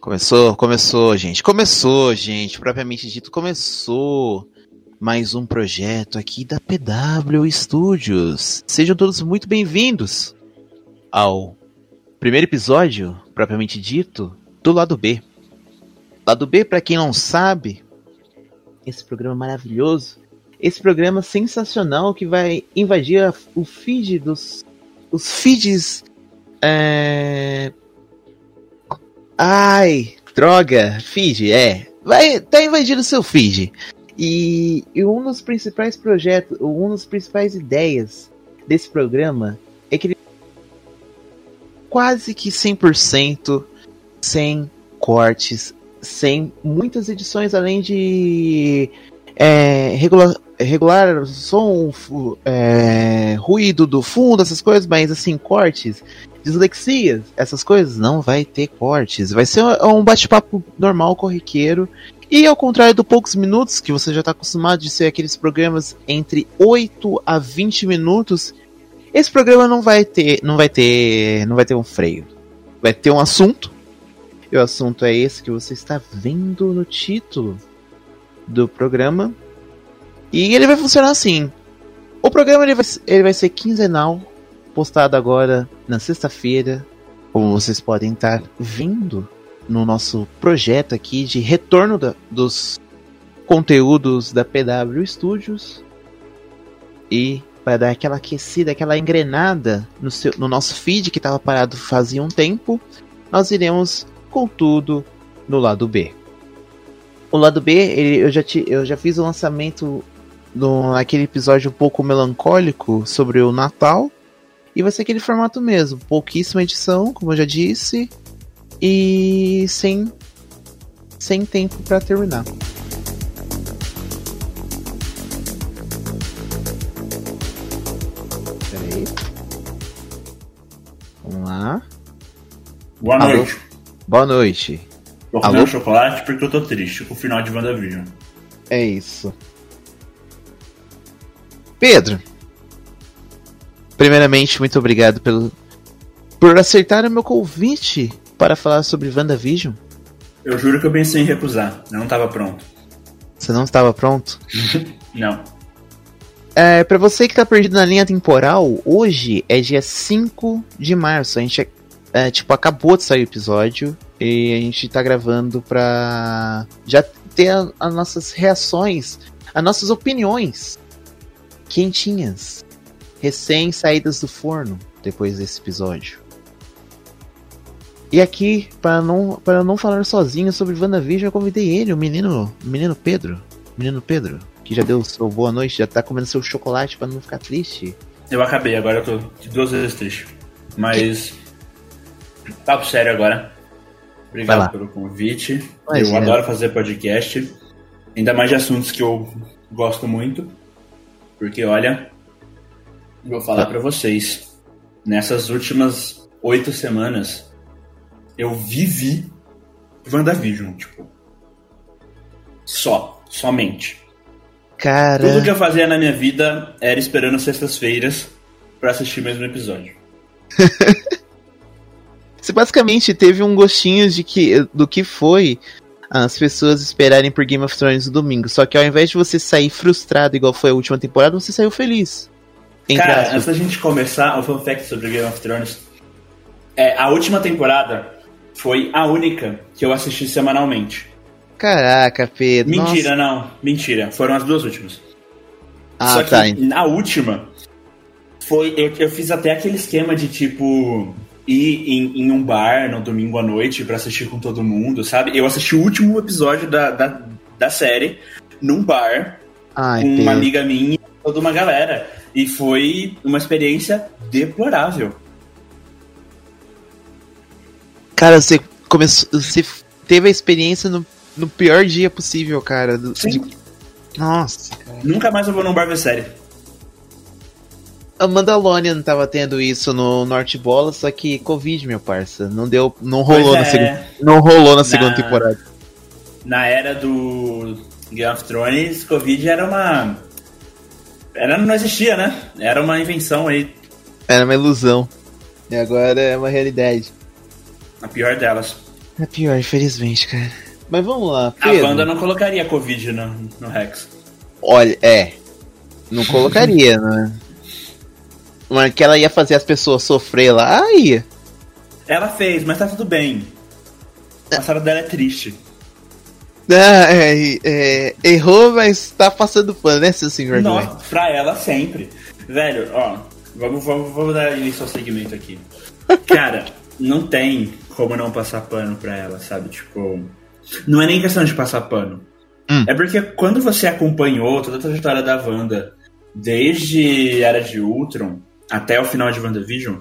Começou, começou, gente. Começou, gente. Propriamente dito, começou mais um projeto aqui da PW Studios. Sejam todos muito bem-vindos ao primeiro episódio, propriamente dito, do lado B. Lado B, para quem não sabe, esse programa maravilhoso, esse programa sensacional que vai invadir o feed dos os feeds é, Ai, droga, feed, é. Vai, tá invadindo seu feed. E, e um dos principais projetos, uma das principais ideias desse programa é que ele quase que 100% sem cortes, sem muitas edições, além de é, regular, regular som, é, ruído do fundo, essas coisas, mas assim, cortes dislexias, essas coisas, não vai ter cortes. Vai ser um bate-papo normal, corriqueiro. E ao contrário do poucos minutos, que você já está acostumado de ser aqueles programas entre 8 a 20 minutos, esse programa não vai ter, não vai ter, não vai ter um freio. Vai ter um assunto. E o assunto é esse que você está vendo no título do programa. E ele vai funcionar assim. O programa ele vai, ele vai ser quinzenal, postado agora na sexta-feira, como vocês podem estar vindo no nosso projeto aqui de retorno da, dos conteúdos da PW Studios. E para dar aquela aquecida, aquela engrenada no, seu, no nosso feed que estava parado fazia um tempo, nós iremos com tudo no lado B. O lado B, ele, eu, já te, eu já fiz o lançamento naquele episódio um pouco melancólico sobre o Natal. E vai ser aquele formato mesmo, pouquíssima edição, como eu já disse, e sem sem tempo para terminar. Peraí. Vamos lá. Boa Alô? noite. Boa noite. Tô comendo chocolate porque eu tô triste com o final de WandaVision. É isso. Pedro, Primeiramente, muito obrigado pelo por aceitar o meu convite para falar sobre WandaVision. Eu juro que eu pensei em recusar, eu não estava pronto. Você não estava pronto? não. É, para você que tá perdido na linha temporal, hoje é dia 5 de março. A gente, é, é, tipo, acabou de sair o episódio e a gente tá gravando pra já ter as nossas reações, as nossas opiniões quentinhas recém-saídas do forno depois desse episódio. E aqui, para não, para não falar sozinho sobre WandaVision, eu convidei ele, o menino, o menino Pedro. Menino Pedro, que já deu sua boa noite, já tá comendo seu chocolate para não ficar triste. Eu acabei, agora eu tô duas vezes triste. Mas. Que? Papo sério agora. Obrigado pelo convite. Imagina. Eu adoro fazer podcast. Ainda mais de assuntos que eu gosto muito. Porque, olha, Vou falar para vocês. Nessas últimas oito semanas, eu vivi WandaVision, tipo. Só, somente. Cara. Tudo que eu fazia na minha vida era esperando sextas-feiras para assistir mais um episódio. Você basicamente teve um gostinho de que, do que foi as pessoas esperarem por Game of Thrones no domingo. Só que ao invés de você sair frustrado igual foi a última temporada, você saiu feliz. Cara, antes da gente começar, o fun fact sobre Game of Thrones. É, a última temporada foi a única que eu assisti semanalmente. Caraca, Pedro. Mentira, nossa. não. Mentira. Foram as duas últimas. Ah, Só tá. que na última, foi, eu, eu fiz até aquele esquema de tipo ir em, em um bar no domingo à noite para assistir com todo mundo, sabe? Eu assisti o último episódio da, da, da série num bar Ai, com Pedro. uma amiga minha e toda uma galera. E foi uma experiência deplorável. Cara, você começou. Você teve a experiência no, no pior dia possível, cara. Do, Sim. de... Nossa. Cara. Nunca mais eu vou num bar ver série. A Mandalorian tava tendo isso no Norte Bola, só que Covid, meu parça. Não deu. Não rolou, Pois na, é. segunda, não rolou na, Na- segunda temporada. Na era do Game of Thrones, Covid era uma. Era, não existia, né? Era uma invenção aí, Era uma ilusão. E agora é uma realidade. a pior delas. É pior, infelizmente, cara. Mas vamos lá. Pedro. A banda não colocaria Covid no, no Rex. Olha, é. Não colocaria, né? Mas que ela ia fazer as pessoas sofrer lá, aí. Ela fez, mas tá tudo bem. A história dela é triste. Ah, é, é, errou, mas tá passando pano, né, seu senhor? Nossa, pra ela sempre. Velho, ó, vamos, vamos, vamos dar início ao segmento aqui. Cara, não tem como não passar pano pra ela, sabe? Tipo, não é nem questão de passar pano. Hum. É porque quando você acompanhou toda a trajetória da Wanda, desde Era de Ultron até o final de WandaVision,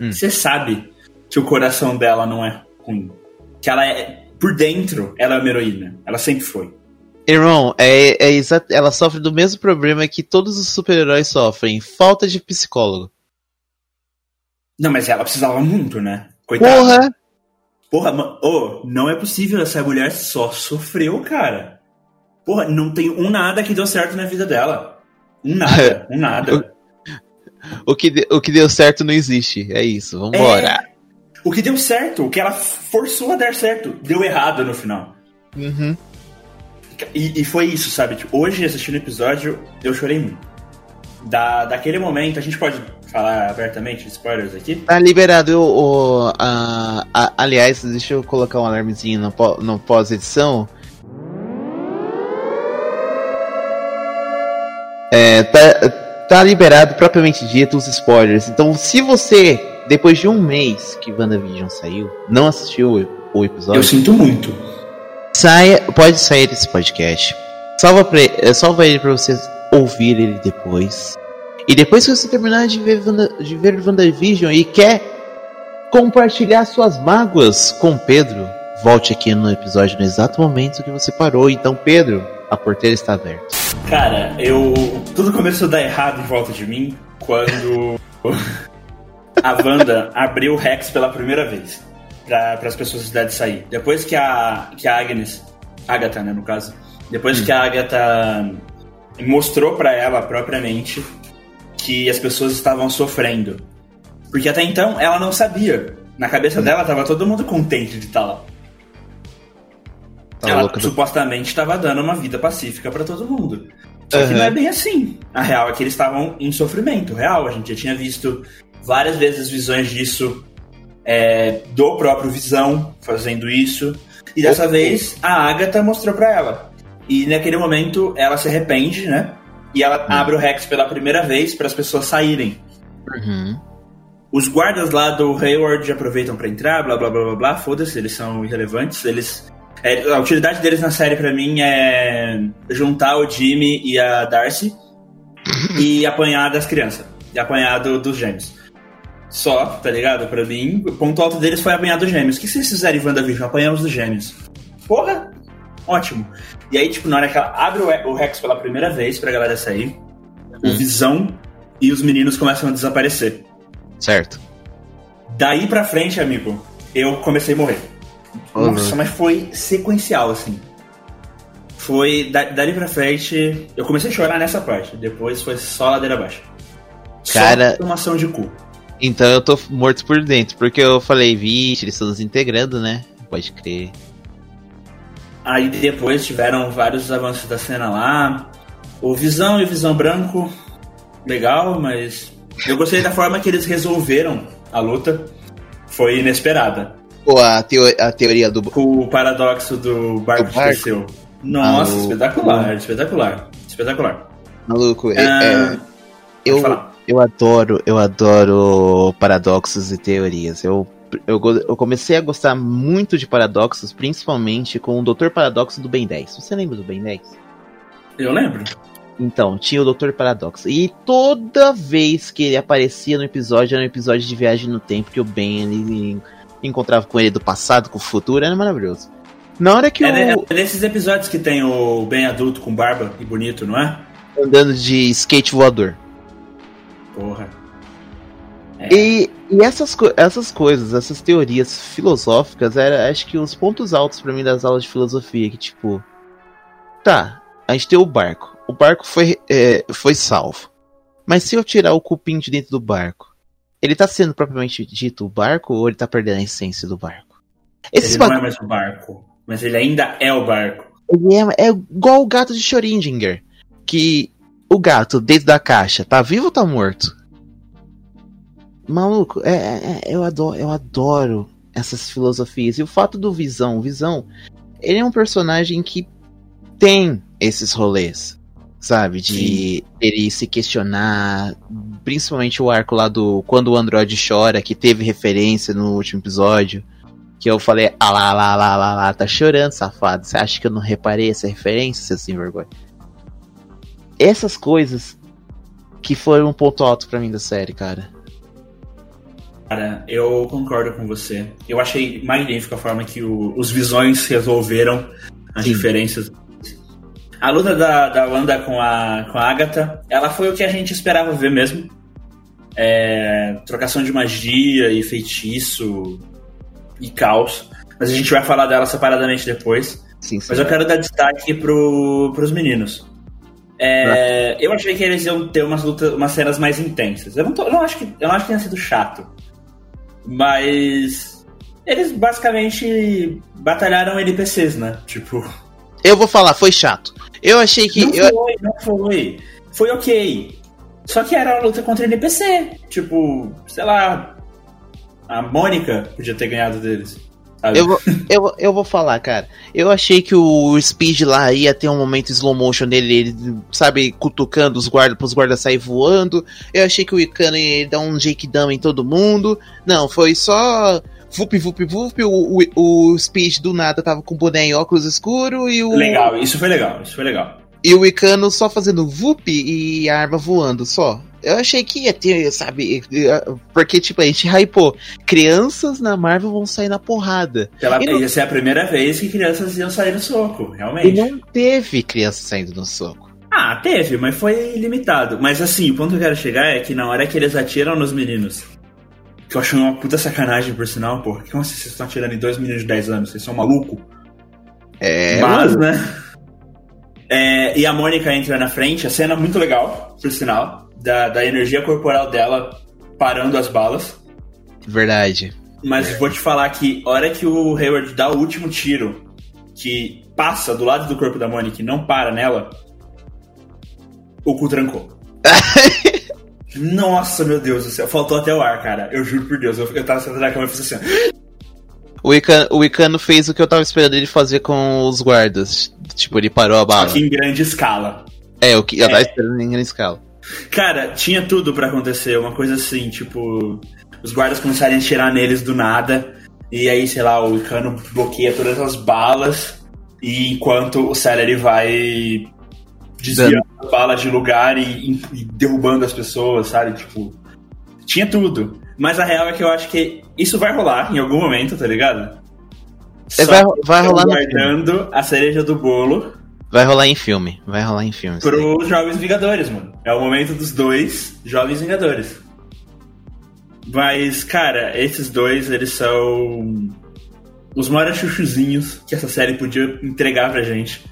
hum. você sabe que o coração dela não é ruim. Que ela é, por dentro, ela é uma heroína. Ela sempre foi. Irmão, é, é exato, ela sofre do mesmo problema que todos os super-heróis sofrem: falta de psicólogo. Não, mas ela precisava muito, né? Coitada. Porra! Porra, oh, não é possível, essa mulher só sofreu, cara. Porra, não tem um nada que deu certo na vida dela. Um nada, um nada. o, que de, o que deu certo não existe, é isso, vambora. É, o que deu certo, o que ela forçou a dar certo, deu errado no final. Uhum. E, e foi isso, sabe? Tipo, hoje, assistindo o episódio, eu chorei muito. Da, daquele momento, a gente pode falar abertamente spoilers aqui? Tá liberado. O, a, a, aliás, deixa eu colocar um alarmezinho no, no pós-edição. É, tá, tá liberado propriamente dito os spoilers. Então, se você, depois de um mês que WandaVision saiu, não assistiu o, episódio. Eu sinto muito. Saia, pode sair desse podcast. Salva, pra, salva ele pra você ouvir ele depois. E depois que você terminar de ver, de ver WandaVision e quer compartilhar suas mágoas com Pedro, volte aqui no episódio no exato momento que você parou. Então, Pedro, a porteira está aberta. Cara, eu. Tudo começou a dar errado em volta de mim quando a Wanda abriu o Rex pela primeira vez para as pessoas da cidade sair. Depois que a, que a Agnes. Agatha, né, no caso. Depois hum. que a Agatha mostrou para ela propriamente que as pessoas estavam sofrendo. Porque até então ela não sabia. Na cabeça dela tava todo mundo contente de estar lá. Tá ela supostamente estava dando uma vida pacífica para todo mundo. Só uhum. que não é bem assim. A real é que eles estavam em sofrimento real. A gente já tinha visto várias vezes visões disso é, do próprio Visão fazendo isso. E dessa vez a Agatha mostrou para ela. E naquele momento ela se arrepende, né? E ela uhum. abre o Rex pela primeira vez para as pessoas saírem. Uhum. Os guardas lá do Hayward aproveitam para entrar, blá blá blá blá blá, foda-se, eles são irrelevantes. Eles. É, a utilidade deles na série para mim é juntar o Jimmy e a Darcy e apanhar das crianças. E apanhar do, dos gêmeos. Só, tá ligado? Pra mim, o ponto alto deles foi apanhar dos gêmeos. O que vocês fizeram em WandaVision? Apanhamos dos gêmeos. Porra! Ótimo. E aí, tipo, na hora que ela abre o Rex pela primeira vez pra galera sair, o hum. Visão e os meninos começam a desaparecer. Certo. Daí pra frente, amigo, eu comecei a morrer. Uhum. Nossa, mas foi sequencial, assim. Foi. Da, dali pra frente, eu comecei a chorar nessa parte. Depois foi só ladeira abaixo. Cara. Só tomação de cu. Então eu tô morto por dentro, porque eu falei, vixe, eles estão nos integrando, né? Pode crer. Aí depois tiveram vários avanços da cena lá. O Visão e o Visão Branco, legal, mas eu gostei da forma que eles resolveram a luta. Foi inesperada. Pô, a, teo a teoria do. O paradoxo do barco, que desceu. Nossa, ah, espetacular, espetacular, espetacular. Maluco, é, é, eu, eu adoro, eu adoro paradoxos e teorias. Eu eu, eu comecei a gostar muito de paradoxos, principalmente com o Doutor Paradoxo do Ben 10. Você lembra do Ben 10? Eu lembro. Então, tinha o Doutor Paradoxo. E toda vez que ele aparecia no episódio, era um episódio de viagem no tempo, que o Ben ele encontrava com ele do passado, com o futuro, era maravilhoso. Na hora que é, o. É nesses episódios que tem o Ben adulto com barba e bonito, não é? Andando de skate voador. Porra. É. E, e essas, essas coisas, essas teorias filosóficas, era acho que os pontos altos para mim das aulas de filosofia, que tipo, tá, a gente tem o barco, o barco foi, é, foi salvo, mas se eu tirar o cupim de dentro do barco, ele tá sendo propriamente dito o barco ou ele tá perdendo a essência do barco? Esses ele não é mais o barco, mas ele ainda é o barco. Ele é, é igual o gato de Schrödinger, que o gato dentro da caixa tá vivo ou tá morto? Maluco, é, é, é, eu, adoro, eu adoro essas filosofias. E o fato do Visão, Visão, ele é um personagem que tem esses rolês, sabe? De Sim. ele se questionar, principalmente o arco lá do Quando o Android Chora, que teve referência no último episódio. Que eu falei, ah lá, lá, lá, lá, lá, tá chorando, safado. Você acha que eu não reparei essa referência, seu sem vergonha? Essas coisas que foram um ponto alto para mim da série, cara. Cara, eu concordo com você. Eu achei magnífica a forma que o, os visões resolveram as Sim. diferenças. A luta da, da Wanda com a, com a Agatha, ela foi o que a gente esperava ver mesmo. É, trocação de magia e feitiço e caos. Mas a gente vai falar dela separadamente depois. Sim, sim, Mas eu quero dar destaque pro, pros meninos. É, eu achei que eles iam ter umas lutas, umas cenas mais intensas. Eu não, tô, eu não acho que eu não acho que tenha sido chato. Mas eles basicamente batalharam NPCs, né? Tipo. Eu vou falar, foi chato. Eu achei que. Não eu... foi, não foi. Foi ok. Só que era uma luta contra NPC. Tipo, sei lá. A Mônica podia ter ganhado deles. Eu vou, eu, eu vou falar, cara. Eu achei que o Speed lá ia ter um momento slow motion dele, ele, sabe, cutucando os guardas, pros guardas sair voando. Eu achei que o Icano ia dar um Jake Dama em todo mundo. Não, foi só. Vup, vup, vup, o, o, o Speed do nada tava com boné e óculos escuro e o. Legal, isso foi legal, isso foi legal. E o Icano só fazendo vup e a arma voando só. Eu achei que ia ter, sabe? Porque, tipo, a gente hypou. Crianças na Marvel vão sair na porrada. Ela, não... Ia ser a primeira vez que crianças iam sair no soco, realmente. E não teve criança saindo no soco. Ah, teve, mas foi limitado. Mas assim, o ponto que eu quero chegar é que na hora que eles atiram nos meninos, que eu acho uma puta sacanagem, por sinal, pô. Como assim vocês estão atirando em dois meninos de 10 anos? Vocês são malucos? É. Mas, né? É, e a Mônica entra na frente, a cena é muito legal, por sinal da, da energia corporal dela parando as balas. Verdade. Mas vou te falar que a hora que o Hayward dá o último tiro, que passa do lado do corpo da Mônica e não para nela, o cu trancou. Nossa, meu Deus do céu. Faltou até o ar, cara. Eu juro por Deus. Eu, eu tava sentado na cama e fiz assim. O Icano, o Icano fez o que eu tava esperando ele fazer com os guardas. Tipo, ele parou a bala. Só que em grande escala. É, o que eu tava é. esperando em grande escala. Cara, tinha tudo para acontecer, uma coisa assim, tipo, os guardas começarem a atirar neles do nada, e aí, sei lá, o cano bloqueia todas as balas, e enquanto o Celery vai desviando as balas de lugar e, e, derrubando as pessoas, sabe? Tipo, tinha tudo. Mas a real é que eu acho que isso vai rolar em algum momento, tá ligado? É, vai, vai rolar guardando a cereja do bolo Vai rolar em filme. Vai rolar em filme. Pros Jovens Vingadores, mano. É o momento dos dois Jovens Vingadores. Mas, cara, esses dois, eles são os maiores chuchuzinhos que essa série podia entregar pra gente.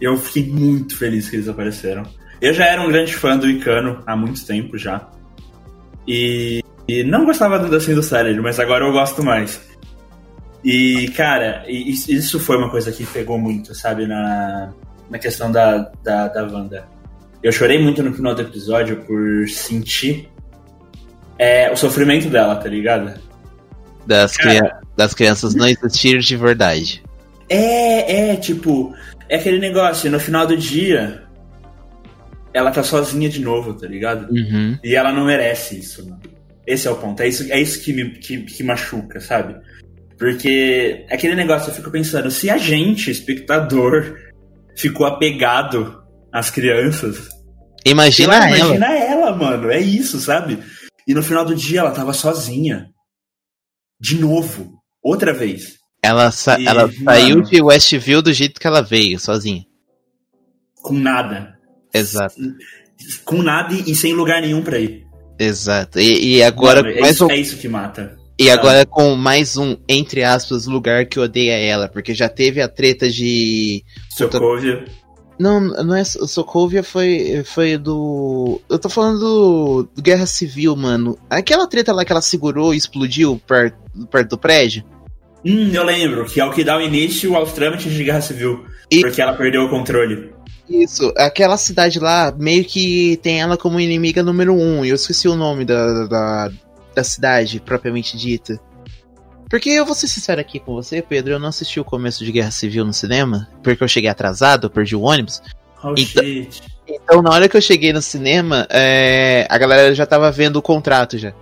Eu fiquei muito feliz que eles apareceram. Eu já era um grande fã do Icano há muito tempo já. E, e não gostava assim do Celery, mas agora eu gosto mais. E, cara, isso foi uma coisa que pegou muito, sabe, na, na questão da, da, da Wanda. Eu chorei muito no final do episódio por sentir é, o sofrimento dela, tá ligado? Das, cara, das crianças não existir de verdade. É, é, tipo, é aquele negócio, no final do dia, ela tá sozinha de novo, tá ligado? Uhum. E ela não merece isso, mano. Esse é o ponto. É isso, é isso que me que, que machuca, sabe? Porque aquele negócio eu fico pensando, se a gente, espectador, ficou apegado às crianças. Imagina lá, ela. Imagina ela, mano. É isso, sabe? E no final do dia ela tava sozinha. De novo. Outra vez. Ela, sa e, ela mano, saiu de Westview do jeito que ela veio, sozinha. Com nada. Exato. Com nada e, sem lugar nenhum pra ir. Exato. E, e agora. Mano, é, isso, um... é isso que mata. E agora com mais um, entre aspas, lugar que odeia ela, porque já teve a treta de. Sokovia. Não, não é. Sokovia foi, foi do. Eu tô falando do, do, Guerra Civil, mano. Aquela treta lá que ela segurou e explodiu perto, perto do prédio. Hum, eu lembro, que é o que dá o início aos trâmites de guerra civil. E... Porque ela perdeu o controle. Isso, aquela cidade lá, meio que tem ela como inimiga número um. E eu esqueci o nome da, da, da cidade, propriamente dita. Porque eu vou ser sincero aqui com você, Pedro, eu não assisti o começo de Guerra Civil no cinema, porque eu cheguei atrasado, perdi o ônibus. Oh, então, shit. então, na hora que eu cheguei no cinema, é, a galera já tava vendo o contrato já.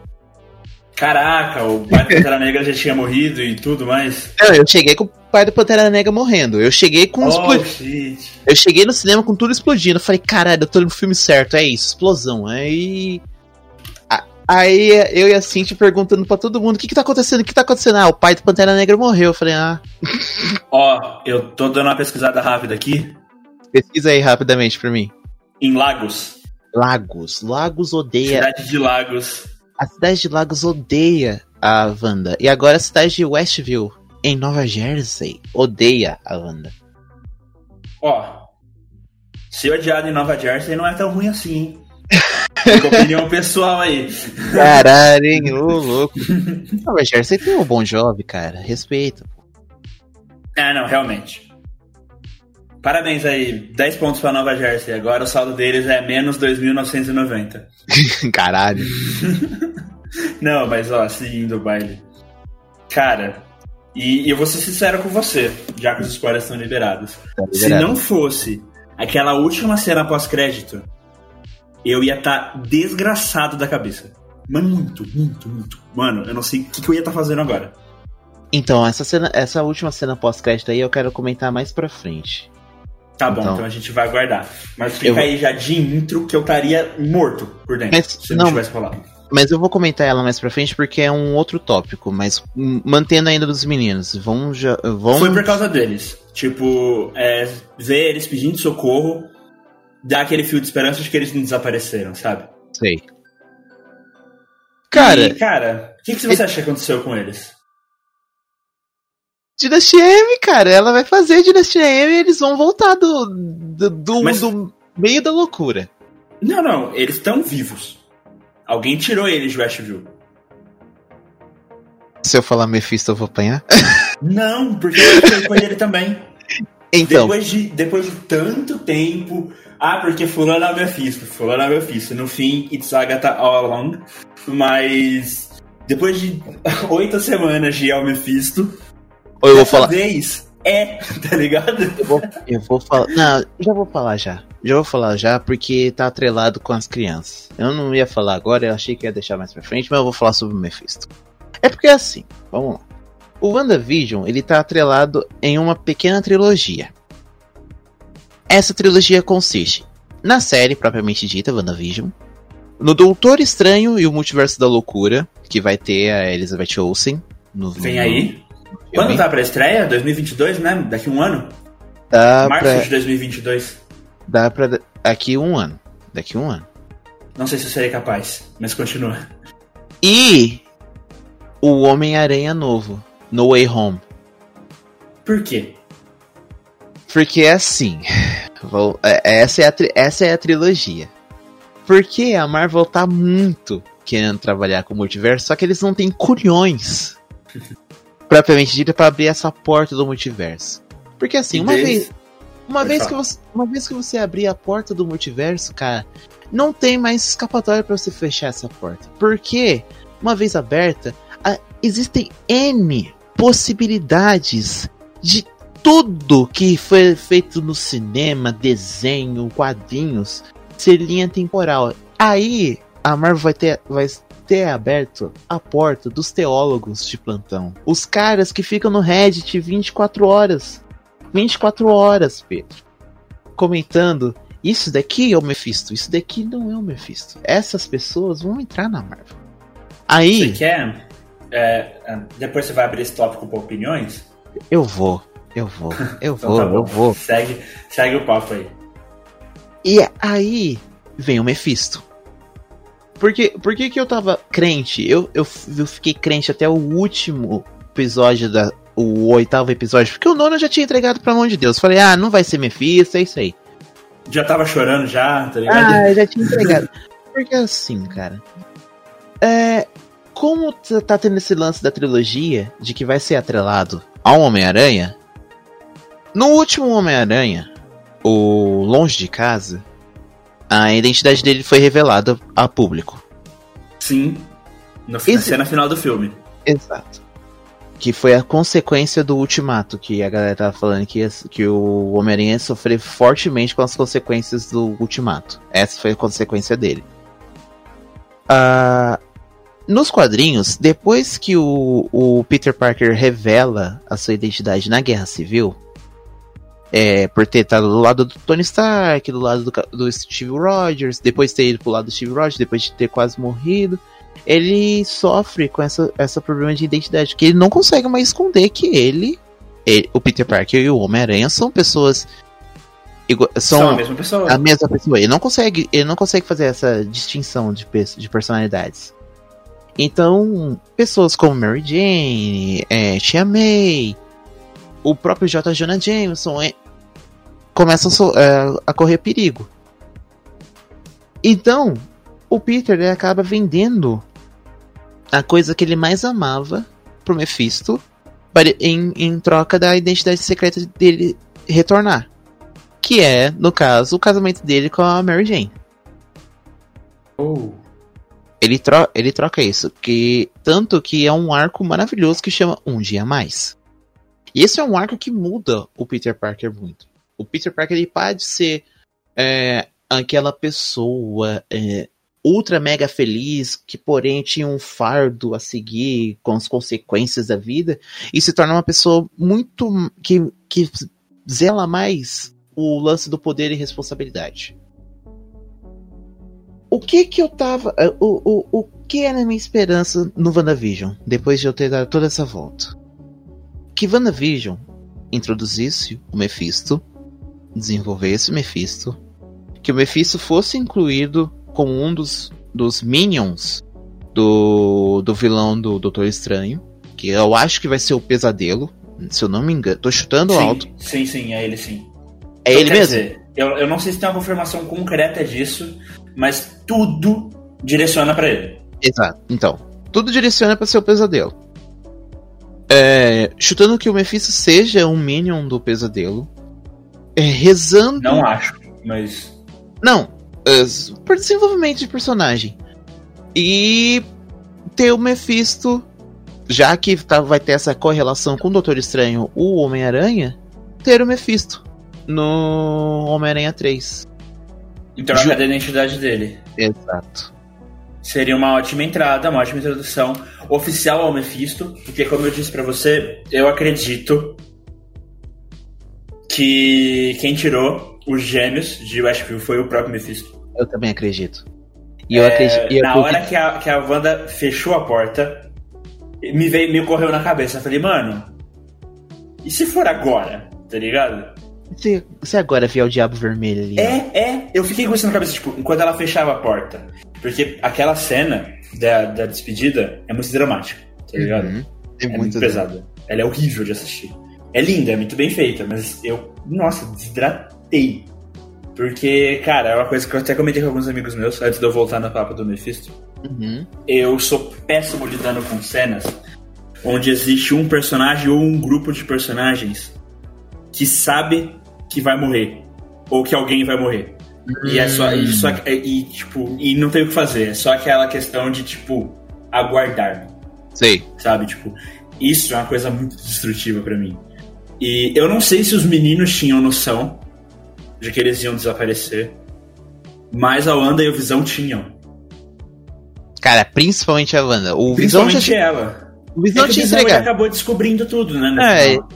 Caraca, o Pantera Negra já tinha morrido e tudo mais. Não, eu cheguei com pai do Pantera Negra morrendo. Eu cheguei com oh, explodindo. Eu cheguei no cinema com tudo explodindo. Eu falei, caralho, eu tô no filme certo, é isso, explosão. Aí. Aí eu e a Cintia perguntando pra todo mundo: o que que tá acontecendo? O que tá acontecendo? Ah, o pai do Pantera Negra morreu. Eu falei, ah. Ó, eu tô dando uma pesquisada rápida aqui. Pesquisa aí rapidamente pra mim. Em Lagos. Lagos. Lagos odeia. Cidade de Lagos. A cidade de Lagos odeia a Wanda. E agora a cidade de Westview, em Nova Jersey, odeia a Wanda. Ó, ser odiado em Nova Jersey não é tão ruim assim, hein? opinião pessoal aí. Caralho, hein? Ô, louco. Nova Jersey tem um bom job, cara. Respeita. É, não, realmente. Parabéns aí, 10 pontos pra Nova Jersey. Agora o saldo deles é menos 2.990. Caralho. não, mas ó, seguindo o baile. Cara, e, e, eu vou ser sincero com você, já que os spoilers estão liberados. Tá liberado. Se não fosse aquela última cena pós-crédito eu ia estar tá desgraçado da cabeça. Mas muito, muito, muito. Mano, eu não sei o que, que eu ia estar tá fazendo agora. Então, essa, cena, essa última cena pós-crédito aí eu quero comentar mais pra frente. Tá bom, então, então a gente vai aguardar. Mas fica eu... aí já de intro que eu estaria morto por dentro mas, se não, não tivesse rolado. Mas eu vou comentar ela mais pra frente porque é um outro tópico, mas mantendo ainda dos meninos. Vão já. Vão... Foi por causa deles. Tipo, é, ver eles pedindo socorro dá aquele fio de esperança de que eles não desapareceram, sabe? Sei. Cara. E, cara, o que, que você é... acha que aconteceu com eles? Dinastia M, cara, ela vai fazer Dinastia M e eles vão voltar do, do, do, Mas... do meio da loucura. Não, não, eles estão vivos. Alguém tirou eles de Westview. Se eu falar Mephisto, eu vou apanhar? Não, porque eu com ele também. Então. Depois de, depois de tanto tempo, ah, porque fulano é o Mephisto, fulano é Mephisto. No fim, It's Agatha all along. Mas depois de oito semanas de El Mephisto, Ou eu vou falar. vez é, tá ligado? Eu vou, eu vou falar. Não, já vou falar já. Já vou falar já, porque tá atrelado com as crianças. Eu não ia falar agora, eu achei que ia deixar mais pra frente, mas eu vou falar sobre o Mephisto. É porque é assim, vamos lá. O WandaVision, ele tá atrelado em uma pequena trilogia. Essa trilogia consiste na série propriamente dita, WandaVision, no Doutor Estranho e o Multiverso da Loucura, que vai ter a Elizabeth Olsen. No, Vem aí. Quando tá pra estreia? 2022, né? Daqui um ano? Dá Março pra... de 2022. Dá pra... Daqui um ano. Daqui um ano. Não sei se eu serei capaz, mas continua. E o Homem-Aranha novo, No Way Home. Por quê? Porque é assim. Vou, é, essa, é a, essa é a trilogia. Porque a Marvel tá muito querendo trabalhar com o multiverso, só que eles não têm culhões propriamente dito para abrir essa porta do multiverso. Porque assim, uma vez. Uma vez, que você, uma vez que você abrir a porta do multiverso, cara, não tem mais escapatória para você fechar essa porta. Porque, uma vez aberta, a, existem N possibilidades de tudo que foi feito no cinema, desenho, quadrinhos, ser linha temporal. Aí a Marvel vai ter, vai ter aberto a porta dos teólogos de plantão. Os caras que ficam no Reddit 24 horas. 24 horas, Pedro. Comentando. Isso daqui é o Mephisto, isso daqui não é o Mephisto. Essas pessoas vão entrar na Marvel. Aí. Você quer? É, é depois você vai abrir esse tópico para opiniões? Eu vou. Eu vou, eu então vou, tá eu vou. Segue, segue o papo aí. E aí vem o Mephisto. Porque, por que, que eu tava crente? Eu, eu, eu fiquei crente até o último episódio da. O oitavo episódio, porque o nono já tinha entregado pra mão de Deus. Falei, ah, não vai ser Mephisto, é isso aí. Já tava chorando já, tá ligado? Ah, já tinha entregado. porque assim, cara. É, como tá tendo esse lance da trilogia de que vai ser atrelado ao Homem-Aranha, no último Homem-Aranha, o Longe de Casa, a identidade dele foi revelada a público. Sim. No, na cena final do filme. Exato. Que foi a consequência do ultimato, que a galera tava falando que, que o Homem-Aranha ia sofrer fortemente com as consequências do ultimato. Essa foi a consequência dele. Uh, nos quadrinhos, depois que o, o Peter Parker revela a sua identidade na Guerra Civil, é, por ter estado do lado do Tony Stark, do lado do, do Steve Rogers, depois de ter ido pro lado do Steve Rogers, depois de ter quase morrido, ele sofre com essa, essa problema de identidade, que ele não consegue mais esconder que ele, ele o Peter Parker e o Homem-Aranha são pessoas são, são, a mesma pessoa. A mesma pessoa. Ele não consegue, ele não consegue fazer essa distinção de, de personalidades. Então, pessoas como Mary Jane, é, Tia May, o próprio J. Jonah Jameson é, começam é, a correr perigo. Então, o Peter ele acaba vendendo a coisa que ele mais amava pro Mephisto em, em troca da identidade secreta dele retornar. Que é, no caso, o casamento dele com a Mary Jane. Oh. Ele, tro ele troca isso. Que, tanto que é um arco maravilhoso que chama Um Dia Mais. E esse é um arco que muda o Peter Parker muito. O Peter Parker ele pode ser é, aquela pessoa é, ultra mega feliz, que porém tinha um fardo a seguir com as consequências da vida, e se torna uma pessoa muito que, que zela mais o lance do poder e responsabilidade. O que que eu tava. É, o, o, o que era a minha esperança no WandaVision, depois de eu ter dado toda essa volta? Que WandaVision introduzisse o Mephisto, desenvolvesse o Mephisto, que o Mephisto fosse incluído como um dos, dos minions do, do vilão do Doutor Estranho, que eu acho que vai ser o Pesadelo, se eu não me engano. Tô chutando sim, alto. Sim, sim, é ele sim. É então, ele mesmo? Dizer, eu, eu não sei se tem uma confirmação concreta disso, mas tudo direciona para ele. Exato. Então, tudo direciona para ser o pesadelo. É, chutando que o Mephisto seja um minion do pesadelo. É, rezando. Não acho, mas. Não. Por desenvolvimento de personagem. E ter o Mephisto, já que tá, vai ter essa correlação com o Doutor Estranho, o Homem-Aranha, ter o Mephisto no Homem-Aranha 3. Então Ju... a identidade dele. Exato. Seria uma ótima entrada, uma ótima introdução oficial ao Mephisto, porque como eu disse para você, eu acredito que quem tirou os gêmeos de Westview foi o próprio Mephisto. Eu também acredito. E eu é, acredito. E na eu hora que a, que a Wanda fechou a porta, me veio, me ocorreu na cabeça. Eu falei, mano, e se for agora? Tá ligado? Se, se agora vier o Diabo Vermelho ali. É, é. Eu fiquei com isso na cabeça, tipo, enquanto ela fechava a porta. Porque aquela cena da, da despedida é muito dramática, tá ligado? Uhum. É, é, muito, muito pesada. Ela é horrível de assistir. É linda, é muito bem feita, mas eu, nossa, desidratei. Porque, cara, é uma coisa que eu até comentei com alguns amigos meus, antes de eu voltar na papo do Mephisto. Uhum. Eu sou péssimo lidando com cenas onde existe um personagem ou um grupo de personagens que sabe que vai morrer. Ou que alguém vai morrer. Hum. E é só. E, só e, tipo, e não tem o que fazer. É só aquela questão de, tipo, aguardar. Sei. Sabe? Tipo, isso é uma coisa muito destrutiva para mim. E eu não sei se os meninos tinham noção de que eles iam desaparecer. Mas a Wanda e o Visão tinham. Cara, principalmente a Wanda. O principalmente Visão já... ela. O Visão é tinha o Visão acabou descobrindo tudo, né? É, final.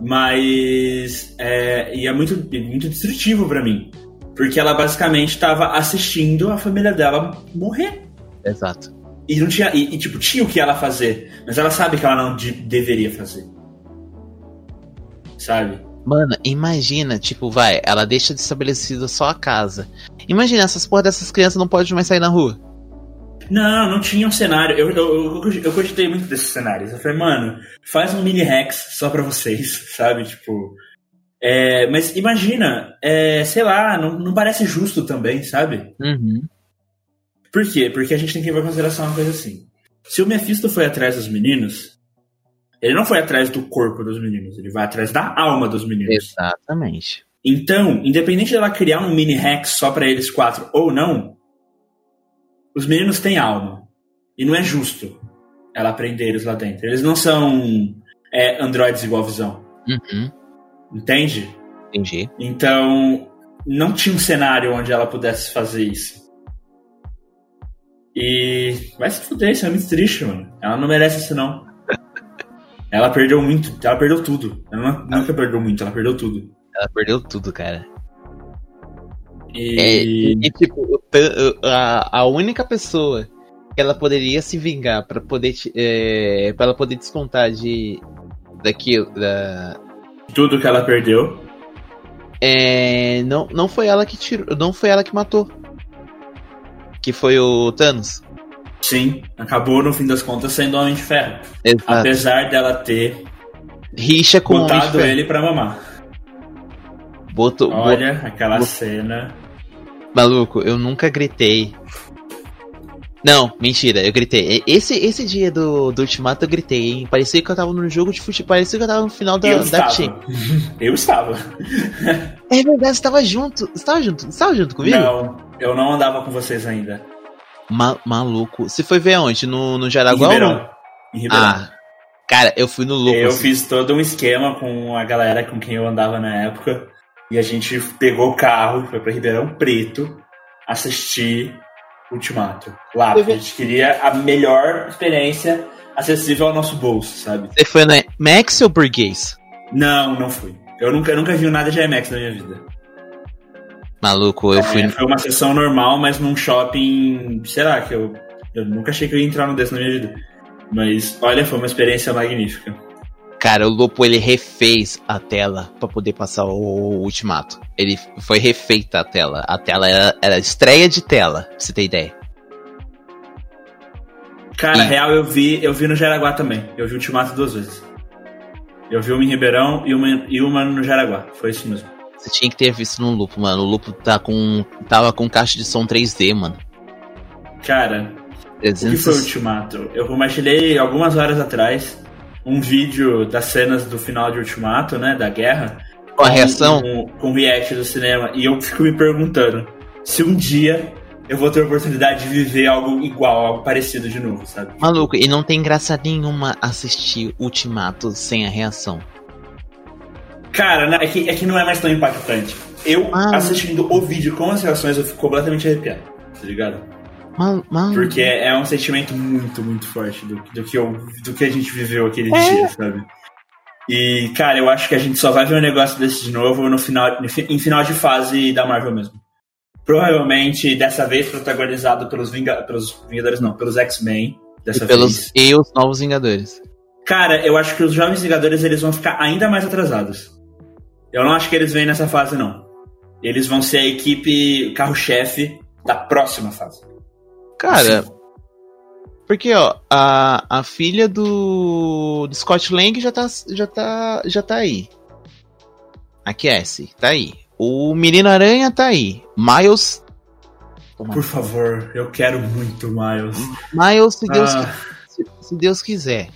Mas. É, e é muito, muito destrutivo para mim. Porque ela basicamente estava assistindo a família dela morrer. Exato. E não tinha. E, e, tipo, tinha o que ela fazer. Mas ela sabe que ela não de, deveria fazer. Sabe? Mano, imagina, tipo, vai, ela deixa de estabelecida só a casa. Imagina, essas porra dessas crianças não podem mais sair na rua. Não, não tinha um cenário. Eu, eu, eu, eu cogitei muito desses cenários. Eu falei, mano, faz um mini Rex só pra vocês, sabe? Tipo. É, mas imagina, é, sei lá, não, não parece justo também, sabe? Uhum. Por quê? Porque a gente tem que levar em consideração uma coisa assim. Se o Mephisto foi atrás dos meninos, ele não foi atrás do corpo dos meninos, ele vai atrás da alma dos meninos. Exatamente. Então, independente dela criar um mini Rex só para eles quatro ou não, os meninos têm alma. E não é justo ela prender eles lá dentro. Eles não são é, androides igual visão. Uhum. Entende? Entendi. Então, não tinha um cenário onde ela pudesse fazer isso. E vai se fuder, isso é muito triste, mano. Ela não merece isso, não. Ela perdeu muito, ela perdeu tudo. Ela nunca perdeu muito, ela perdeu tudo. Ela perdeu tudo, cara. E, é, e tipo, a, a única pessoa que ela poderia se vingar para poder é, para ela poder descontar de daquilo da tudo que ela perdeu é, não, não foi ela que tirou não foi ela que matou que foi o Thanos sim acabou no fim das contas sendo Homem de Ferro Exato. apesar dela ter rixa com botado ele para mamar Botou, olha aquela cena maluco eu nunca gritei não, mentira, eu gritei. Esse, esse dia do, do Ultimato eu gritei, hein? Parecia que eu tava no jogo de futebol, parecia que eu tava no final da, eu da. Team. Eu estava. É verdade, você tava junto. Você tava junto? Você tava junto comigo? Não, eu não andava com vocês ainda. Ma maluco. Você foi ver aonde? No, no Jaraguá? Em Ribeirão. Em Ribeirão. Ah, cara, eu fui no louco. Eu assim. fiz todo um esquema com a galera com quem eu andava na época. E a gente pegou o carro, foi pra Ribeirão Preto, assistir Ultimato. Lá, porque a gente queria a melhor experiência acessível ao nosso bolso, sabe? Você foi na Max ou Burguês? Não, não fui. Eu nunca, nunca vi nada de IMAX na minha vida. Maluco, eu é, fui. Foi uma sessão normal, mas num shopping. Sei lá, que eu, eu nunca achei que eu ia entrar num desse na minha vida. Mas, olha, foi uma experiência magnífica. Cara, o Lopo ele refez a tela para poder passar o, Ultimato. Ele foi refeita a tela. A tela era, era estreia de tela, pra você ter ideia. Cara, e... real eu vi, eu vi no Jaraguá também. Eu vi o Ultimato duas vezes. Eu vi uma em Ribeirão e uma, e uma no Jaraguá. Foi isso mesmo. Você tinha que ter visto no Lupo, mano. O Lupo tá com, tava com caixa de som 3D, mano. Cara, 300... o que foi o Ultimato? Eu compartilhei algumas horas atrás um vídeo das cenas do final de Ultimato, né, da guerra. Com a reação? Com, com react do cinema. E eu fico me perguntando se um dia eu vou ter a oportunidade de viver algo igual, algo parecido de novo, sabe? Maluco, e não tem graça nenhuma assistir Ultimato sem a reação. Cara, é que, é que não é mais tão impactante. Eu, ah, assistindo o vídeo com as reações, eu fico completamente arrepiado, tá ligado? Mal, mal. Porque é um sentimento muito, muito forte do, do, que, eu, do que a gente viveu aquele é. dia, sabe? E, cara, eu acho que a gente só vai ver um negócio desse de novo no final, em final de fase da Marvel mesmo. Provavelmente, dessa vez, protagonizado pelos, Vinga, pelos Vingadores, não, pelos X-Men. Dessa e pelos, vez. E os Novos Vingadores. Cara, eu acho que os Jovens Vingadores eles vão ficar ainda mais atrasados. Eu não acho que eles vêm nessa fase, não. Eles vão ser a equipe carro-chefe da próxima fase. Cara, Sim. porque ó, a, a filha do, do Scott Lang já tá, já tá, já tá aí. A Cassie, tá aí. O Menino Aranha tá aí. Miles. Por favor, eu quero muito Miles. Miles, se Deus, ah. se, se Deus quiser.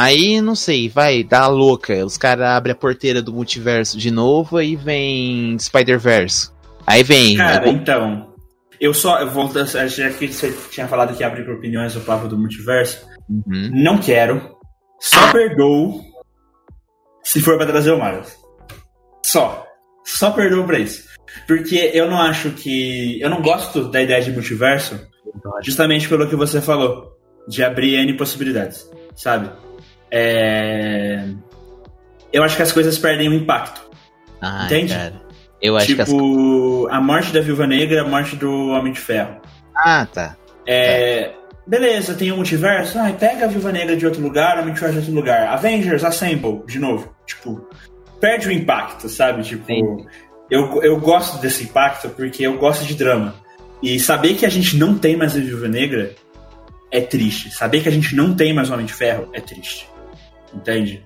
Aí, não sei, vai, dá louca. Os caras abrem a porteira do multiverso de novo e vem Spider-Verse. Aí vem. Cara, aí, então. Eu só, eu vou, já que você tinha falado que abrir opiniões o papo do multiverso, uhum. não quero. Só ah. perdoo se for pra trazer o Miles. Só. Só perdoo pra isso. Porque eu não acho que. Eu não gosto da ideia de multiverso, justamente pelo que você falou, de abrir N possibilidades, sabe? É... Eu acho que as coisas perdem o impacto. Ai, entende? Cara. Eu acho tipo, que as... a morte da Viúva Negra, a morte do Homem de Ferro. Ah, tá. É, beleza, tem um multiverso. Ai, pega a Viúva Negra de outro lugar, Homem de Ferro de outro lugar. Avengers, Assemble, de novo. Tipo, perde o impacto, sabe? Tipo, eu, eu gosto desse impacto porque eu gosto de drama. E saber que a gente não tem mais a Viúva Negra é triste. Saber que a gente não tem mais o Homem de Ferro é triste. Entende?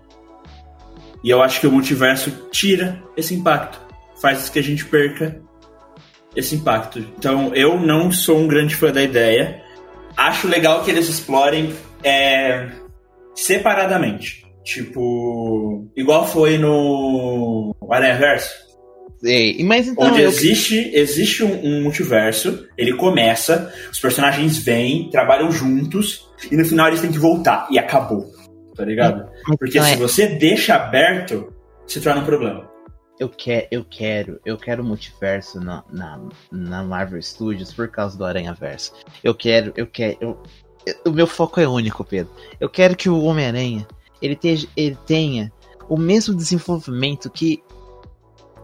E eu acho que o multiverso tira esse impacto faz que a gente perca esse impacto. Então, eu não sou um grande fã da ideia. Acho legal que eles explorem é, separadamente. Tipo, igual foi no Aranha Verso. Ei, mas então onde eu... existe, existe um, um, multiverso, ele começa, os personagens vêm, trabalham juntos, e no final eles têm que voltar, e acabou. Tá ligado? Porque então se é... você deixa aberto, se torna um problema. Eu, quer, eu quero, eu quero multiverso na, na, na Marvel Studios por causa do Aranha Verso. Eu quero, eu quero. Eu, o meu foco é único, Pedro. Eu quero que o Homem-Aranha ele, ele tenha o mesmo desenvolvimento que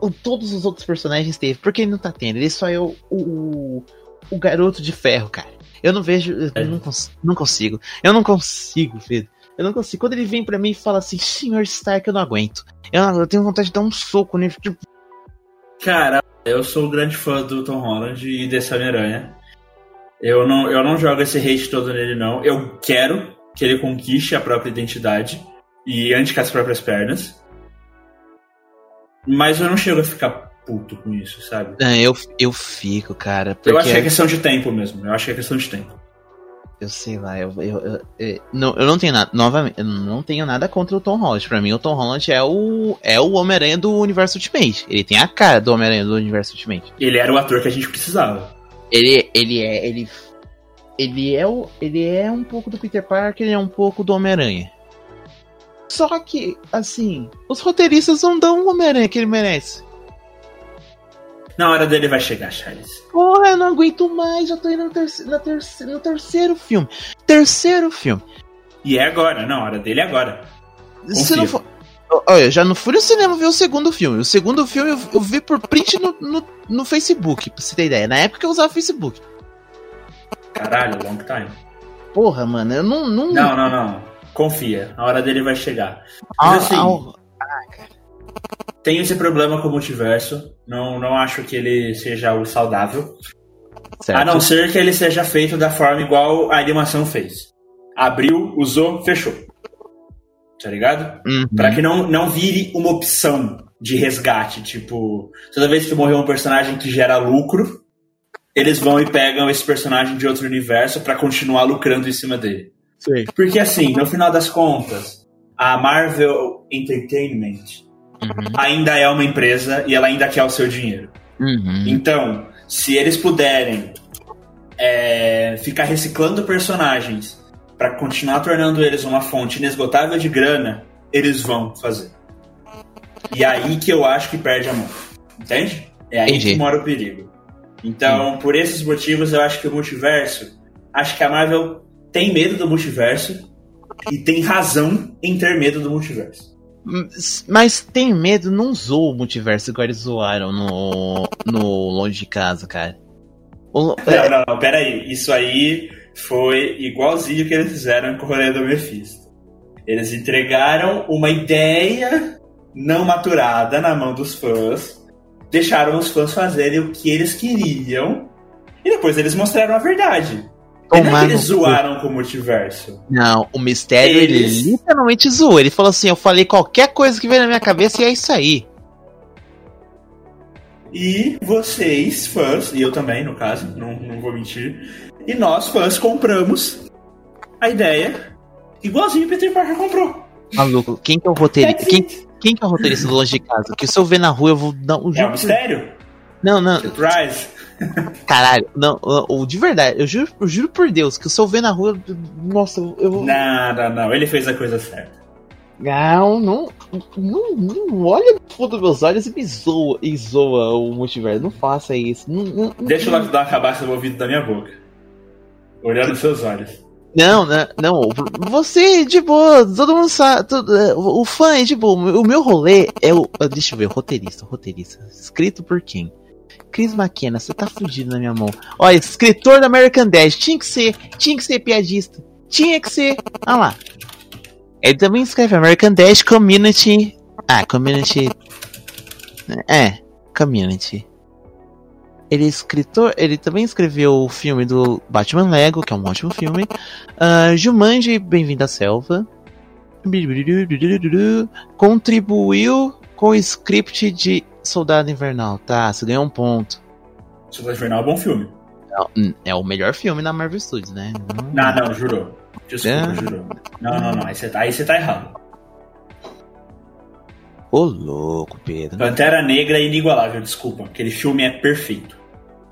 o, todos os outros personagens teve. Porque ele não tá tendo. Ele só é o, o, o garoto de ferro, cara. Eu não vejo. Eu é. não, cons não consigo. Eu não consigo, Pedro. Eu não consigo. Quando ele vem para mim e fala assim, Senhor Stark, eu não aguento. Eu, eu tenho vontade de dar um soco nele. Tipo... Cara, eu sou um grande fã do Tom Holland e desse Homem-Aranha. Eu não, eu não jogo esse hate todo nele, não. Eu quero que ele conquiste a própria identidade e ande com as próprias pernas. Mas eu não chego a ficar puto com isso, sabe? Não, eu, eu fico, cara. Porque... Eu acho que é questão de tempo mesmo. Eu acho que é questão de tempo. Eu sei lá, eu, eu, eu, eu, não, eu não tenho nada. Novamente, eu não tenho nada contra o Tom Holland. Pra mim, o Tom Holland é o, é o Homem-Aranha do universo Ultimate. Ele tem a cara do Homem-Aranha do universo Ultimate. Ele era o ator que a gente precisava. Ele, ele é. Ele, ele é o. Ele é um pouco do Peter Parker, ele é um pouco do Homem-Aranha. Só que, assim, os roteiristas não dão o Homem-Aranha que ele merece. Na hora dele vai chegar, Charles. Porra, eu não aguento mais, já tô indo no, terceiro, no, terceiro, no terceiro filme. Terceiro filme. E é agora, na hora dele é agora. Confia. Se não for. Olha, já não fui no cinema ver o segundo filme. O segundo filme eu, eu vi por print no, no, no, Facebook, pra você ter ideia. Na época eu usava Facebook. Caralho, long time. Porra, mano, eu não. Não, não, não. não. Confia, a hora dele vai chegar. Mas assim. Tenho esse problema com o multiverso. Não, não acho que ele seja o saudável. Certo. A não ser que ele seja feito da forma igual a animação fez. Abriu, usou, fechou. Tá ligado? Uhum. Pra que não, não vire uma opção de resgate. Tipo, toda vez que morrer um personagem que gera lucro, eles vão e pegam esse personagem de outro universo para continuar lucrando em cima dele. Sim. Porque assim, no final das contas, a Marvel Entertainment uhum. ainda é uma empresa e ela ainda quer o seu dinheiro. Uhum. Então, se eles puderem é, ficar reciclando personagens para continuar tornando eles uma fonte inesgotável de grana, eles vão fazer. E aí que eu acho que perde a mão. Entende? É aí Entendi. que mora o perigo. Então, por esses motivos, eu acho que o multiverso. Acho que a Marvel tem medo do multiverso e tem razão em ter medo do multiverso. Mas tem medo, não zoou o multiverso igual eles zoaram no, no Longe de Casa, cara. O, não, não, não, peraí. Isso aí foi igualzinho que eles fizeram com o rolê do Mephisto. Eles entregaram uma ideia não maturada na mão dos fãs, deixaram os fãs fazerem o que eles queriam e depois eles mostraram a verdade. Como é que eles zoaram com o multiverso? Não, o mistério eles... ele literalmente zoou. Ele falou assim: eu falei qualquer coisa que veio na minha cabeça e é isso aí. E vocês, fãs, e eu também, no caso, não, não vou mentir, e nós, fãs, compramos a ideia igualzinho o Peter Parker comprou. Maluco, quem que é o roteirista? Quem, quem que é o roteirista do Longe de Casa? Que se eu ver na rua eu vou dar um. É um mistério? Não, não. Surprise! Caralho, não, o de verdade, eu juro, eu juro por Deus que se eu ver na rua, nossa, eu vou. Não, não, não, ele fez a coisa certa. Não, não, não, não olha no fundo dos meus olhos e me zoa, e zoa o multiverso. Não faça isso. Não, não, Deixa dar uma cabaça no ouvido da minha boca. Olhando nos seus olhos. Não, não, não, você de boa, todo mundo sabe, todo, é, o fã é de boa, o meu rolê é o, deixa eu ver, roteirista, roteirista, escrito por quem? Chris McKenna, você tá fudido na minha mão. Olha, escritor da American Dad, tinha que ser, tinha que ser piadista. Tinha que ser. Ah lá. Ele também escreve American Dad Community. Ah, Community. É, Community. Ele é escritor, ele também escreveu o filme do Batman Lego, que é um ótimo filme. Uh, Jumanji, Bem-vindo à Selva. Contribuiu com o script de Soldado Invernal, tá, você ganhou um ponto. Soldado Invernal é um bom filme. Hum, é o melhor filme na Marvel Studios, né? Não, não, jurou. Desculpa, é. juro. Não, não, não. Aí você tá, aí você tá errado. Ô, louco, Pedro. Pantera Negra é inigualável, desculpa. Aquele filme é perfeito.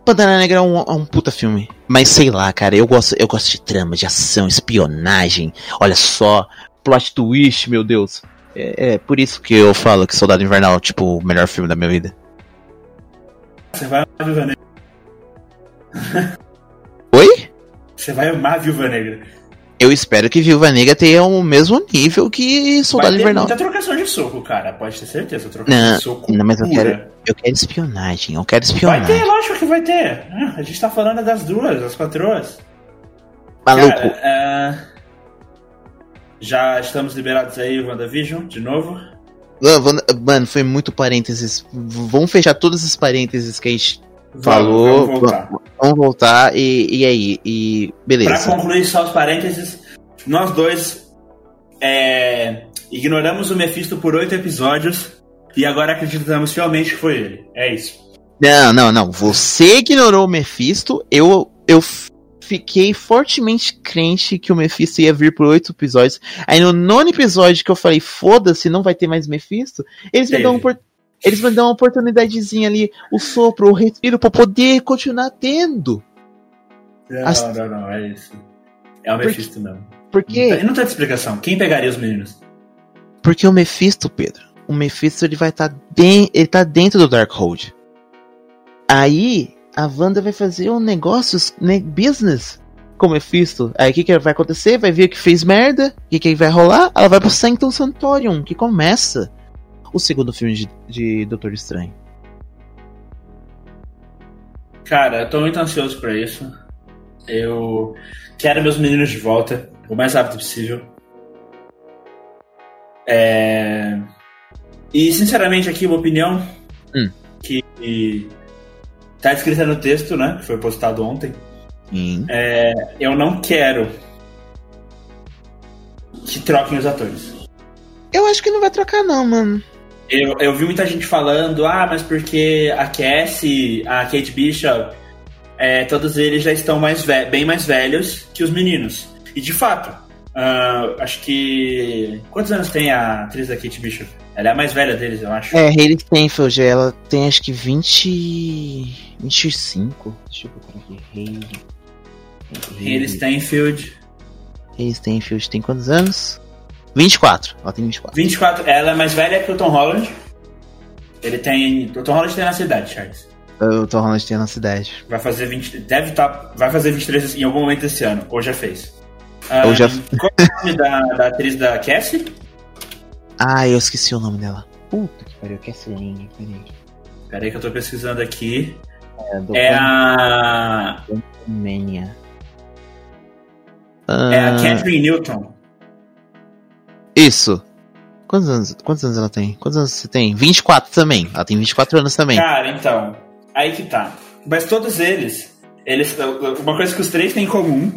Pantera Negra é um, é um, puta filme. Mas sei lá, cara, eu gosto, eu gosto de trama, de ação, espionagem. Olha só, plot twist, meu Deus. É, é por isso que eu falo que Soldado Invernal é tipo o melhor filme da minha vida. Você vai amar Viúva Negra. Oi? Você vai amar Viúva Negra. Eu espero que Viúva Negra tenha o mesmo nível que Soldado Vai ter Invernal. muita trocação de soco, cara. Pode ter certeza. Trocação não, de soco. Não, mas eu quero, eu quero espionagem. Eu quero espionagem. Vai ter, lógico que vai ter. Ah, a gente tá falando das duas, das patroas. Maluco. Cara, uh, já estamos liberados aí, WandaVision, de novo. Mano, foi muito parênteses. Vamos fechar todos os parênteses que a gente falou. Vamos voltar. Vamos voltar e, e aí? E beleza. Pra concluir só os parênteses, nós dois é, ignoramos o Mephisto por oito episódios e agora acreditamos fielmente que foi ele. É isso. Não, não, não. Você ignorou o Mephisto, eu, eu fiquei fortemente crente que o Mephisto ia vir por oito episódios. Aí no nono episódio que eu falei, foda-se, não vai ter mais Mephisto, eles me dão um eles vão dar uma oportunidadezinha ali, o sopro, o respiro, pra poder continuar tendo. Não, As... não, não, é isso. É o Mephisto, não. Porque... Não, não tem explicação. Quem pegaria os meninos? Porque o Mephisto, Pedro, o Mephisto ele vai estar tá de... ele tá dentro do Darkhold. Aí a Wanda vai fazer um negócio, né, business com Mephisto. Aí o que, que vai acontecer? Vai ver que fez merda. O que, que vai rolar? Ela vai pro Sanctum Santorium, que começa o segundo filme de, de Doutor Estranho? Cara, eu tô muito ansioso para isso. Eu quero meus meninos de volta o mais rápido possível. É... E sinceramente aqui uma opinião hum. que tá escrita no texto, né? Que foi postado ontem. Hum. É... Eu não quero que troquem os atores. Eu acho que não vai trocar não, mano. Eu, eu vi muita gente falando, ah, mas porque a Cassie, a Kate Bishop, é, todos eles já estão mais bem mais velhos que os meninos. E de fato, uh, acho que. Quantos anos tem a atriz da Kate Bishop? Ela é a mais velha deles, eu acho. É, Hayley Steinfeld, ela tem acho que 20. 25. Deixa eu procurar aqui. Hayley. Hayley Steinfeld. Hayley Steinfeld tem quantos anos? 24. Ela tem 24. 24. Ela é mais velha que o Tom Holland. Ele tem. O Tom Holland tem na cidade, Charles. O Tom Holland tem na cidade. Vai fazer 20. Deve estar. Tá, vai fazer 23 em algum momento esse ano. Ou já fez. Ou já... Qual é o nome da, da atriz da Cassie? Ah, eu esqueci o nome dela. Puta que pariu, Cassie Lang. Peraí. Peraí que eu tô pesquisando aqui. É, é a. Mania. É a Catherine Newton. Isso. Quantos anos, quantos anos ela tem? Quantos anos você tem? 24 também. Ela tem 24 anos também. Cara, então. Aí que tá. Mas todos eles, eles. Uma coisa que os três têm em comum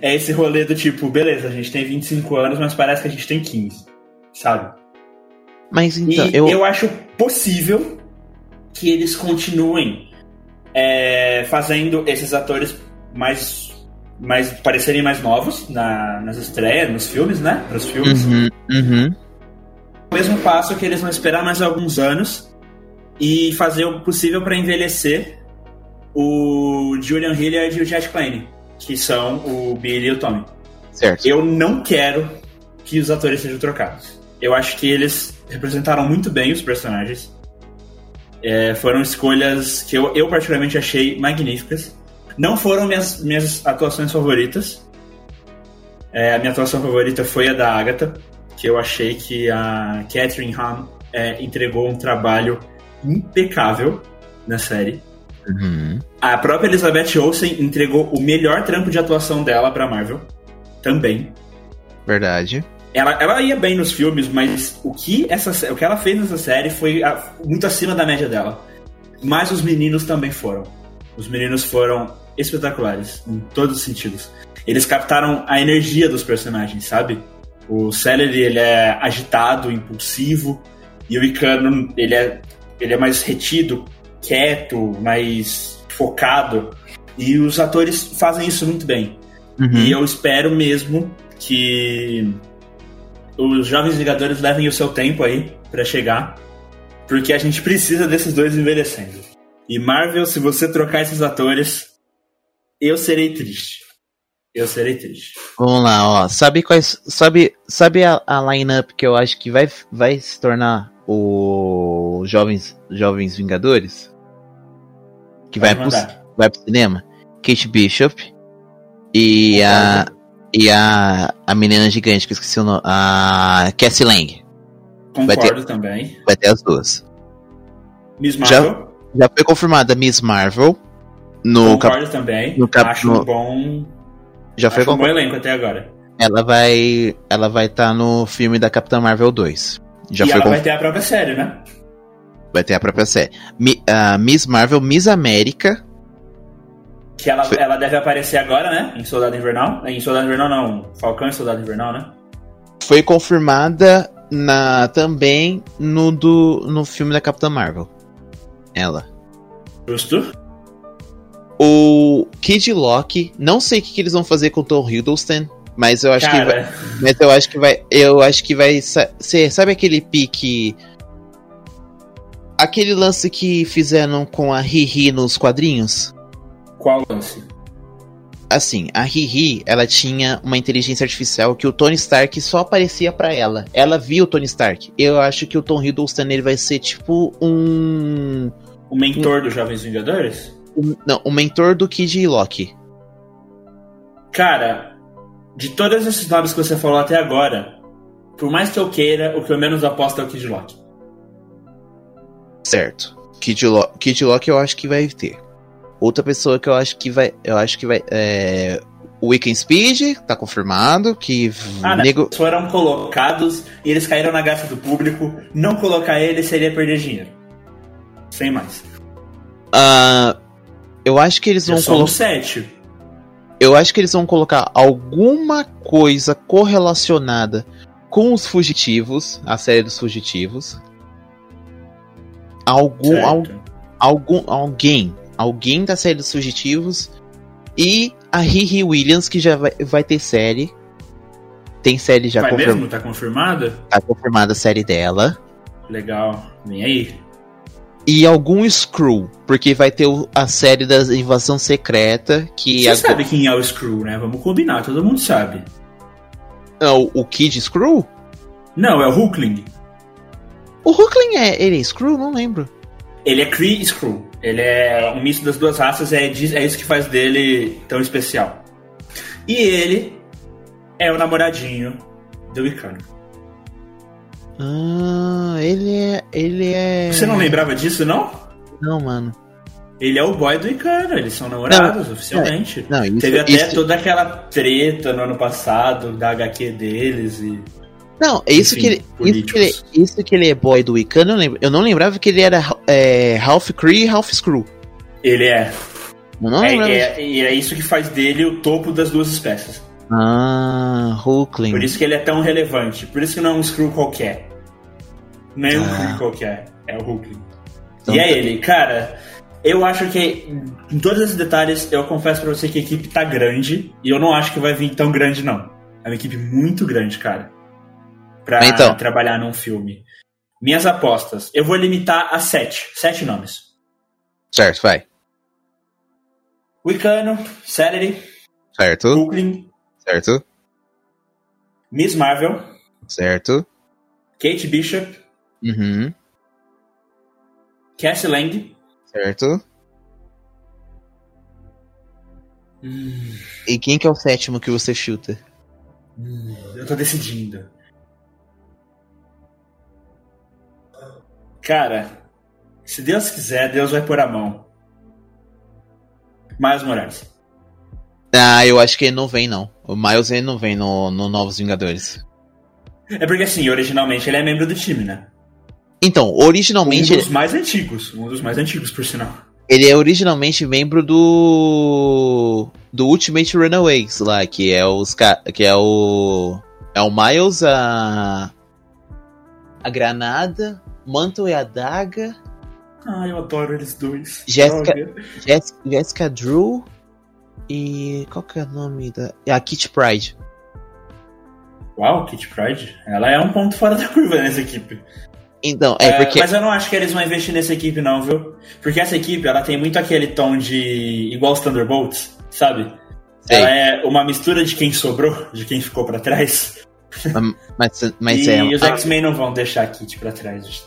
é esse rolê do tipo, beleza, a gente tem 25 anos, mas parece que a gente tem 15. Sabe? Mas então. E eu... eu acho possível que eles continuem é, fazendo esses atores mais mais parecerem mais novos na, nas estreias, nos filmes, né? Para os filmes. Uhum, uhum. O mesmo passo que eles vão esperar mais alguns anos e fazer o possível para envelhecer o Julian Hilliard e o Jet Klein, que são o Billy e o Tommy. Certo. Eu não quero que os atores sejam trocados. Eu acho que eles representaram muito bem os personagens. É, foram escolhas que eu, eu particularmente achei magníficas. Não foram minhas, minhas atuações favoritas. É, a minha atuação favorita foi a da Agatha, que eu achei que a Catherine Hahn é, entregou um trabalho impecável na série. Uhum. A própria Elizabeth Olsen entregou o melhor trampo de atuação dela pra Marvel. Também. Verdade. Ela, ela ia bem nos filmes, mas o que, essa, o que ela fez nessa série foi muito acima da média dela. Mas os meninos também foram. Os meninos foram espetaculares, em todos os sentidos. Eles captaram a energia dos personagens, sabe? O Celery, ele é agitado, impulsivo, e o Icano, ele é, ele é mais retido, quieto, mais focado. E os atores fazem isso muito bem. Uhum. E eu espero mesmo que os Jovens Vingadores levem o seu tempo aí para chegar, porque a gente precisa desses dois envelhecendo. E Marvel, se você trocar esses atores, eu serei triste. Eu serei triste. Vamos lá, ó. Sabe quais. Sabe, sabe a, a lineup que eu acho que vai, vai se tornar o Jovens, Jovens Vingadores? Que vai, vai, pro, vai pro cinema? Kate Bishop e a. E a, a menina gigante, que eu esqueci o nome. A Cassie Lang. Concordo vai ter, também. Vai ter as duas. Miss Marvel. Já, já foi confirmada Miss Marvel. No Concordo cap, também. No cap, Acho no, um bom. Já foi um bom elenco até agora. Ela vai. Ela vai estar tá no filme da Capitã Marvel 2. Já e foi ela vai ter a própria série, né? Vai ter a própria série. Mi, uh, Miss Marvel, Miss América que ela, ela deve aparecer agora, né? Em Soldado Invernal. Em Soldado Invernal não. Falcão e Soldado Invernal, né? Foi confirmada na, também no, do, no filme da Capitã Marvel. Ela. Justo. O Kid Loki, não sei o que, que eles vão fazer com o Tom Hiddleston, mas eu acho Cara. que vai, mas eu acho que vai, eu acho que vai ser, sabe aquele pique aquele lance que fizeram com a Riri nos quadrinhos? Qual lance? Assim, a Riri, ela tinha uma inteligência artificial que o Tony Stark só aparecia para ela. Ela via o Tony Stark. Eu acho que o Tom Hiddleston ele vai ser tipo um o mentor um... dos Jovens Vingadores? Um, não, o mentor do Kid Loki. Cara, de todas essas nomes que você falou até agora, por mais que eu queira, o que eu menos aposto é o Kid Loki. Certo. Kid, Lo Kid Loki eu acho que vai ter. Outra pessoa que eu acho que vai. Eu acho que vai. É, o Weekend Speed, tá confirmado. Que. Ah, nego... foram colocados e eles caíram na graça do público. Não colocar ele seria perder dinheiro. Sem mais. Uh, eu acho que eles vão colocar. sete. Eu acho que eles vão colocar alguma coisa correlacionada com os fugitivos, a série dos fugitivos. Algum, al, algum alguém alguém da série dos Fugitivos e a Riri Williams, que já vai, vai ter série. Tem série já confirmada. mesmo? Tá confirmada? Tá confirmada a série dela. Legal, vem aí. E algum Screw, porque vai ter a série da Invasão Secreta, que... Você sabe quem é o Screw, né? Vamos combinar, todo mundo sabe. Não, o Kid Screw? Não, é o Hulkling. O Hulkling é... Ele é Screw? Não lembro. Ele é Kree Skrull. Ele é um misto das duas raças, é, é isso que faz dele tão especial. E ele é o namoradinho do Wiccan. Ah, ele é. Ele é. Você não lembrava disso, não? Não, mano. Ele é o boy do Icano, eles são namorados, não, oficialmente. É, não, isso, Teve até isso... toda aquela treta no ano passado da HQ deles e. Não, é isso, Enfim, que ele, isso, que ele, isso que ele é boy do Wiccan, eu, lembro, eu não lembrava que ele era é, half Cree e half Screw. Ele é. Eu não é, é, e é, isso que faz dele o topo das duas espécies. Ah, Hulkling. Por isso que ele é tão relevante. Por isso que não é um Screw qualquer. Nem é um ah. Cree qualquer. É o Hulkling. Então, e é ele, cara. Eu acho que, em todos esses detalhes, eu confesso pra você que a equipe tá grande. E eu não acho que vai vir tão grande, não. É uma equipe muito grande, cara para então. trabalhar num filme. Minhas apostas. Eu vou limitar a sete. Sete nomes. Certo, vai. Wicano, Celery. Certo. Brooklyn. Certo. Miss Marvel. Certo. Kate Bishop. Uhum. Cassie Lang. Certo. Hum. E quem que é o sétimo que você chuta? Hum, eu tô decidindo. Cara, se Deus quiser, Deus vai pôr a mão. Miles Morales. Ah, eu acho que ele não vem, não. O Miles ele não vem no, no Novos Vingadores. É porque assim, originalmente ele é membro do time, né? Então, originalmente. Um dos mais antigos. Um dos mais antigos, por sinal. Ele é originalmente membro do. do Ultimate Runaways lá, que é os que é o. É o Miles, a. A Granada, Mantle e a Daga. Ah, eu adoro eles dois. Jessica, Jessica, Jessica Drew. E qual que é o nome da. É a Kit Pride. Uau, Kit Pride? Ela é um ponto fora da curva nessa equipe. Então, é, é porque. Mas eu não acho que eles vão investir nessa equipe, não, viu? Porque essa equipe, ela tem muito aquele tom de. igual os Thunderbolts, sabe? Sei. Ela é uma mistura de quem sobrou, de quem ficou para trás. Mas, mas e é. os X-Men não vão deixar a Kit pra trás.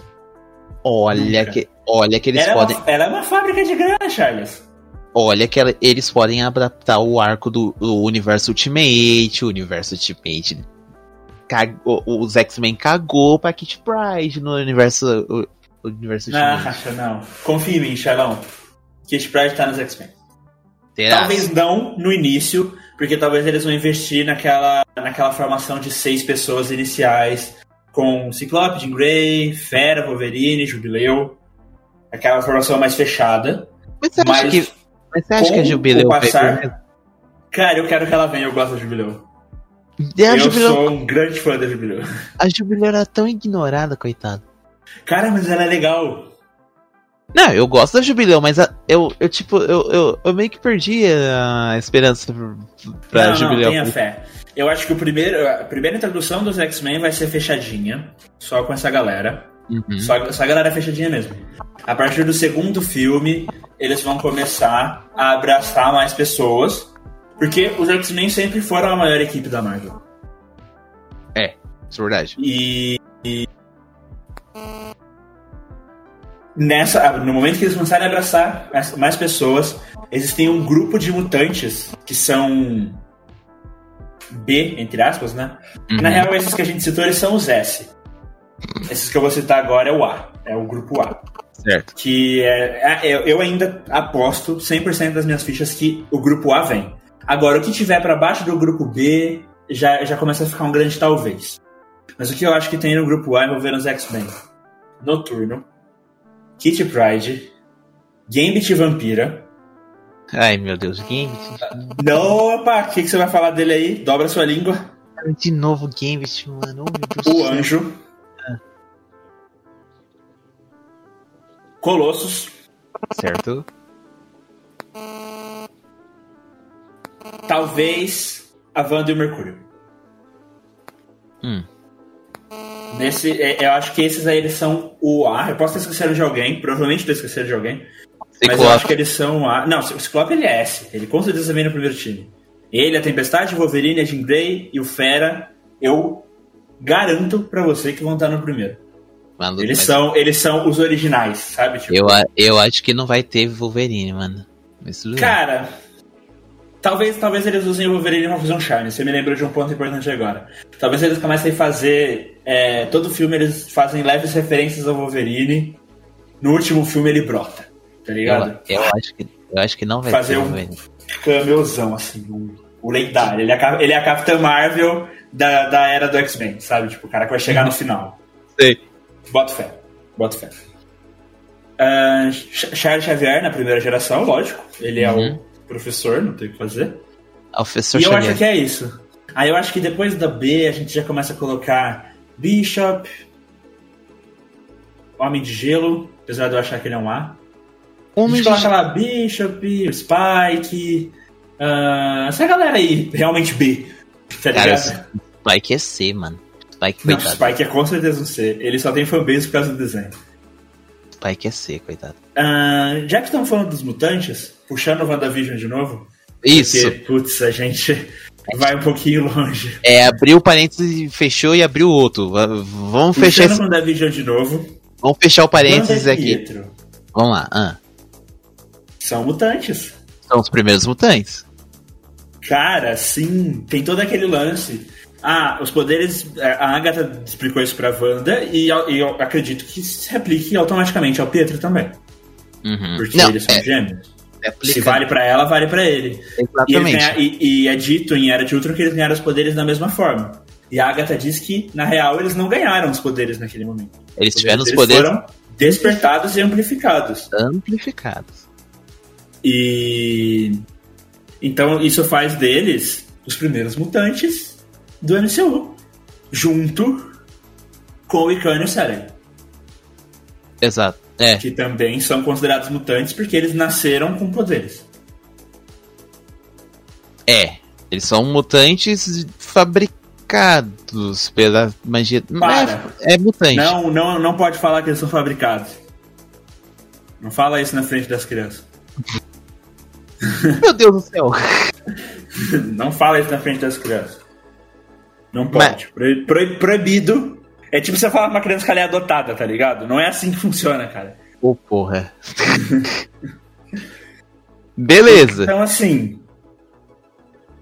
Olha que, olha que eles podem. Uma, ela é uma fábrica de grana, Charles. Olha que eles podem adaptar o arco do, do universo Ultimate, o universo Ultimate. Cagou, os X-Men cagou pra Kit Pride no universo, o, universo Ultimate. Não, não. Confia em mim, Charlão. Kit Pride tá nos X-Men. Talvez não no início, porque talvez eles vão investir naquela, naquela formação de seis pessoas iniciais, com Ciclope, Jean Grey, Fera, Wolverine, Jubileu. Aquela formação mais fechada. Mas você acha, que, mas você acha que a Jubileu passar... Cara, eu quero que ela venha, eu gosto da Jubileu. Eu Jubileu... sou um grande fã da Jubileu. A Jubileu era tão ignorada, coitada. Cara, mas ela é legal. Não, eu gosto da Jubileu, mas a, eu, eu, tipo, eu, eu, eu, meio que perdi a esperança pra não, Jubileu. Não, tenha fé. Eu acho que o primeiro, a primeira introdução dos X-Men vai ser fechadinha, só com essa galera. Uhum. Só, só a galera fechadinha mesmo. A partir do segundo filme, eles vão começar a abraçar mais pessoas, porque os X-Men sempre foram a maior equipe da Marvel. É, isso é verdade. E, e nessa, no momento que eles começarem a abraçar mais pessoas, existem um grupo de mutantes que são B, entre aspas, né? Uhum. Na real, esses que a gente citou, eles são os S. Esses que eu vou citar agora é o A, é o grupo A. Certo. Que é, é eu ainda aposto 100% das minhas fichas que o grupo A vem. Agora, o que tiver para baixo do grupo B já, já começa a ficar um grande talvez. Mas o que eu acho que tem no grupo A envolvendo os X-Men? Noturno, Kitty Pride, Gambit Vampira. Ai meu Deus, Gambit. Não, opa, o que, que você vai falar dele aí? Dobra sua língua. De novo Gambit, mano. Oh, o Anjo. Ah. Colossus. Certo. Talvez a Wanda e o Mercúrio. Hum. Nesse, é, eu acho que esses aí eles são o A. Eu posso ter esquecido de alguém, provavelmente ter esquecido de alguém. Mas eu acho que eles são A. Não, o Ciclope ele é S. Ele com certeza vem no primeiro time. Ele, a Tempestade, o Wolverine, a Jean Grey e o Fera, eu garanto pra você que vão estar no primeiro. Mano, eles, mas... são, eles são os originais, sabe? Tipo... Eu, eu acho que não vai ter Wolverine, mano. Cara, Talvez, talvez eles usem o Wolverine pra fazer um charme. Você me lembrou de um ponto importante agora. Talvez eles comecem a fazer. É, todo filme eles fazem leves referências ao Wolverine. No último filme ele brota. Tá ligado? Eu, eu acho, que, eu acho que não vai fazer ter um cameozão, assim. Um, o lendário. Ele é, a, ele é a Capitã Marvel da, da era do X-Men, sabe? Tipo, o cara que vai chegar no final. Sei. Bota fé. Bota fé. Uh, Charles Xavier na primeira geração, lógico. Ele é uhum. o professor, não tem o que fazer. Professor e eu acho que é isso. Aí eu acho que depois da B a gente já começa a colocar Bishop, Homem de Gelo, apesar de eu achar que ele é um A. Homem a gente coloca lá Bishop, Spike, uh, essa galera aí, realmente B. Tá Cara, Spike é C, mano. Spike, não, Spike é com certeza um C. Ele só tem fanbase por causa do desenho. Spike é C, coitado. Uh, já que estamos falando dos mutantes, puxando o WandaVision de novo. Isso. Porque, putz, a gente vai um pouquinho longe. É, abriu o parênteses, fechou e abriu outro. Vamos fechar esse... o WandaVision de novo. Vamos fechar o parênteses aqui. Vamos lá. Ah. São mutantes. São os primeiros mutantes. Cara, sim. Tem todo aquele lance. Ah, os poderes. A Agatha explicou isso pra Wanda e, e eu acredito que se replique automaticamente ao Pietro também. Uhum. Porque Não, eles são é... gêmeos. Se vale para ela, vale para ele. Exatamente. E, e, e, é dito em Era de Ultron que eles ganharam os poderes da mesma forma. E a Agatha diz que, na real, eles não ganharam os poderes naquele momento. Eles tiveram os poderes. Foram despertados e amplificados. Amplificados. E. Então, isso faz deles os primeiros mutantes do MCU. Junto com o Icano e o Seren. Exato. É. Que também são considerados mutantes porque eles nasceram com poderes. É. Eles são mutantes fabricados pela magia. Para. É, é mutante. Não, não, não pode falar que eles são fabricados. Não fala isso na frente das crianças. Meu Deus do céu. não fala isso na frente das crianças. Não pode. Mas... Pro, proibido. É tipo você falar pra uma criança que ela é adotada, tá ligado? Não é assim que funciona, cara. Ô, oh, porra. Beleza. Então, assim.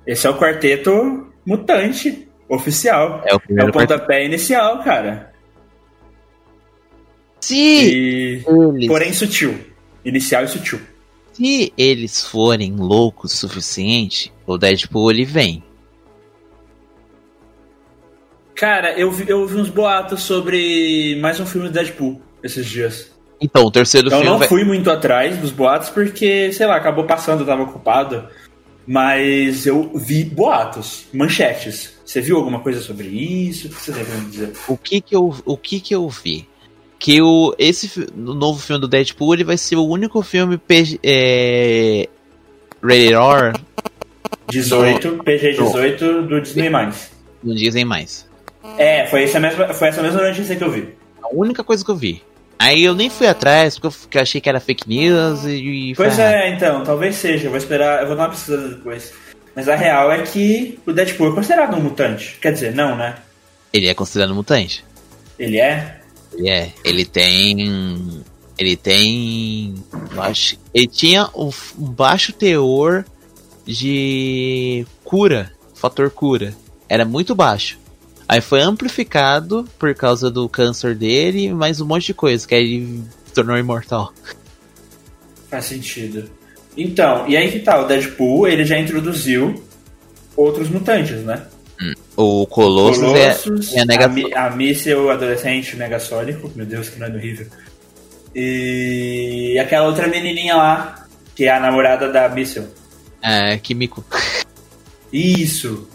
Esse é o quarteto mutante oficial. É o, é o pontapé quarteto. inicial, cara. Se e... Porém sutil. Inicial e sutil. Se eles forem loucos o suficiente, o Deadpool ele vem. Cara, eu vi, eu vi uns boatos sobre mais um filme do Deadpool esses dias. Então, o terceiro então, filme. Eu não vai... fui muito atrás dos boatos porque, sei lá, acabou passando, eu tava ocupado. Mas eu vi boatos, manchetes. Você viu alguma coisa sobre isso? O que você deve me dizer? O que que eu, o que que eu vi? Que o, esse novo filme do Deadpool ele vai ser o único filme PG, é, rated R 18, PG-18 do Disney+. Do Disney+. É, foi essa, mesma, foi essa mesma notícia que eu vi. A única coisa que eu vi. Aí eu nem fui atrás, porque eu achei que era fake news e. Pois é, então, talvez seja. Eu vou esperar, eu vou dar uma pesquisada depois. Mas a real é que o Deadpool é considerado um mutante. Quer dizer, não, né? Ele é considerado um mutante. Ele é? É. Ele tem. Ele tem. Acho, ele tinha um, um baixo teor de cura. Fator cura. Era muito baixo. Aí foi amplificado por causa do câncer dele, mais um monte de coisa, que aí ele tornou imortal. Faz sentido. Então, e aí que tá, o Deadpool, ele já introduziu outros mutantes, né? O Colossus, Colossus é, é a, Nega... a, a Míssel adolescente Negasônico, meu Deus, que nome horrível. E aquela outra menininha lá, que é a namorada da Míssel. É, Kimiko. Isso.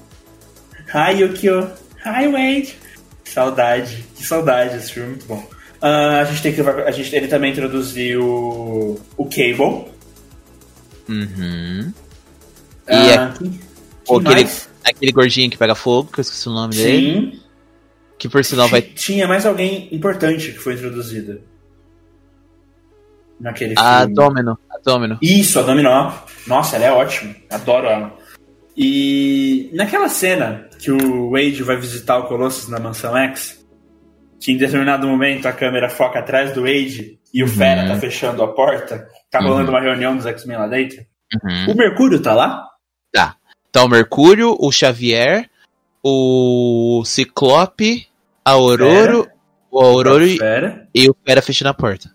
Ai, Yukio. Hi, Wade! Saudade, que saudade, esse filme é muito bom. Uh, a gente tem que. A gente, ele também introduziu o Cable. Uhum. Uh, e aqui, aquele, aquele gordinho que pega fogo, que eu esqueci o nome Sim. dele. Que por sinal vai. Tinha mais alguém importante que foi introduzida. Naquele a filme. Domino. A Domino. Isso, a Dominó. Nossa, ela é ótima. Adoro ela. E naquela cena que o Wade vai visitar o Colossus na mansão X, que em determinado momento a câmera foca atrás do Wade e o uhum. Fera tá fechando a porta, tá uhum. rolando uma reunião dos X-Men lá dentro. Uhum. O Mercúrio tá lá? Tá. Tá o Mercúrio, o Xavier, o Ciclope, a Aurora, o Aurora e, e o Fera fechando a porta.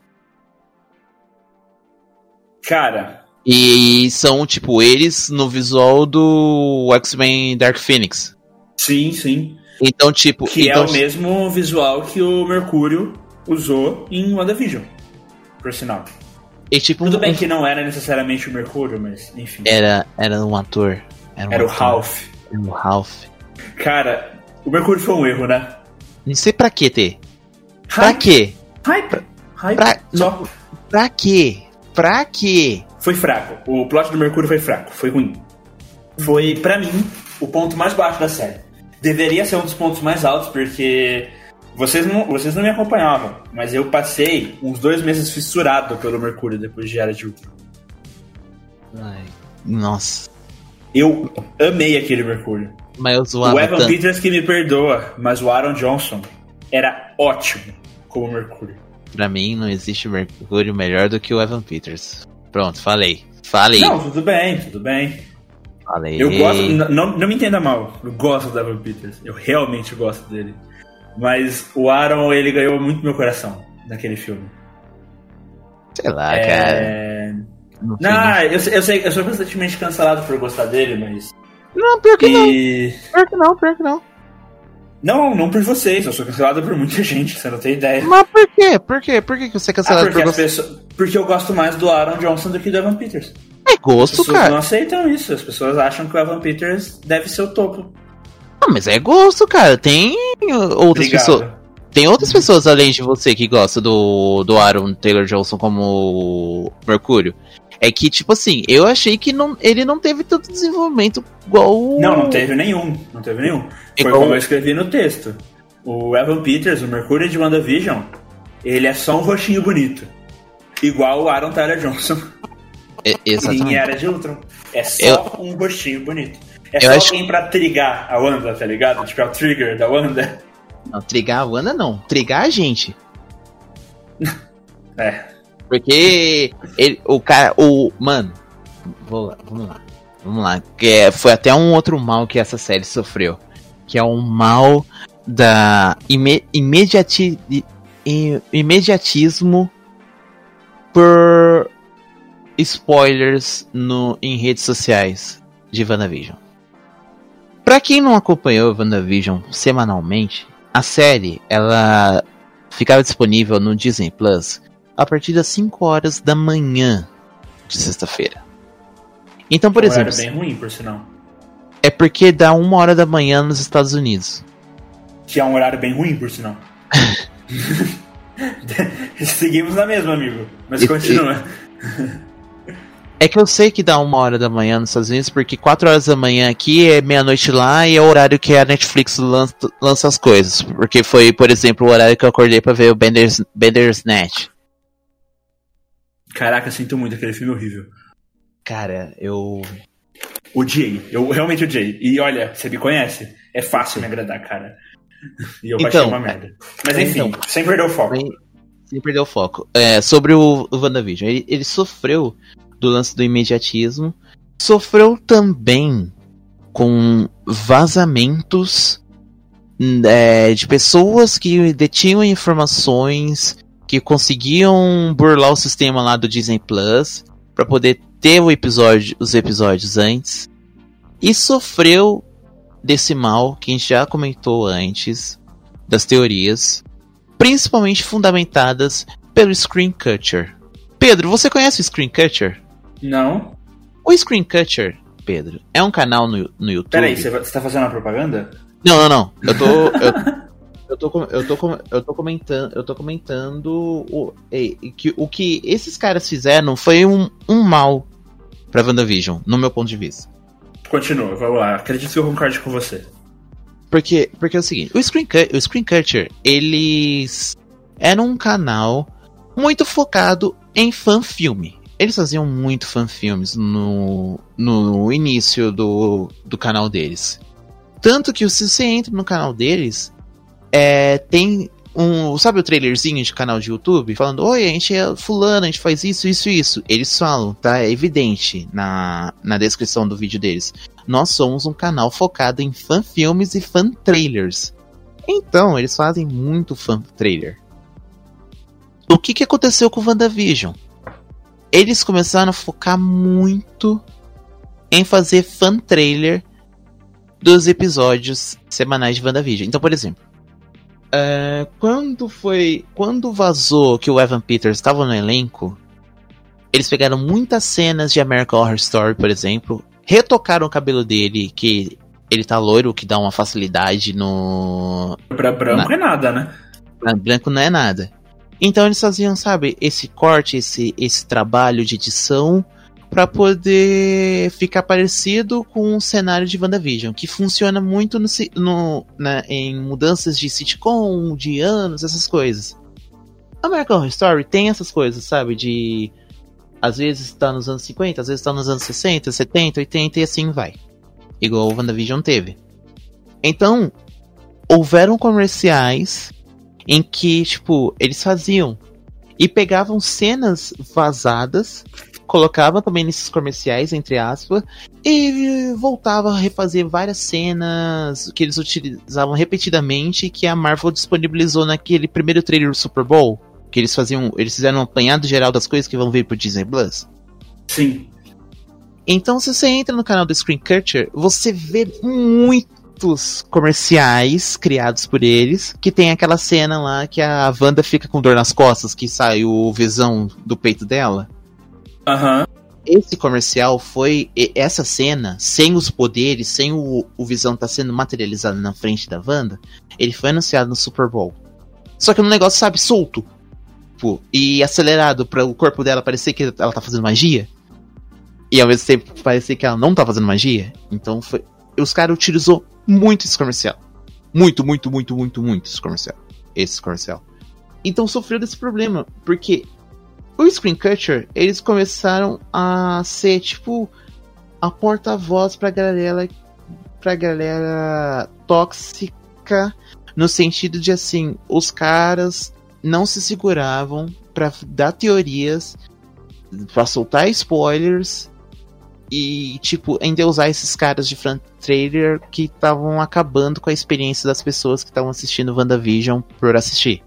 Cara, e são, tipo, eles no visual do X-Men Dark Phoenix. Sim, sim. Então, tipo. Que então, é o mesmo visual que o Mercúrio usou em WandaVision, por sinal. E, tipo, Tudo um, bem que não era necessariamente o Mercúrio, mas enfim. Era, era um ator. Era, era o Ralph. Era o Ralph. Cara, o Mercúrio foi um erro, né? Não sei pra que ter. Pra quê? Hype. Hype. Pra, Só... pra quê? Pra quê? foi fraco. O plot do Mercúrio foi fraco, foi ruim. Foi, para mim, o ponto mais baixo da série. Deveria ser um dos pontos mais altos, porque vocês não, vocês não me acompanhavam, mas eu passei uns dois meses fissurado pelo Mercúrio depois de Era de Ultron. Ai, nossa. Eu amei aquele Mercúrio. Mas eu o Evan tanto. Peters que me perdoa, mas o Aaron Johnson era ótimo como Mercúrio. Pra mim, não existe Mercúrio melhor do que o Evan Peters. Pronto, falei. Falei. Não, tudo bem, tudo bem. Falei. Eu gosto, não, não me entenda mal, eu gosto do Evan Peters, eu realmente gosto dele. Mas o Aaron, ele ganhou muito meu coração naquele filme. Sei lá, é... cara. Não, eu, eu sei, eu sou constantemente cancelado por gostar dele, mas. Não, pior que e... não. Pior que não, pior que não. Não, não por vocês, eu sou cancelado por muita gente, você não tem ideia. Mas por quê? Por quê? Por que você é cancelado ah, porque por você? Pessoas... Porque eu gosto mais do Aaron Johnson do que do Evan Peters. É gosto, as pessoas cara. não aceitam isso, as pessoas acham que o Evan Peters deve ser o topo. Não, mas é gosto, cara. Tem outras Obrigado. pessoas. Tem outras pessoas além de você que gostam do, do Aaron Taylor Johnson como Mercúrio. É que, tipo assim, eu achei que não, ele não teve tanto desenvolvimento igual. Não, não teve nenhum. Não teve nenhum. Foi igual... como eu escrevi no texto. O Evan Peters, o Mercúrio de WandaVision, ele é só um rostinho bonito. Igual o Aaron Tyler Johnson. É, exatamente. Em Era de Ultron. É só eu... um rostinho bonito. É eu só acho... alguém pra trigar a Wanda, tá ligado? Tipo, é o trigger da Wanda. Não, trigar a Wanda não. Trigar a gente. é. Porque ele, o cara, o. Mano, vou lá, vamos lá. Vamos lá. Que é, foi até um outro mal que essa série sofreu. Que é o mal da ime, imediati, imediatismo por spoilers no, em redes sociais de WandaVision. Pra quem não acompanhou WandaVision semanalmente, a série ela ficava disponível no Disney Plus a partir das 5 horas da manhã de sexta-feira. Então, por é um exemplo. É bem ruim, por sinal. É porque dá uma hora da manhã nos Estados Unidos. Que é um horário bem ruim, por sinal. Seguimos na mesma, amigo. Mas e, continua. E... É que eu sei que dá uma hora da manhã nos Estados Unidos, porque 4 horas da manhã aqui é meia-noite lá e é o horário que a Netflix lança, lança, as coisas. Porque foi, por exemplo, o horário que eu acordei pra ver o Bender's, Bender's Net. Caraca, sinto muito aquele filme horrível. Cara, eu. Odiei. Eu realmente odiei. E olha, você me conhece. É fácil me agradar, cara. E eu então, uma merda. Mas enfim, então, sem perder o foco. Sem perder o foco. É, sobre o, o WandaVision. Ele, ele sofreu do lance do imediatismo. Sofreu também com vazamentos é, de pessoas que detinham informações que conseguiam burlar o sistema lá do Disney Plus para poder ter o episódio, os episódios antes e sofreu desse mal que a gente já comentou antes das teorias, principalmente fundamentadas pelo Screen Catcher. Pedro, você conhece o Screen Catcher? Não. O Screen Catcher, Pedro, é um canal no, no YouTube. Peraí, você tá fazendo uma propaganda? Não, não, não. Eu tô. Eu, eu tô, eu tô, eu tô comentando, eu tô comentando o, que, o que esses caras fizeram foi um, um mal pra WandaVision, no meu ponto de vista. Continua, vamos lá. Acredito que eu concorde com você. Porque, porque é o seguinte, o Screen, o Screen Catcher, eles eram um canal muito focado em fan-filme. Eles faziam muito fan-filmes no, no início do, do canal deles. Tanto que se você entra no canal deles, é, tem um. Sabe o trailerzinho de canal de YouTube? Falando, oi, a gente é fulano, a gente faz isso, isso isso. Eles falam, tá? É evidente na, na descrição do vídeo deles. Nós somos um canal focado em fan filmes e fan trailers. Então, eles fazem muito fan trailer. O que, que aconteceu com o WandaVision? Eles começaram a focar muito em fazer fan trailer dos episódios semanais de WandaVision. Então, por exemplo, é, quando foi. Quando vazou que o Evan Peters estava no elenco, eles pegaram muitas cenas de American Horror Story, por exemplo, retocaram o cabelo dele, que ele tá loiro, que dá uma facilidade no. Pra branco na, é nada, né? Pra branco não é nada. Então eles faziam, sabe, esse corte, esse, esse trabalho de edição para poder ficar parecido com o cenário de WandaVision, que funciona muito no, no, na, em mudanças de sitcom, de anos, essas coisas. American Horror Story tem essas coisas, sabe? De. Às vezes está nos anos 50, às vezes está nos anos 60, 70, 80 e assim vai. Igual o WandaVision teve. Então, houveram comerciais em que, tipo, eles faziam e pegavam cenas vazadas colocava também nesses comerciais, entre aspas, e voltava a refazer várias cenas que eles utilizavam repetidamente que a Marvel disponibilizou naquele primeiro trailer do Super Bowl. Que eles faziam. Eles fizeram um apanhado geral das coisas que vão vir pro Disney Plus. Sim. Então, se você entra no canal do Screen Culture, você vê muitos comerciais criados por eles, que tem aquela cena lá que a Wanda fica com dor nas costas, que sai o visão do peito dela. Aham. Uhum. Esse comercial foi. Essa cena, sem os poderes, sem o, o Visão tá sendo materializado na frente da Wanda, ele foi anunciado no Super Bowl. Só que no negócio, sabe, solto. Pô, e acelerado para o corpo dela parecer que ela tá fazendo magia. E ao mesmo tempo parecia que ela não tá fazendo magia. Então foi. Os caras utilizou muito esse comercial. Muito, muito, muito, muito, muito esse comercial. Esse comercial. Então sofreu desse problema. Porque o Screen Catcher, eles começaram a ser tipo a porta-voz pra galera. pra galera tóxica. No sentido de assim, os caras não se seguravam para dar teorias, para soltar spoilers e, tipo, ainda usar esses caras de front trailer que estavam acabando com a experiência das pessoas que estavam assistindo WandaVision por assistir.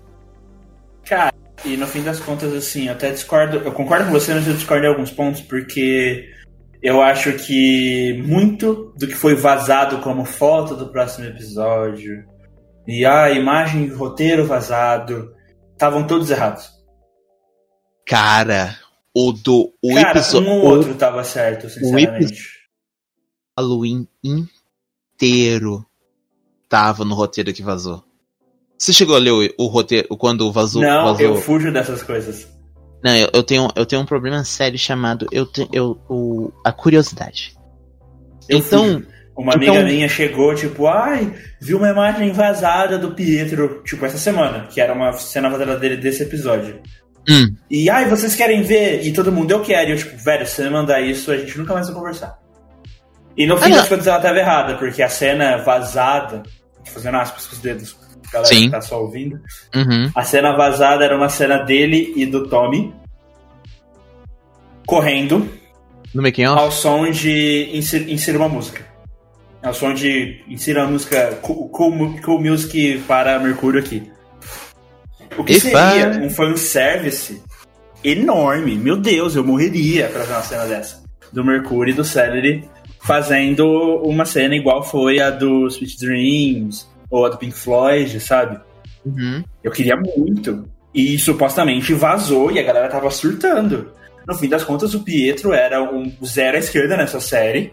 Cara, e no fim das contas, assim, eu até discordo, eu concordo com você, mas eu discordo em alguns pontos, porque eu acho que muito do que foi vazado como foto do próximo episódio, e a imagem e roteiro vazado, estavam todos errados. Cara, o do o Cara, episódio. Um ou outro tava certo, sinceramente. O Halloween inteiro tava no roteiro que vazou. Você chegou a ler o, o roteiro quando vazou? Não, vazou? eu fujo dessas coisas. Não, eu, eu, tenho, eu tenho um problema sério chamado eu, te, eu, o, a curiosidade. Eu então. Fujo. Uma então... amiga minha chegou, tipo, ai, vi uma imagem vazada do Pietro, tipo, essa semana, que era uma cena vazada dele desse episódio. Hum. E, ai, vocês querem ver? E todo mundo, eu quero. E eu, tipo, velho, se você mandar isso, a gente nunca mais vai conversar. E no fim ah, das contas ela tava errada, porque a cena vazada, fazendo aspas com os dedos, galera Sim. que tá só ouvindo. Uhum. A cena vazada era uma cena dele e do Tommy correndo. No making off? Ao som de inserir, inserir uma música. Ao som de inserir uma música cool, cool, cool music para Mercúrio aqui. O que seria um fanservice enorme. Meu Deus, eu morreria pra ver uma cena dessa. Do Mercúrio e do Celery fazendo uma cena igual foi a do Sweet Dreams ou a do Pink Floyd, sabe? Uhum. Eu queria muito. E supostamente vazou e a galera tava surtando. No fim das contas, o Pietro era um zero à esquerda nessa série.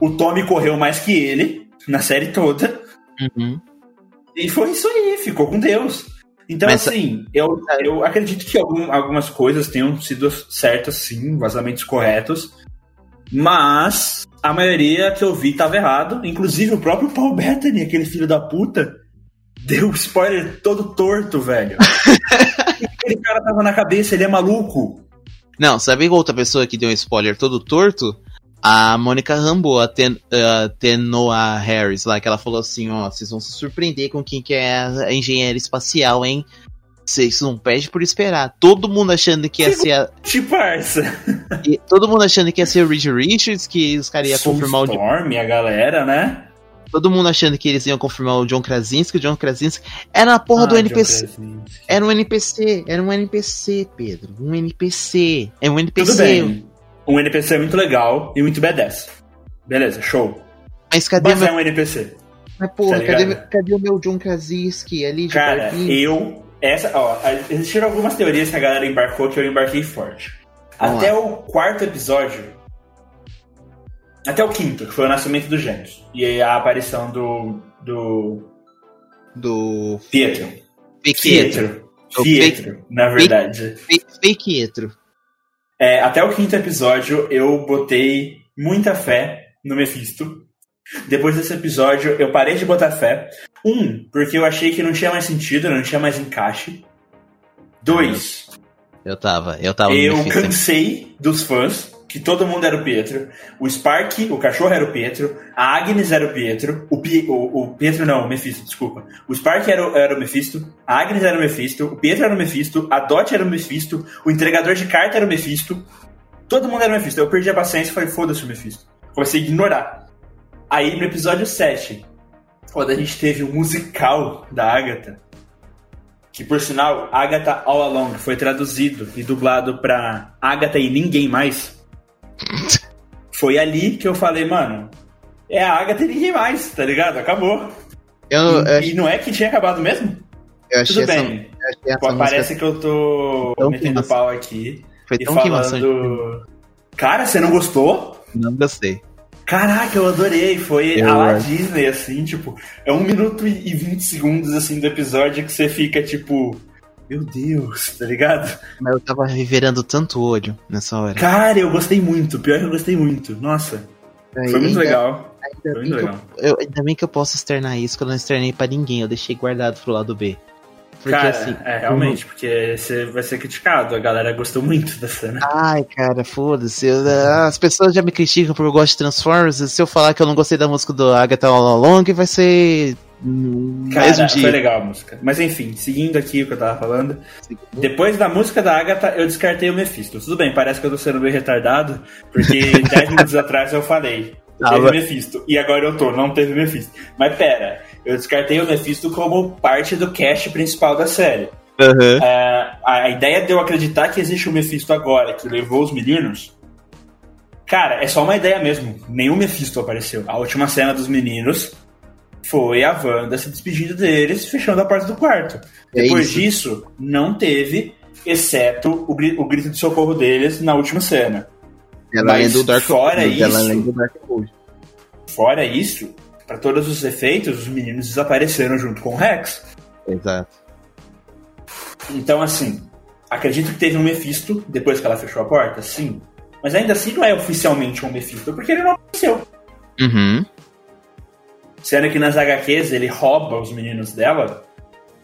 O Tommy correu mais que ele na série toda. Uhum. E foi isso aí, ficou com Deus. Então, Mas, assim, eu, eu acredito que algum, algumas coisas tenham sido certas, sim, vazamentos corretos, mas a maioria que eu vi estava errado. Inclusive, o próprio Paul Bettany, aquele filho da puta, deu spoiler todo torto, velho. aquele cara tava na cabeça, ele é maluco. Não, sabe outra pessoa que deu um spoiler todo torto? a Mônica Rambo, a, Ten, a Tenoa Harris lá, que ela falou assim, ó, vocês vão se surpreender com quem que é a engenheira espacial, hein? Vocês não pedem por esperar. Todo mundo achando que ia ser a. Que parça! E todo mundo achando que ia ser o Reed Richards, que os caras iam confirmar o. Storm, a galera, né? Todo mundo achando que eles iam confirmar o John Krasinski, o John Krasinski era a porra ah, do NPC. Era um NPC, era um NPC, Pedro. Um NPC. É um NPC. Tudo bem um NPC muito legal e muito B10. Beleza, show. Mas cadê Mas meu... é um NPC. Mas porra, tá cadê, cadê, o meu John Krasinski ali de Cara, eu. Essa, ó, existiram algumas teorias que a galera embarcou que eu embarquei forte. Vamos até lá. o quarto episódio. Até o quinto, que foi o nascimento dos gêmeos. E a aparição do. do. do. Pietro. Pietro. Pietro, Pietro na verdade. Pietro. É, até o quinto episódio eu botei muita fé no Mephisto. Depois desse episódio eu parei de botar fé. Um, porque eu achei que não tinha mais sentido, não tinha mais encaixe. Dois. Eu tava, eu tava. Eu cansei dos fãs que todo mundo era o Pietro. O Spark, o cachorro era o Pietro. A Agnes era o Pietro. O, Pi, o, o Pietro não, o Mephisto, desculpa. O Spark era, era o Mephisto. A Agnes era o Mephisto. O Pietro era o Mephisto. A Dot era o Mephisto. O entregador de carta era o Mephisto. Todo mundo era o Mephisto. Eu perdi a paciência e falei, foda-se o Mephisto. Comecei a ignorar. Aí no episódio 7, quando a gente teve o musical da Agatha, que por sinal, Agatha All Along foi traduzido e dublado pra Agatha e ninguém mais. Foi ali que eu falei, mano, é a Agatha e ninguém mais, tá ligado? Acabou. Eu, e, eu e não é que tinha acabado mesmo? Eu achei Tudo bem. Essa, Parece música... que eu tô metendo pau aqui. Foi tão e falando... Cara, você não gostou? Não gostei. Caraca, eu adorei. Foi eu a la Disney, assim, tipo, é um minuto e vinte segundos, assim, do episódio que você fica, tipo, meu Deus, tá ligado? Mas eu tava reverando tanto ódio nessa hora. Cara, eu gostei muito. Pior que eu gostei muito. Nossa. Foi muito ainda, legal. Ainda, foi muito legal. Eu, eu, ainda bem que eu posso externar isso, que eu não externei pra ninguém. Eu deixei guardado pro lado B. Porque, cara, assim, é, realmente, porque você vai ser criticado. A galera gostou muito da cena. Ai, cara, foda-se. As pessoas já me criticam porque eu gosto de Transformers. Se eu falar que eu não gostei da música do Agatha All Along, vai ser Cara, foi legal a música. Mas enfim, seguindo aqui o que eu tava falando. Depois da música da Agatha, eu descartei o Mephisto. Tudo bem, parece que eu tô sendo meio retardado, porque 10 minutos atrás eu falei. Ah, teve Mephisto. E agora eu tô, não teve Mephisto. Mas pera, eu descartei o Mephisto como parte do cast principal da série. Uhum. Uh, a ideia de eu acreditar que existe o Mephisto agora, que levou os meninos. Cara, é só uma ideia mesmo. Nenhum Mephisto apareceu. A última cena dos meninos foi a Wanda se despedindo deles, fechando a porta do quarto. É Depois isso. disso, não teve, exceto o, o, grito de socorro deles na última cena. Ela Mas, do Dark fora isso, ela do Dark Fora isso, para todos os efeitos, os meninos desapareceram junto com o Rex. Exato. Então, assim, acredito que teve um Mephisto depois que ela fechou a porta, sim. Mas ainda assim não é oficialmente um Mephisto, porque ele não apareceu. Uhum. Sendo que nas HQs ele rouba os meninos dela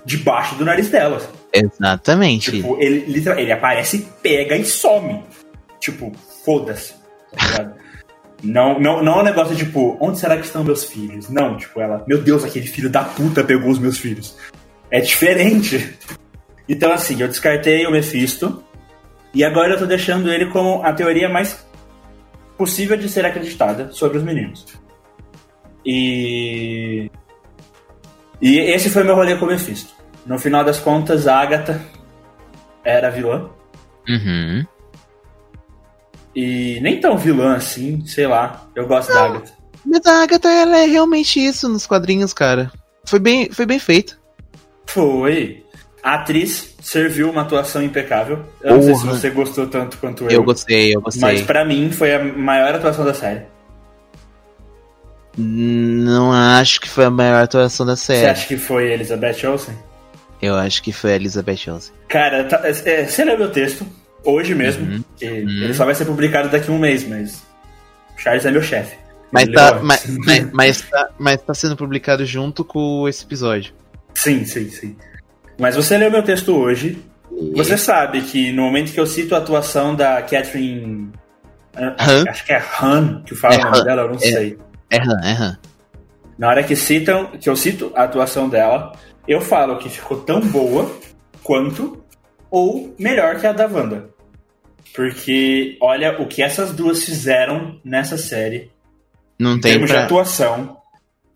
debaixo do nariz delas. Exatamente. Tipo, ele, ele aparece, pega e some. Tipo, foda-se. Tá não, não, não é um negócio tipo, onde será que estão meus filhos? Não, tipo, ela, meu Deus, aquele filho da puta pegou os meus filhos. É diferente. Então, assim, eu descartei o Mephisto. E agora eu tô deixando ele como a teoria mais possível de ser acreditada sobre os meninos. E. E esse foi meu rolê com o Mephisto. No final das contas, a Agatha era vilã. Uhum. E nem tão vilã assim, sei lá. Eu gosto Não, da Agatha. Mas a Agatha, ela é realmente isso nos quadrinhos, cara. Foi bem, foi bem feito. Foi. A atriz serviu uma atuação impecável. Eu não sei se você gostou tanto quanto eu. Eu gostei, eu gostei. Mas para mim foi a maior atuação da série. Não acho que foi a maior atuação da série. Você acha que foi Elizabeth Olsen? Eu acho que foi a Elizabeth Olsen. Cara, tá, é, você leu meu texto hoje mesmo. Uhum, uhum. Ele só vai ser publicado daqui a um mês, mas Charles é meu chefe. Mas tá, mas, mas, mas, tá, mas tá sendo publicado junto com esse episódio. Sim, sim, sim. Mas você leu meu texto hoje. E... Você sabe que no momento que eu cito a atuação da Catherine. Han? Acho que é Han que fala é o nome Han. dela, eu não é, sei. É Han, é Han. Na hora que citam, que eu cito a atuação dela, eu falo que ficou tão boa quanto ou melhor que a da Wanda. Porque olha o que essas duas fizeram nessa série. Não tem termos pra... de atuação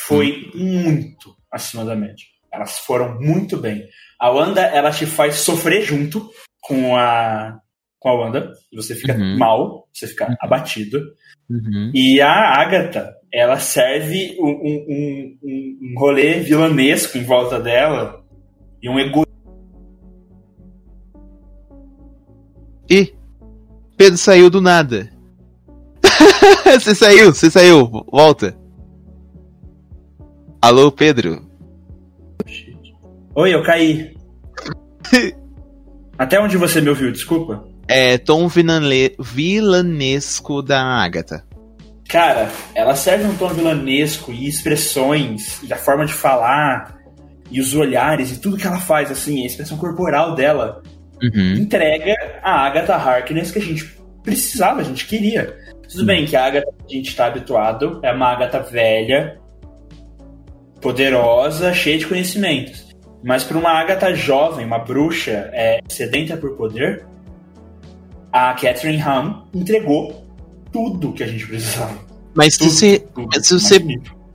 foi hum. muito acima da média. Elas foram muito bem. A Wanda, ela te faz sofrer junto com a com a Wanda, você fica uhum. mal, você fica uhum. abatido. Uhum. E a Agatha, ela serve um, um, um, um rolê vilanesco em volta dela e um ego. E Pedro saiu do nada. você saiu, você saiu, volta. Alô, Pedro. Oi, eu caí. Até onde você me ouviu, desculpa? É tom vilanesco da Agatha. Cara, ela serve um tom vilanesco e expressões, e a forma de falar, e os olhares, e tudo que ela faz, assim, a expressão corporal dela, uhum. entrega a Agatha Harkness que a gente precisava, a gente queria. Tudo uhum. bem que a Agatha a gente está habituado, é uma Agatha velha, poderosa, cheia de conhecimentos. Mas para uma Agatha jovem, uma bruxa é, sedenta por poder, a Catherine Ham entregou tudo que a gente precisava. Mas tudo, se você, tudo, se, você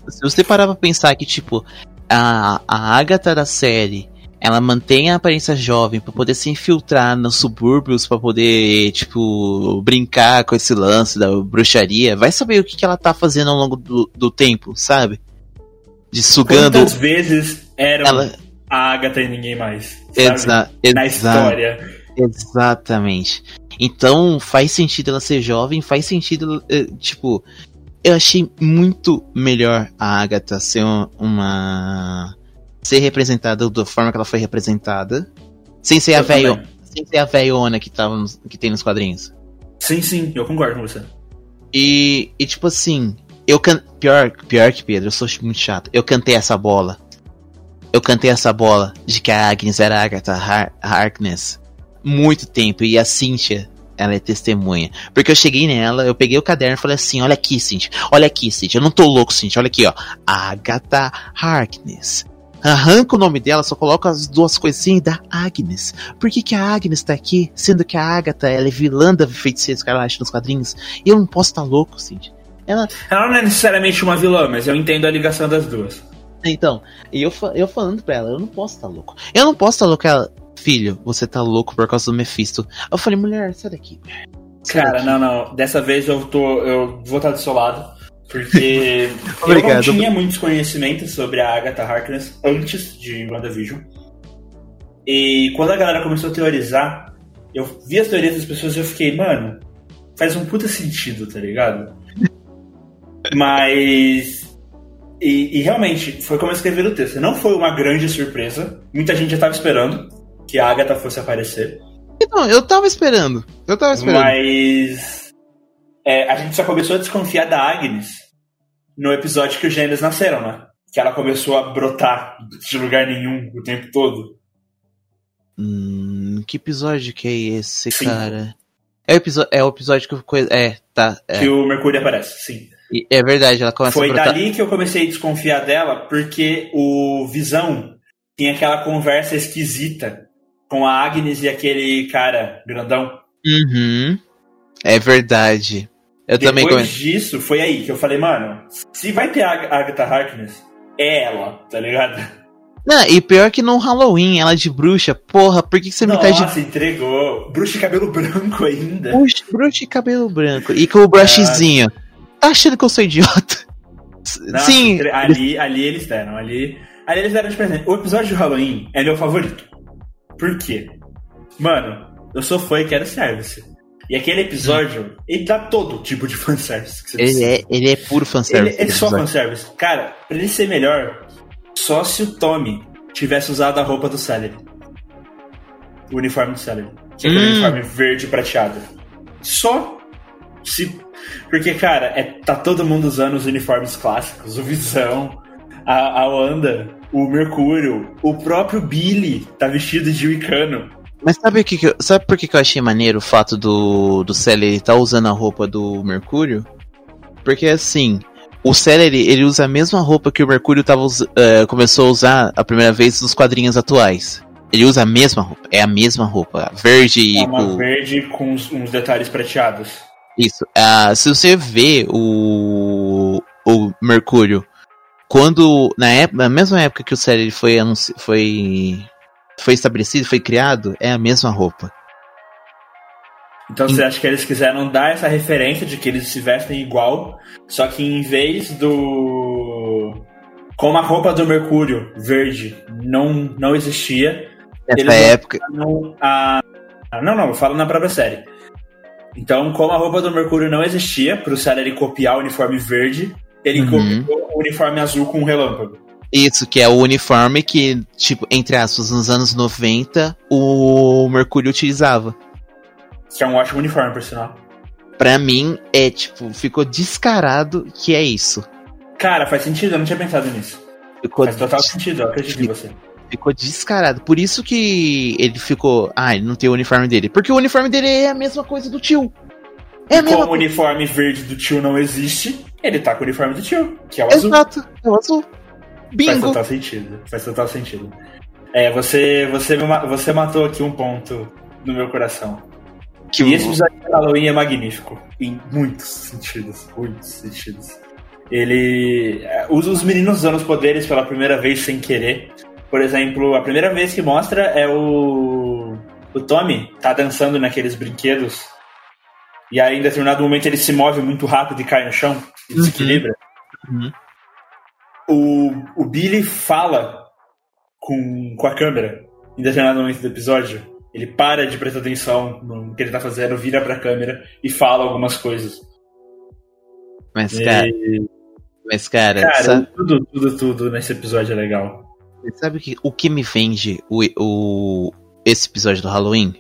se você parar pra pensar que, tipo, a, a Agatha da série ela mantém a aparência jovem para poder se infiltrar nos subúrbios, para poder, tipo, brincar com esse lance da bruxaria. Vai saber o que, que ela tá fazendo ao longo do, do tempo, sabe? De sugando. Quantas vezes eram ela... a Agatha e ninguém mais? Exa Na história. Exatamente. Então faz sentido ela ser jovem, faz sentido, eh, tipo, eu achei muito melhor a Agatha ser uma. Ser representada da forma que ela foi representada. Sem ser, a velho, sem ser a velhona que, tava nos, que tem nos quadrinhos. Sim, sim, eu concordo com você. E, e tipo assim, eu can... pior, pior que Pedro, eu sou muito chato. Eu cantei essa bola. Eu cantei essa bola de que a Agnes era a Agatha Har Harkness muito tempo. E a Cynthia, ela é testemunha. Porque eu cheguei nela, eu peguei o caderno e falei assim: olha aqui, Cynthia. Olha aqui, Cynthia. Eu não tô louco, Cynthia. Olha aqui, ó. Agatha Harkness arranca o nome dela, só coloca as duas coisinhas da Agnes. Por que, que a Agnes tá aqui, sendo que a Agatha ela é vilã da feiticeira escarlate nos quadrinhos? E eu não posso estar tá louco, Cindy. Ela... ela não é necessariamente uma vilã, mas eu entendo a ligação das duas. Então, eu, eu falando pra ela, eu não posso estar tá louco. Eu não posso estar tá louco. Ela, filho, você tá louco por causa do Mephisto. Eu falei, mulher, sai daqui. Sai Cara, daqui. não, não. Dessa vez eu tô. Eu vou estar do seu lado. Porque eu não tinha muitos conhecimentos sobre a Agatha Harkness antes de WandaVision. E quando a galera começou a teorizar, eu vi as teorias das pessoas e eu fiquei, mano, faz um puta sentido, tá ligado? Mas. E, e, realmente, foi como eu escrevi no texto. Não foi uma grande surpresa. Muita gente já tava esperando que a Agatha fosse aparecer. Não, eu tava esperando. Eu tava esperando. Mas é, a gente só começou a desconfiar da Agnes no episódio que os gêmeos nasceram, né? Que ela começou a brotar de lugar nenhum o tempo todo. Hum, que episódio que é esse, sim. cara? É o, episódio, é o episódio que coisa. É, tá. É. Que o Mercúrio aparece, sim. É verdade, ela começa Foi a brotar. dali que eu comecei a desconfiar dela, porque o Visão tinha aquela conversa esquisita com a Agnes e aquele cara grandão. Uhum. É verdade. Eu Depois também Depois disso, foi aí que eu falei, mano, se vai ter a Agatha Harkness, é ela, tá ligado? Não, e pior que no Halloween, ela de bruxa, porra, por que, que você Nossa, me tá de. Nossa, entregou. Bruxa de cabelo branco ainda. Bruxa, bruxa de cabelo branco. E com o brushzinho. Tá achando que eu sou idiota? Sim. Ali, ali eles deram, ali. Ali eles deram de presente. O episódio de Halloween é meu favorito. Por quê? Mano, eu sou fã e quero service. E aquele episódio, ele dá todo tipo de fanservice. Que você ele, é, ele é puro fanservice. Ele é só fanservice. Cara, pra ele ser melhor, só se o Tommy tivesse usado a roupa do Celery. O uniforme do Celery. Que é aquele hum. uniforme verde prateado. Só se. Porque, cara, é, tá todo mundo usando os uniformes clássicos. O Visão, a, a Wanda, o Mercúrio, o próprio Billy tá vestido de Wicano. Mas sabe, o que, que eu, sabe por que, que eu achei maneiro o fato do, do Celery estar tá usando a roupa do Mercúrio? Porque assim, o Celery ele usa a mesma roupa que o Mercúrio tava, uh, começou a usar a primeira vez nos quadrinhos atuais. Ele usa a mesma roupa, é a mesma roupa, verde é uma verde com uns, uns, detalhes prateados. Isso. Uh, se você vê o, o Mercúrio, quando. Na, época, na mesma época que o Celery foi, foi foi estabelecido, foi criado, é a mesma roupa. Então você acha que eles quiseram dar essa referência de que eles se vestem igual, só que em vez do. Como a roupa do Mercúrio verde não, não existia. Nessa época. A... Não, não, eu falo na própria série. Então, como a roupa do Mercúrio não existia, para o Celery copiar o uniforme verde, ele uhum. copiou o uniforme azul com um relâmpago. Isso, que é o uniforme que, tipo, entre aspas, nos anos 90, o Mercúrio utilizava. Que é um ótimo uniforme, por sinal. Pra mim, é, tipo, ficou descarado que é isso. Cara, faz sentido, eu não tinha pensado nisso. Ficou faz total sentido, eu acredito em você. Ficou descarado. Por isso que ele ficou. Ah, ele não tem o uniforme dele. Porque o uniforme dele é a mesma coisa do tio. É e como o uniforme verde do tio não existe, ele tá com o uniforme do tio, que é o azul. Exato, é o azul. Bingo. Faz total sentido. Faz total sentido. É, você, você, você matou aqui um ponto no meu coração. Que e esse episódio de Halloween é magnífico. Em muitos sentidos. Muitos sentidos. Ele é, usa os meninos usando os poderes pela primeira vez sem querer. Por exemplo, a primeira vez que mostra é o. O Tommy tá dançando naqueles brinquedos. E aí, em determinado momento, ele se move muito rápido e cai no chão e uhum. desequilibra. Uhum o, o Billy fala com, com a câmera em determinado momento do episódio. Ele para de prestar atenção no que ele tá fazendo, vira pra câmera e fala algumas coisas. Mas, e... cara. Mas, cara. Cara, sabe... tudo, tudo, tudo nesse episódio é legal. Sabe que, o que me vende o, o, esse episódio do Halloween?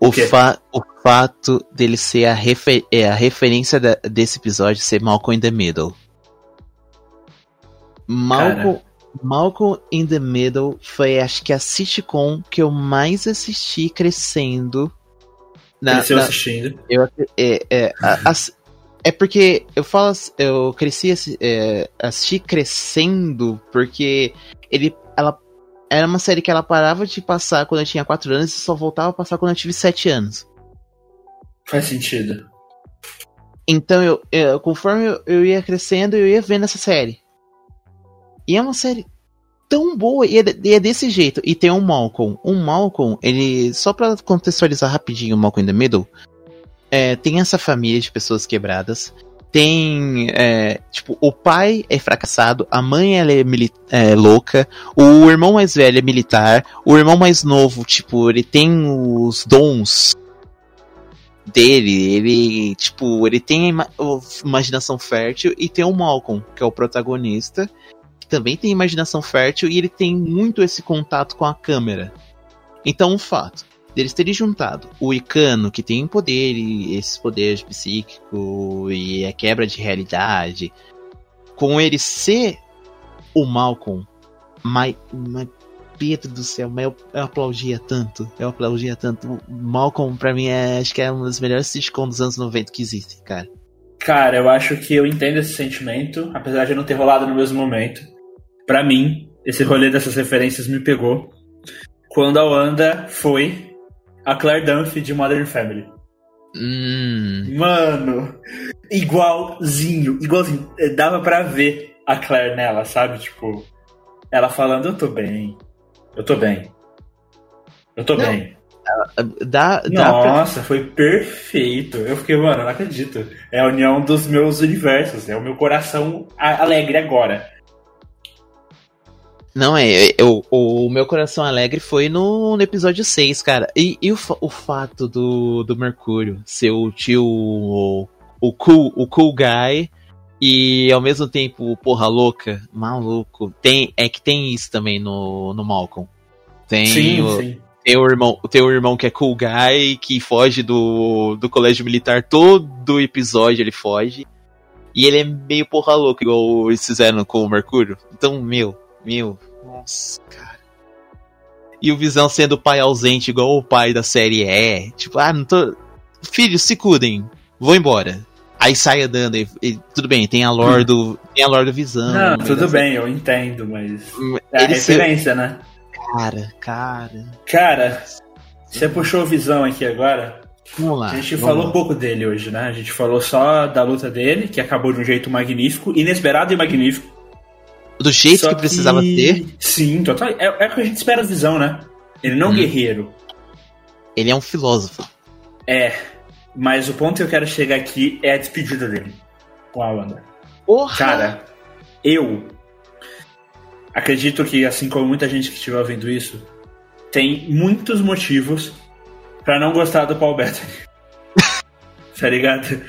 O, fa o fato dele ser a, refer é, a referência da, desse episódio ser Malcolm in the Middle. Malcolm, Malcolm in the Middle foi, acho que, a sitcom que eu mais assisti crescendo. Na, Cresceu na, assistindo. Eu, é, é, a, a, é porque eu falo, eu cresci é, assisti crescendo porque ele, ela era uma série que ela parava de passar quando eu tinha 4 anos e só voltava a passar quando eu tive 7 anos. Faz sentido. Então, eu, eu conforme eu, eu, ia crescendo, eu ia vendo essa série. E é uma série tão boa, e é, e é desse jeito. E tem um Malcolm. Um Malcolm, ele. Só pra contextualizar rapidinho o Malcolm in the Middle. É, tem essa família de pessoas quebradas tem. É, tipo, o pai é fracassado, a mãe ela é, é, louca, o irmão mais velho é militar, o irmão mais novo, tipo, ele tem os dons dele, ele, tipo, ele tem ima imaginação fértil e tem o Malcolm, que é o protagonista, também tem imaginação fértil e ele tem muito esse contato com a câmera. Então, um fato deles terem juntado o Icano, que tem poder e esses poderes psíquicos e a quebra de realidade, com ele ser o Malcolm, mas, mas Pedro do céu, mas eu, eu aplaudia tanto, eu aplaudia tanto. Malcolm, pra mim, é, acho que é uma das melhores sitcoms dos anos 90 que existem, cara. Cara, eu acho que eu entendo esse sentimento, apesar de não ter rolado no mesmo momento. Para mim, esse rolê dessas referências me pegou quando a Wanda foi a Claire Dunphy de Modern Family. Hum. Mano, igualzinho, igualzinho. É, dava pra ver a Claire nela, sabe? Tipo, ela falando, eu tô bem. Eu tô bem. Eu tô não. bem. Dá, dá Nossa, pra... foi perfeito. Eu fiquei, mano, não acredito. É a união dos meus universos. É o meu coração alegre agora. Não, é, eu, o, o meu coração alegre foi no, no episódio 6, cara. E, e o, o fato do, do Mercúrio ser o tio, o, o, cool, o cool guy, e ao mesmo tempo, porra louca, maluco. Tem, é que tem isso também no, no Malcolm. Tem sim, o, sim. Tem o, irmão, tem o irmão que é cool guy, que foge do, do colégio militar todo episódio, ele foge. E ele é meio porra louca, igual eles fizeram com o Mercúrio. Então, meu, meu, nossa, cara. E o Visão sendo o pai ausente, igual o pai da série é. Tipo, ah, não tô. Filhos, se cuidem, vou embora. Aí sai andando, e, e, tudo bem, tem a lore do, tem a lore do Visão. Não, tudo assim. bem, eu entendo, mas. É a referência, se... né? Cara, cara. Cara, você puxou Visão aqui agora. Vamos lá. A gente falou um pouco dele hoje, né? A gente falou só da luta dele, que acabou de um jeito magnífico, inesperado e magnífico do jeito Só que precisava que... ter. Sim, total. É, é o que a gente espera da visão, né? Ele não é um hum. guerreiro. Ele é um filósofo. É. Mas o ponto que eu quero chegar aqui é a despedida dele com a Wanda. Porra! Cara, eu acredito que, assim como muita gente que estiver ouvindo isso, tem muitos motivos para não gostar do Paul Bettany. tá? Tá ligado?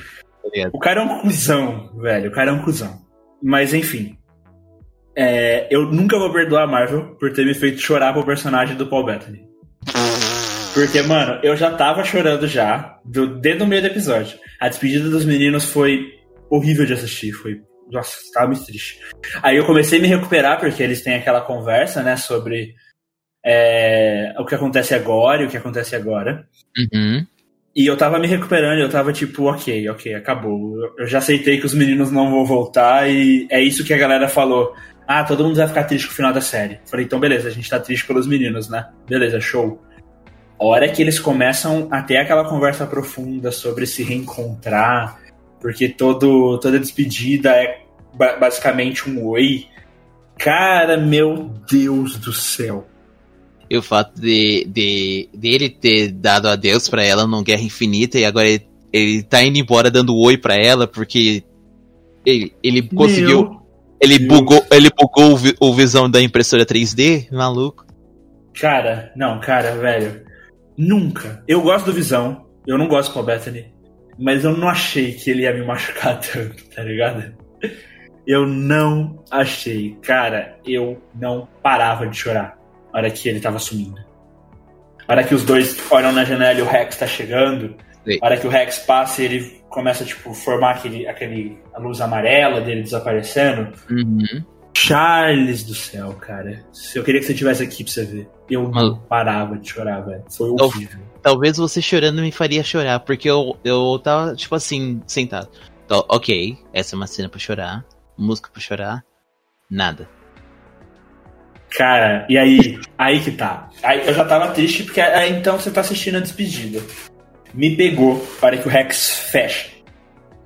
O cara é um cuzão, velho. O cara é um cuzão. Mas enfim. É, eu nunca vou perdoar a Marvel por ter me feito chorar pro personagem do Paul Bettany. Porque, mano, eu já tava chorando já, do, desde o meio do episódio. A despedida dos meninos foi horrível de assistir, foi. Nossa, tava muito triste. Aí eu comecei a me recuperar, porque eles têm aquela conversa, né, sobre é, o que acontece agora e o que acontece agora. Uhum. E eu tava me recuperando, eu tava tipo, ok, ok, acabou. Eu já aceitei que os meninos não vão voltar e é isso que a galera falou. Ah, todo mundo vai ficar triste com o final da série. Falei, então beleza, a gente tá triste pelos meninos, né? Beleza, show. A hora que eles começam a ter aquela conversa profunda sobre se reencontrar, porque todo, toda despedida é basicamente um oi. Cara, meu Deus do céu. E o fato de, de, de ele ter dado adeus para ela numa Guerra Infinita e agora ele, ele tá indo embora dando oi para ela porque ele, ele conseguiu ele bugou, ele bugou o, o visão da impressora 3D? Maluco. Cara, não, cara, velho. Nunca. Eu gosto do Visão. Eu não gosto do Paul Bethany. Mas eu não achei que ele ia me machucar tanto, tá ligado? Eu não achei. Cara, eu não parava de chorar a hora que ele tava sumindo. A hora que os dois olham na janela e o Rex tá chegando. Sim. A hora que o Rex passa e ele começa, tipo, formar aquele, aquele, a luz amarela dele desaparecendo. Uhum. Charles do céu, cara. Eu queria que você estivesse aqui pra você ver. Eu não parava de chorar, velho. Foi horrível. Talvez você chorando me faria chorar, porque eu, eu tava, tipo assim, sentado. Então, ok, essa é uma cena pra chorar. Música pra chorar. Nada. Cara, e aí? Aí que tá. Aí eu já tava triste, porque aí, então você tá assistindo a despedida. Me pegou para que o Rex feche.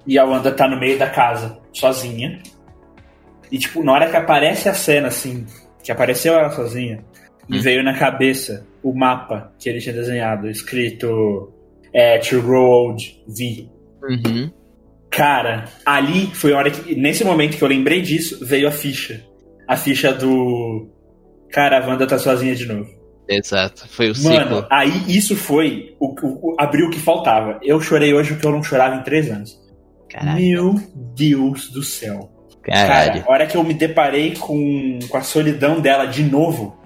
E a Wanda tá no meio da casa, sozinha e, tipo, na hora que aparece a cena, assim, que apareceu ela sozinha, me hum. veio na cabeça o mapa que ele tinha desenhado, escrito é, To Grow Old V. Uhum. Cara, ali foi a hora que. Nesse momento que eu lembrei disso, veio a ficha. A ficha do. Cara, a Wanda tá sozinha de novo. Exato, foi o Mano, ciclo. aí isso foi o, o, o, abriu o que faltava. Eu chorei hoje porque eu não chorava em três anos. Caraca. Meu Deus do céu. Caralho. Cara, a hora que eu me deparei com, com a solidão dela de novo,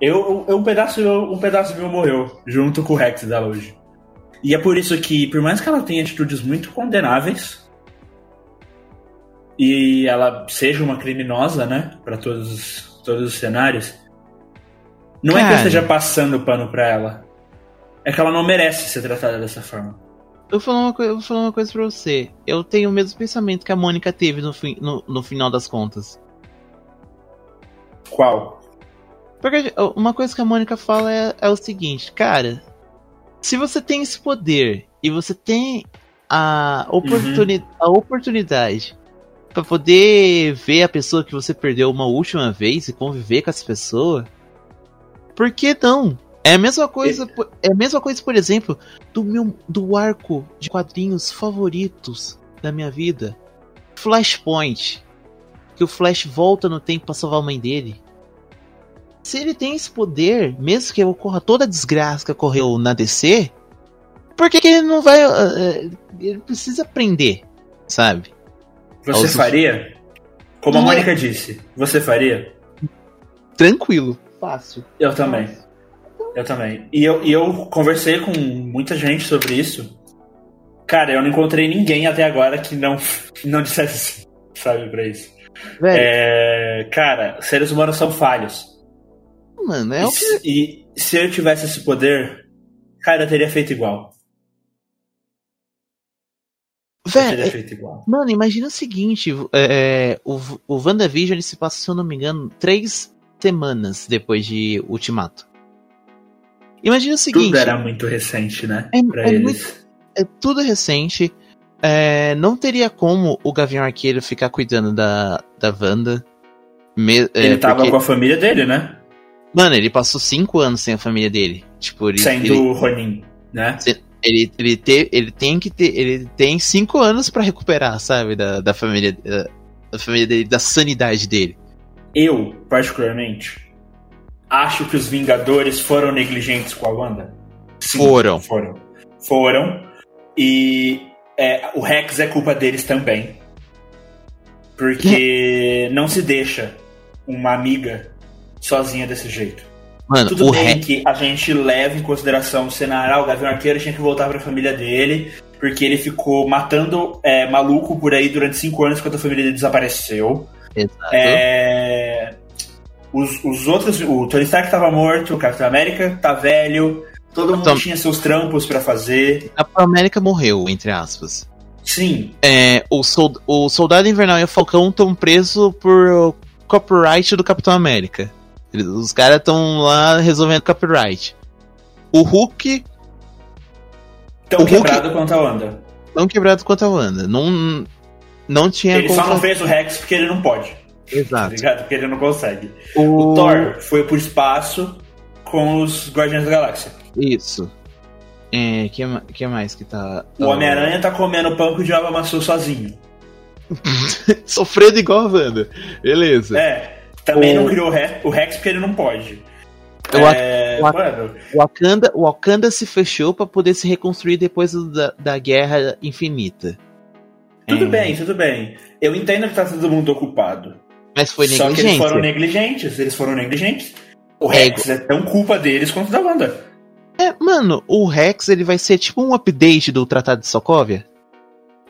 eu, eu, um, pedaço, um pedaço meu morreu, junto com o Rex dela hoje. E é por isso que, por mais que ela tenha atitudes muito condenáveis, e ela seja uma criminosa, né, para todos, todos os cenários, não Cara. é que eu esteja passando pano pra ela. É que ela não merece ser tratada dessa forma. Eu vou, falar uma eu vou falar uma coisa pra você. Eu tenho o mesmo pensamento que a Mônica teve no, fi no, no final das contas. Qual? Porque uma coisa que a Mônica fala é, é, o seguinte, cara. Se você tem esse poder e você tem a, oportuni uhum. a oportunidade para poder ver a pessoa que você perdeu uma última vez e conviver com essa pessoa, por que não? É a mesma coisa, é a mesma coisa, por exemplo, do meu do arco de quadrinhos favoritos da minha vida, Flashpoint, que o Flash volta no tempo para salvar a mãe dele. Se ele tem esse poder, mesmo que ocorra toda a desgraça que ocorreu na DC, por que, que ele não vai? Uh, ele precisa aprender, sabe? Você faria? Como a Mônica disse, você faria? Tranquilo, fácil. Eu também. Fácil. Eu também. E eu, e eu conversei com muita gente sobre isso. Cara, eu não encontrei ninguém até agora que não, não dissesse assim, sabe, pra isso. É, cara, seres humanos são falhos. Mano, é e, se, e se eu tivesse esse poder, cara, eu teria feito igual. Velho, é, mano, imagina o seguinte: é, o, o WandaVision ele se passa, se eu não me engano, três semanas depois de Ultimato. Imagina o seguinte. Tudo era muito recente, né? É, pra é eles. Muito, é tudo recente. É, não teria como o Gavião Arqueiro ficar cuidando da, da Wanda. Me, é, ele tava porque... com a família dele, né? Mano, ele passou cinco anos sem a família dele. Tipo, ele, Sendo ele, Ronin, né? Ele, ele, te, ele tem que ter. Ele tem cinco anos para recuperar, sabe? Da, da família. Da, da família dele, da sanidade dele. Eu, particularmente, acho que os Vingadores foram negligentes com a Wanda? Sim, foram. Foram. Foram. E é, o Rex é culpa deles também. Porque não se deixa uma amiga sozinha desse jeito. Mano, Tudo bem Rex... que a gente leva em consideração o cenário, ah, o Gavião Arqueiro tinha que voltar para a família dele, porque ele ficou matando é, maluco por aí durante cinco anos enquanto a família dele desapareceu. Exato. É... Os, os outros, o Tony Stark tava morto, o Capitão América tá velho, todo mundo tinha seus trampos para fazer. A Capitão América morreu, entre aspas. Sim. É, o, sold, o Soldado Invernal e o Falcão estão presos por copyright do Capitão América. Os caras estão lá resolvendo copyright. O Hulk. Tão quebrado quanto a Wanda. Tão quebrado quanto a Wanda. Não, não tinha. Ele só não fez o Rex porque ele não pode. Exato. Tá Porque ele não consegue. O... o Thor foi pro espaço com os Guardiões da Galáxia. Isso. É, que, que mais que tá. O Homem-Aranha tá comendo pão que o diabo amassou sozinho. Sofrendo igual a Wanda. Beleza. É. Também o... não criou o Rex porque ele não pode. O, é, o, mano. o, Wakanda, o Wakanda se fechou para poder se reconstruir depois da, da Guerra Infinita. Tudo é. bem, tudo bem. Eu entendo que tá todo mundo ocupado. Mas foi negligente. Só que eles foram negligentes, eles foram negligentes. O Rex é, é tão culpa deles quanto da Wanda. É, mano, o Rex ele vai ser tipo um update do Tratado de Sokovia.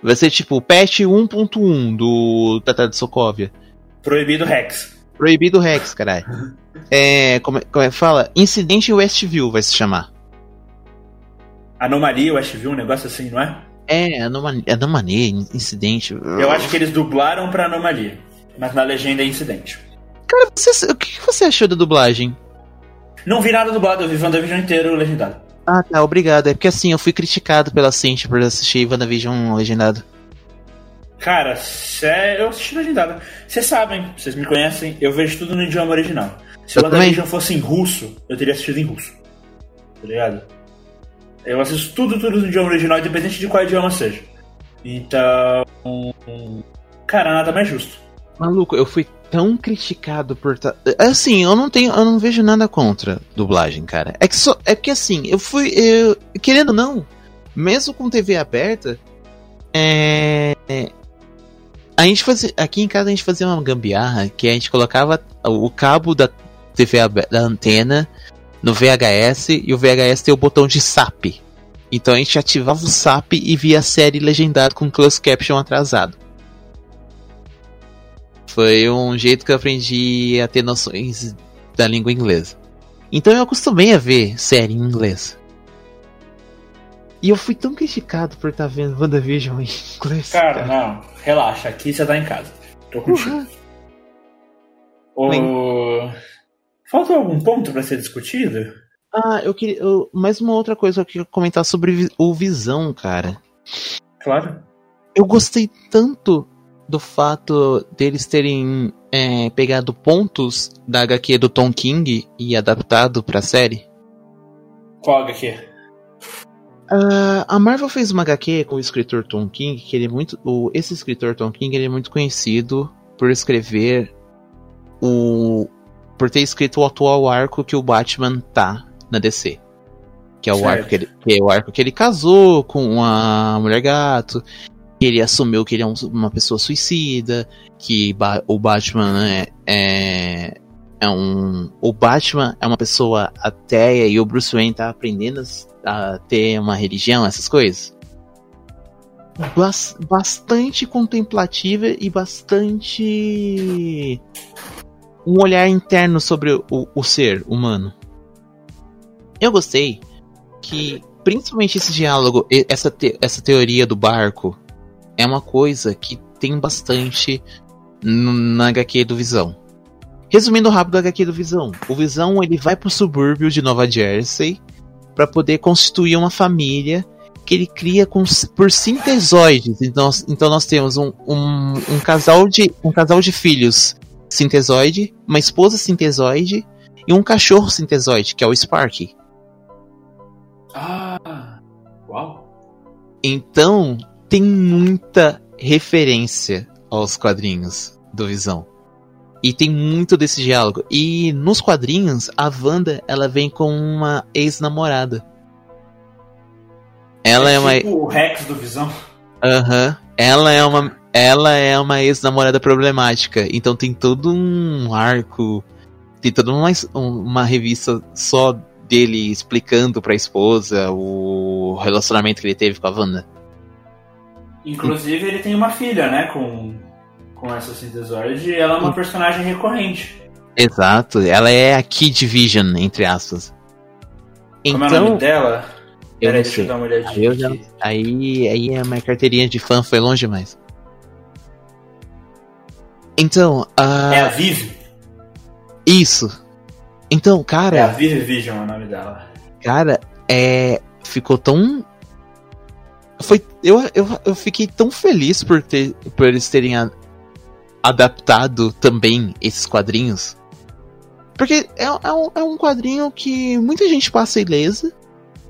Vai ser tipo patch 1.1 do Tratado de Sokovia. Proibido Rex. Proibido Rex, caralho. é, como, é, como é que fala? Incidente Westview vai se chamar. Anomalia Westview, um negócio assim, não é? É, anomalia, anomalia incidente. Eu acho que eles dublaram pra anomalia, mas na legenda é incidente. Cara, você, o que você achou da dublagem? Não vi nada dublado, eu vi WandaVision inteiro legendado. Ah, tá, obrigado. É porque assim, eu fui criticado pela Cintia por assistir WandaVision legendado. Cara, cê, eu assisti legendado. Vocês sabem, vocês me conhecem, eu vejo tudo no idioma original. Se o WandaVision fosse em russo, eu teria assistido em russo. Tá ligado? Eu assisto tudo, tudo no idioma original, independente de qual idioma seja. Então. Cara, nada mais justo. Maluco, eu fui tão criticado por. Assim, eu não tenho. Eu não vejo nada contra dublagem, cara. É que só. É que assim, eu fui. Eu, querendo não, mesmo com TV aberta. É. A gente fazia. Aqui em casa a gente fazia uma gambiarra que a gente colocava o cabo da TV aberta, da antena no VHS e o VHS tem o botão de SAP. Então a gente ativava o SAP e via a série legendada com closed caption atrasado. Foi um jeito que eu aprendi a ter noções da língua inglesa. Então eu acostumei a ver série em inglês. E eu fui tão criticado por estar tá vendo WandaVision em inglês. Cara, cara, não, relaxa, aqui você tá em casa. Tô contigo. Uhum. O... Faltou algum ponto para ser discutido? Ah, eu queria. Eu, mais uma outra coisa que eu queria comentar sobre o Visão, cara. Claro. Eu gostei tanto do fato deles terem é, pegado pontos da HQ do Tom King e adaptado pra série? Qual HQ? Uh, a Marvel fez uma HQ com o escritor Tom King, que ele é muito. O, esse escritor Tom King ele é muito conhecido por escrever o. por ter escrito o atual arco que o Batman tá na DC. Que é o arco que ele, que é o arco que ele casou com a mulher gato que ele assumiu que ele é um, uma pessoa suicida, que ba o Batman é, é, é, um. O Batman é uma pessoa ateia e o Bruce Wayne tá aprendendo a ter uma religião, essas coisas. Bas bastante contemplativa e bastante. Um olhar interno sobre o, o ser humano. Eu gostei que, principalmente esse diálogo, essa, te essa teoria do barco é uma coisa que tem bastante na HQ do Visão. Resumindo rápido a HQ do Visão. O Visão ele vai pro subúrbio de Nova Jersey para poder constituir uma família que ele cria com, por sintesoides. Então, então nós temos um, um, um, casal de, um casal de filhos sintesoide, uma esposa sintesoide e um cachorro sintesoide, que é o Sparky. Ah, uau! Então, tem muita referência aos quadrinhos do Visão. E tem muito desse diálogo. E nos quadrinhos, a Wanda, ela vem com uma ex-namorada. Ela é, é uma. Tipo o Rex do Visão. Aham. Uhum. Ela é uma. Ela é uma ex-namorada problemática. Então tem todo um arco. Tem toda uma, uma revista só dele explicando pra esposa o relacionamento que ele teve com a Wanda. Inclusive, ele tem uma filha, né, com, com essa Synthesoid, e ela é uma personagem recorrente. Exato, ela é a Kid Vision, entre aspas. Como então, é o nome então, dela? Eu Pera, deixa eu dar uma olhadinha. Aí, já, aí, aí a minha carteirinha de fã foi longe demais. Então, uh... É a Viv? Isso. Então, cara. É a Viv Vision é o nome dela. Cara, é. Ficou tão foi eu, eu, eu fiquei tão feliz por ter por eles terem a, adaptado também esses quadrinhos. Porque é, é, um, é um quadrinho que muita gente passa ilesa,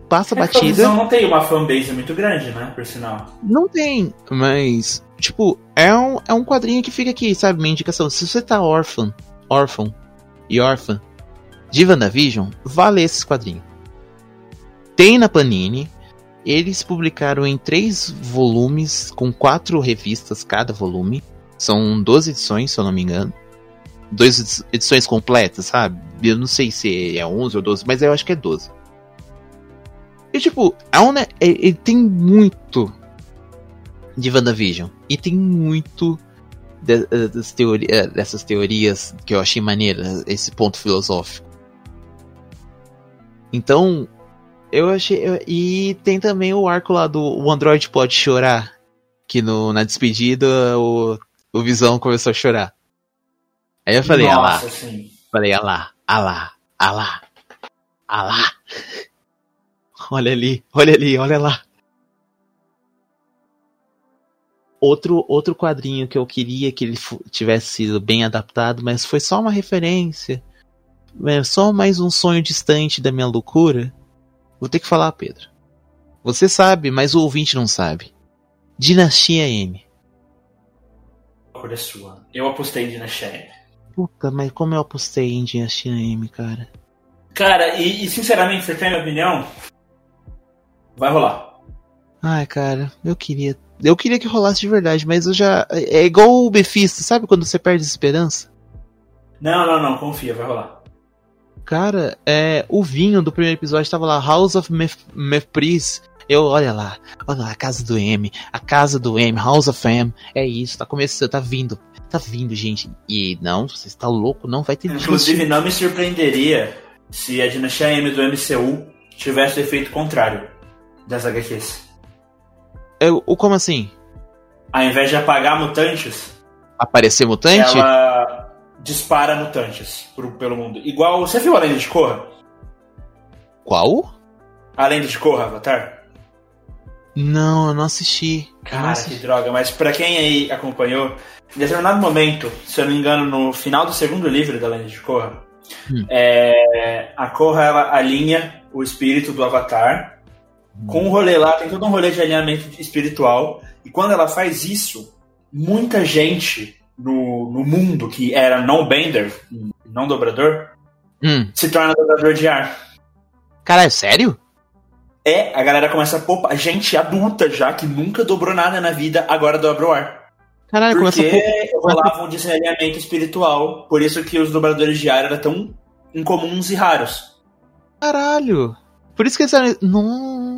passa é batida. não tem uma fanbase muito grande, né? Por sinal. Não tem, mas, tipo, é um, é um quadrinho que fica aqui, sabe? Minha indicação. Se você tá órfão, órfão e órfã de WandaVision, vá ler esses quadrinhos. Tem na Panini, eles publicaram em três volumes, com quatro revistas cada volume. São 12 edições, se eu não me engano. duas edições completas, sabe? Eu não sei se é 11 ou 12, mas eu acho que é 12. E tipo, a Ona, é, ele tem muito de WandaVision. E tem muito das teori é, dessas teorias que eu achei maneira, esse ponto filosófico. Então, eu achei. e tem também o arco lá do o Android pode chorar. Que no, na despedida o, o Visão começou a chorar. Aí eu falei, ah lá. Falei, ah lá, ah lá, ah lá, ah lá. Olha ali, olha ali, olha lá. Outro, outro quadrinho que eu queria que ele tivesse sido bem adaptado, mas foi só uma referência. É só mais um sonho distante da minha loucura. Vou ter que falar, Pedro. Você sabe, mas o ouvinte não sabe. Dinastia M. A sua. Eu apostei em Dinastia M. Puta, mas como eu apostei em Dinastia M, cara? Cara, e, e sinceramente, você tem a minha opinião? Vai rolar. Ai, cara, eu queria. Eu queria que rolasse de verdade, mas eu já. É igual o Mephisto, sabe quando você perde a esperança? Não, não, não, confia, vai rolar. Cara, é, o vinho do primeiro episódio tava lá, House of Mepris. Eu, olha lá, olha lá, a casa do M, a casa do M, House of M. É isso, tá começando, tá vindo, tá vindo, gente. E não, você está louco, não vai ter Inclusive, não me surpreenderia se a dinastia M do MCU tivesse o efeito contrário das HQs. Eu, como assim? Ao invés de apagar mutantes. Aparecer mutante? Ela dispara mutantes pro, pelo mundo. Igual. Você viu a Lenda de Korra? Qual? A Lenda de Korra, Avatar? Não, eu não assisti. Cara, não assisti. que droga. Mas pra quem aí acompanhou, em determinado momento, se eu não me engano, no final do segundo livro da Lenda de Korra, hum. é, a Korra ela alinha o espírito do Avatar. Com um rolê lá, tem todo um rolê de alinhamento espiritual. E quando ela faz isso, muita gente no, no mundo que era não bender, não dobrador, hum. se torna dobrador de ar. Cara, é sério? É, a galera começa a poupar. Gente adulta já, que nunca dobrou nada na vida, agora dobra o ar. Caralho, Porque rolava um desalinhamento espiritual. Por isso que os dobradores de ar eram tão incomuns e raros. Caralho. Por isso que eles Não.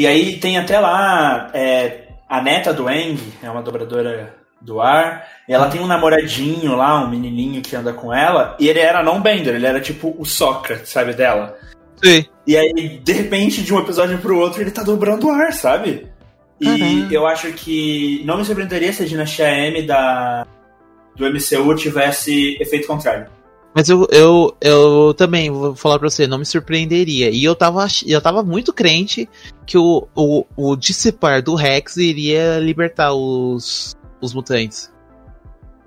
E aí tem até lá. É, a neta do Eng, é uma dobradora do ar. E ela tem um namoradinho lá, um menininho que anda com ela. E ele era não bender, ele era tipo o Sócrates, sabe, dela. Sim. E aí, de repente, de um episódio pro outro, ele tá dobrando o ar, sabe? E eu acho que não me surpreenderia se a Dinastia M da, do MCU tivesse efeito contrário. Mas eu, eu, eu também vou falar pra você, não me surpreenderia. E eu tava, eu tava muito crente que o, o, o dissipar do Rex iria libertar os, os mutantes.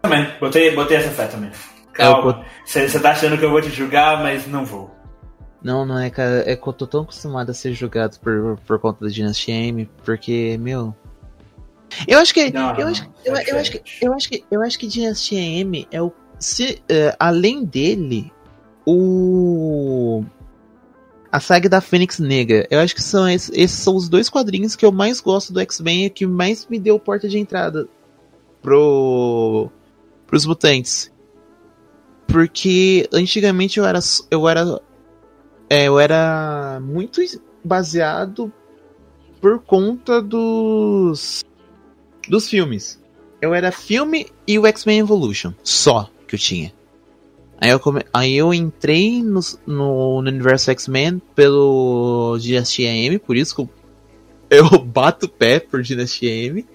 Também, botei, botei essa fé também. Calma, você tá achando que eu vou te julgar, mas não vou. Não, não é, cara. É que eu tô tão acostumado a ser julgado por, por conta da Dynasty M, porque, meu. Eu acho que. Não, eu, acho, eu, eu, acho que eu acho que. Eu acho que Dynasty M é o. Se, uh, além dele, o. A saga da Fênix Negra. Eu acho que são esses, esses são os dois quadrinhos que eu mais gosto do X-Men e que mais me deu porta de entrada pro pros mutantes. Porque antigamente eu era eu era é, eu era muito baseado por conta dos dos filmes. Eu era filme e o X-Men Evolution, só que eu tinha. Aí eu, come... Aí eu entrei no, no, no universo X-Men pelo Dinastia M, por isso que eu, eu bato o pé por Dinastia M.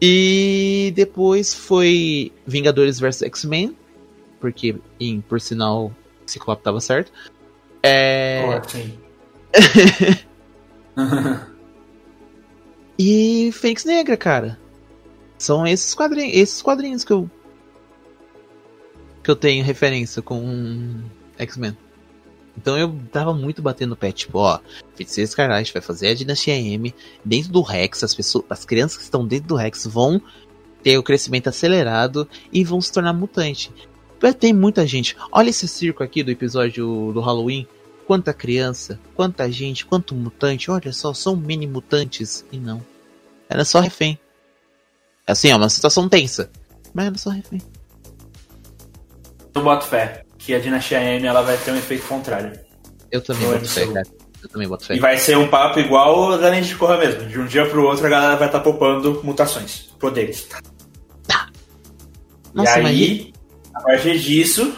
E depois foi Vingadores vs X-Men, porque, em, por sinal, Ciclope tava certo. É. e Fênix Negra, cara. São esses quadrinhos, esses quadrinhos que eu que eu tenho referência com X-Men. Então eu tava muito batendo o pé, tipo, ó, Feiticeiro Escarlate vai fazer a Dinastia M dentro do Rex, as pessoas, as crianças que estão dentro do Rex vão ter o crescimento acelerado e vão se tornar mutante. Tem muita gente. Olha esse circo aqui do episódio do Halloween. Quanta criança, quanta gente, quanto mutante. Olha só, são mini mutantes. E não. Era só refém. Assim, é uma situação tensa. Mas não sou refém. Eu boto fé que a Dinastia M ela vai ter um efeito contrário. Eu também No boto fé, cara. Eu também boto fé. E vai ser um papo igual da Lente de Corra mesmo. De um dia pro outro a galera vai estar popando mutações, poderes. Nossa, e mas aí, a partir disso,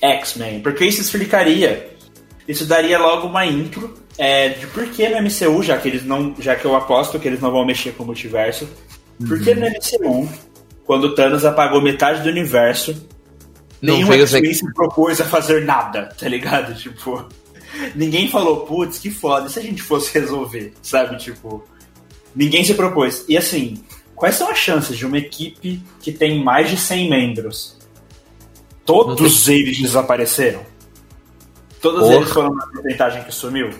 X-Men. Porque isso explicaria. Isso daria logo uma intro é, de por que no MCU, já que eles não. Já que eu aposto que eles não vão mexer com o multiverso. Por que no MCU, quando o Thanos apagou metade do universo, Não nenhum X-Men se propôs a fazer nada, tá ligado? Tipo. Ninguém falou, putz, que foda, e se a gente fosse resolver, sabe? Tipo. Ninguém se propôs. E assim, quais são as chances de uma equipe que tem mais de 100 membros? Todos eles desapareceram? Todos Porra. eles foram uma porcentagem que sumiu?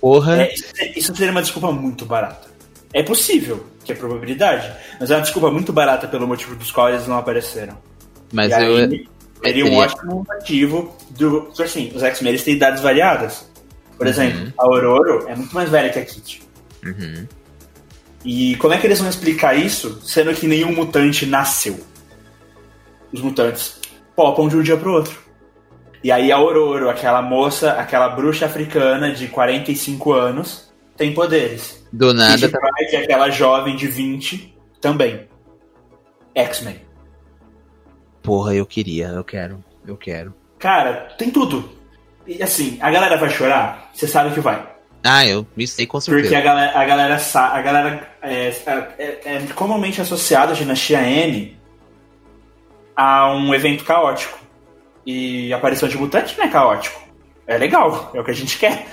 porra. É, isso- isso seria uma desculpa muito barata. É possível, que é probabilidade, mas é uma desculpa muito barata pelo motivo dos quais eles não apareceram. mas e eu. aí, seria um teria- ótimo motivo do. porque, Assim, os X-Men eles têm idades variadas. Por Uhum. exemplo, a Aurora é muito mais velha que a Kitty. Uhum. E como é que eles vão explicar isso, sendo que nenhum mutante nasceu? Os mutantes popam de um dia pro outro. E aí a Aurora, aquela moça, aquela bruxa africana de 45 anos, tem poderes. Do nada. Kitty Tá... Pryde, aquela jovem de 20, também. X-Men. Porra, eu queria, eu quero. Eu quero. Cara, tem tudo. E assim, a galera vai chorar? Você sabe que vai. Ah, eu me sei com certeza. Porque a galera, a galera, a galera é, é- é comumente associada a Dinastia M a um evento caótico. E a aparição de mutante não é caótico. É legal, é o que a gente quer.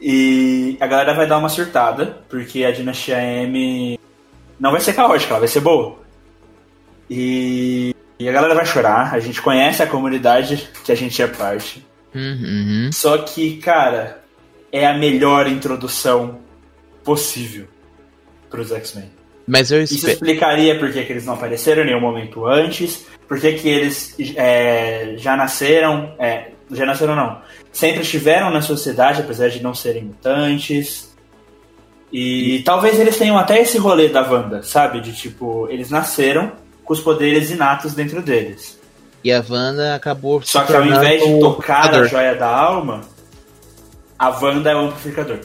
E a galera vai dar uma surtada, porque a Dinastia M não vai ser caótica, ela vai ser boa. E, e a galera vai chorar, a gente conhece a comunidade que a gente é parte. Uhum. Só que, cara, é a melhor introdução possível pros X-Men. Mas eu Isso espero. explicaria por que, que eles não apareceram em nenhum momento antes, por que, que eles é, já nasceram. é, já nasceram não. Sempre estiveram na sociedade, apesar de não serem mutantes. E talvez eles tenham até esse rolê da Wanda, sabe? De tipo, eles nasceram com os poderes inatos dentro deles. E a Wanda acabou. Só que ao invés de tocar a joia da alma, a Wanda é o amplificador.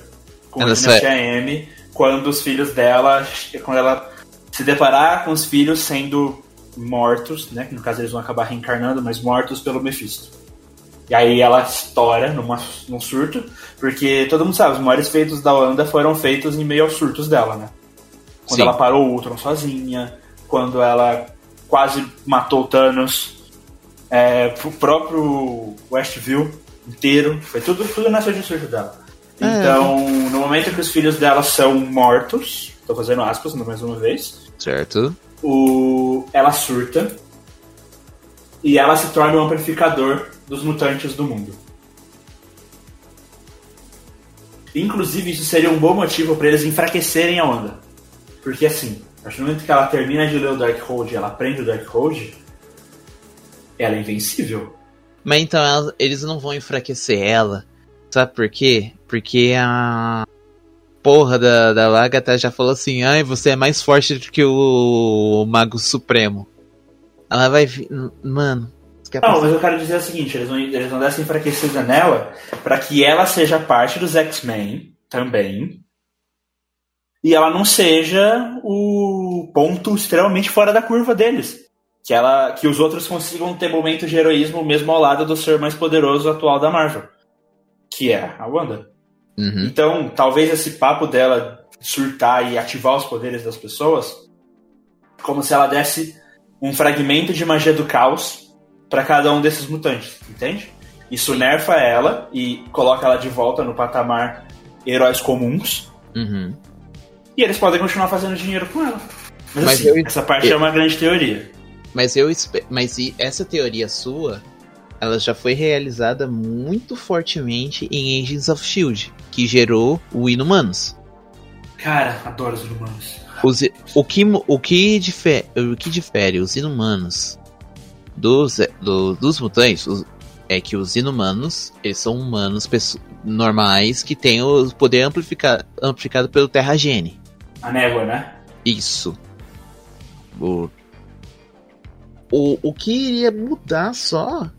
Com Ela a Dinastia M, quando os filhos dela. Quando ela se deparar com os filhos sendo mortos, né? Que no caso eles vão acabar reencarnando, mas mortos pelo Mephisto. E aí ela estoura numa, num surto, porque todo mundo sabe, os maiores feitos da Wanda foram feitos em meio aos surtos dela, né? Quando Sim. ela parou o Ultron sozinha, quando ela quase matou o Thanos, é, pro próprio Westview inteiro, foi tudo, tudo nessa de surto dela. É. Então, no momento que os filhos dela são mortos, tô fazendo aspas mais uma vez, Certo. o, ela surta e ela se torna o amplificador dos mutantes do mundo. Inclusive, isso seria um bom motivo para eles enfraquecerem a Wanda. Porque assim, a partir do momento que ela termina de ler o Darkhold e ela aprende o Darkhold, ela é invencível. Mas então ela- eles não vão enfraquecer ela. Sabe por quê? Porque a porra da, da Agatha já falou assim: ai, você é mais forte do que o Mago Supremo. Ela vai. Mano. quer Não, passar- mas eu quero dizer o seguinte, eles vão, eles vão dar essa enfraquecida nela para que ela seja parte dos X-Men também. E ela não seja o ponto extremamente fora da curva deles. Que, ela, que os outros consigam ter momentos de heroísmo mesmo ao lado do ser mais poderoso atual da Marvel. Que é a Wanda. Uhum. Então, talvez esse papo dela surtar e ativar os poderes das pessoas, como se ela desse um fragmento de magia do caos para cada um desses mutantes, entende? Isso nerfa ela e coloca ela de volta no patamar heróis comuns, Uhum. E eles podem continuar fazendo dinheiro com ela. Mas, Mas assim, eu- essa parte eu- é uma grande teoria. Mas eu mas e essa teoria sua, ela já foi realizada muito fortemente em Agents of Shield, que gerou o Inumanos. Cara, adoro os humanos. Os o, que, o, que difere, o que difere os Inumanos dos, do- dos mutantes os- é que os Inumanos, eles são humanos normais que têm o poder amplifica, amplificado pelo Terra Gene. A névoa, né? Isso. O- o, o que iria mudar só.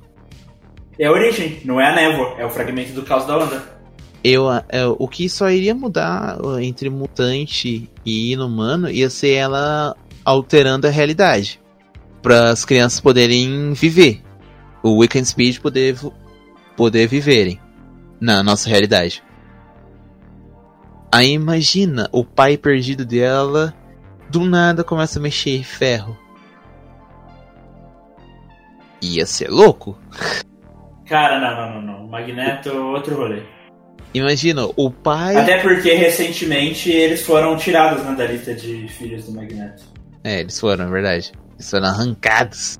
É a origem, não é a névoa, é o fragmento do caos da onda. Eu, eu, é, o que só iria mudar entre mutante e inumano ia ser ela alterando a realidade. Para as crianças poderem viver. O Weekend Speed poder, poder viverem na nossa realidade. Aí imagina o pai perdido dela do nada começa a mexer ferro. Ia ser louco? Cara, não, não, não, não. Magneto, outro rolê. Imagina, o pai. Até porque recentemente eles foram tirados né, da lista de filhos do Magneto. É, eles foram, é verdade. Eles foram arrancados.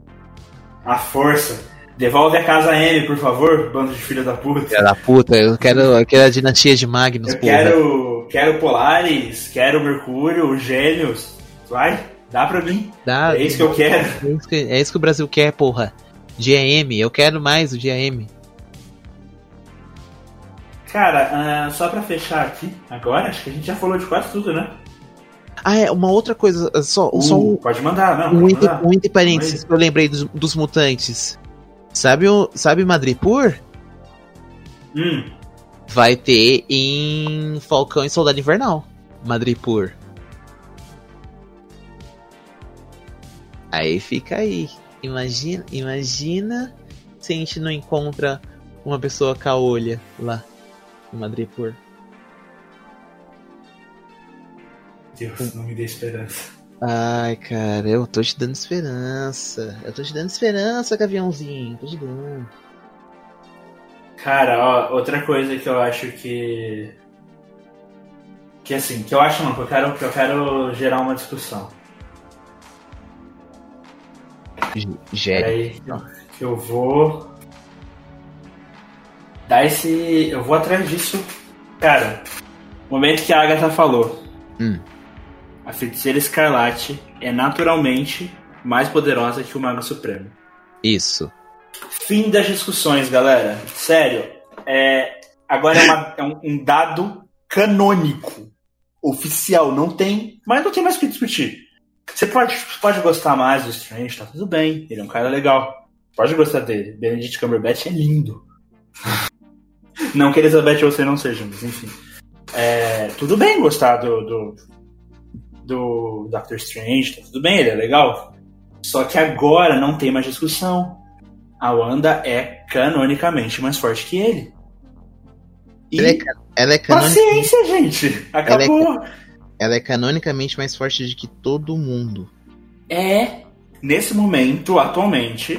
A força. Devolve a casa M, por favor, bando de filha da puta. Filha da puta, eu quero, eu quero a dinastia de Magnus, eu porra. Quero, quero Polaris, quero Mercúrio, Gênios. Vai, dá pra mim. Dá, é isso que eu quero. É isso que, é isso que o Brasil quer, porra. GM, eu quero mais o GM. Cara, uh, só pra fechar aqui, agora, acho que a gente já falou de quase tudo, né? Ah, é, uma outra coisa, só, uh, só um, Pode mandar, não. Um, entre, um entre parênteses que eu lembrei dos, dos mutantes. Sabe o sabe Madripoor? Hum. Vai ter em Falcão e Soldado Invernal. Madripoor. Aí fica aí. Imagina, imagina se a gente não encontra uma pessoa caolha lá em Madripoor. Deus, não me dê esperança. Ai, cara, eu tô te dando esperança. Eu tô te dando esperança, Gaviãozinho. Tô te dando. Cara, ó, outra coisa que eu acho que. Que assim, que eu acho não, que eu quero, que eu quero gerar uma discussão. Gere. Aí, que eu vou. Dar esse. Eu vou atrás disso. Cara, momento que a Agatha falou. Hum. A feiticeira escarlate é naturalmente mais poderosa que o Mago Supremo. Isso. Fim das discussões, galera. Sério. É, agora é, uma, é um, um, dado canônico. Oficial. Não tem. Mas não tem mais o que discutir. Você pode, pode gostar mais do Strange, tá tudo bem. Ele é um cara legal. Pode gostar dele. Benedict Cumberbatch é lindo. não que Elizabeth você não seja, mas enfim. É, tudo bem gostar do, do, do Doctor Strange, tá tudo bem, ele é legal. Só que agora não tem mais discussão. A Wanda é canonicamente mais forte que ele. E ela é, ela é Paciência, gente! Acabou! Ela é, ela é canonicamente mais forte do que todo mundo. É, nesse momento, atualmente,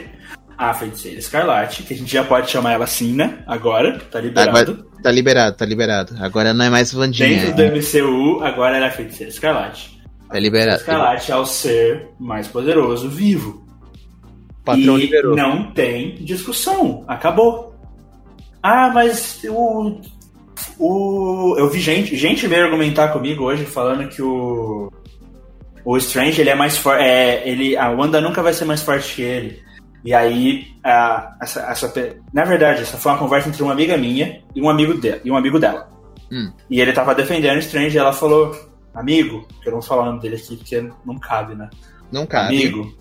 a feiticeira Escarlate, que a gente já pode chamar ela assim, né? Agora, tá liberado. Agora, tá liberado, tá liberado. Agora não é mais Vandinha. Dentro do MCU, agora ela é a feiticeira Escarlate. Tá liberado. Escarlate é o ser mais poderoso vivo. Patrão e liberou. Não tem discussão. Acabou. Ah, mas o. o eu vi gente, gente veio argumentar comigo hoje falando que o. O Strange ele é mais forte. É, ele, a Wanda nunca vai ser mais forte que ele. E aí, a, essa, essa, na verdade, essa foi uma conversa entre uma amiga minha e um amigo, de, e um amigo dela. Hum. E ele tava defendendo o Strange e ela falou: Amigo, que eu não vou falar o nome dele aqui porque não cabe, né? Não cabe. Amigo,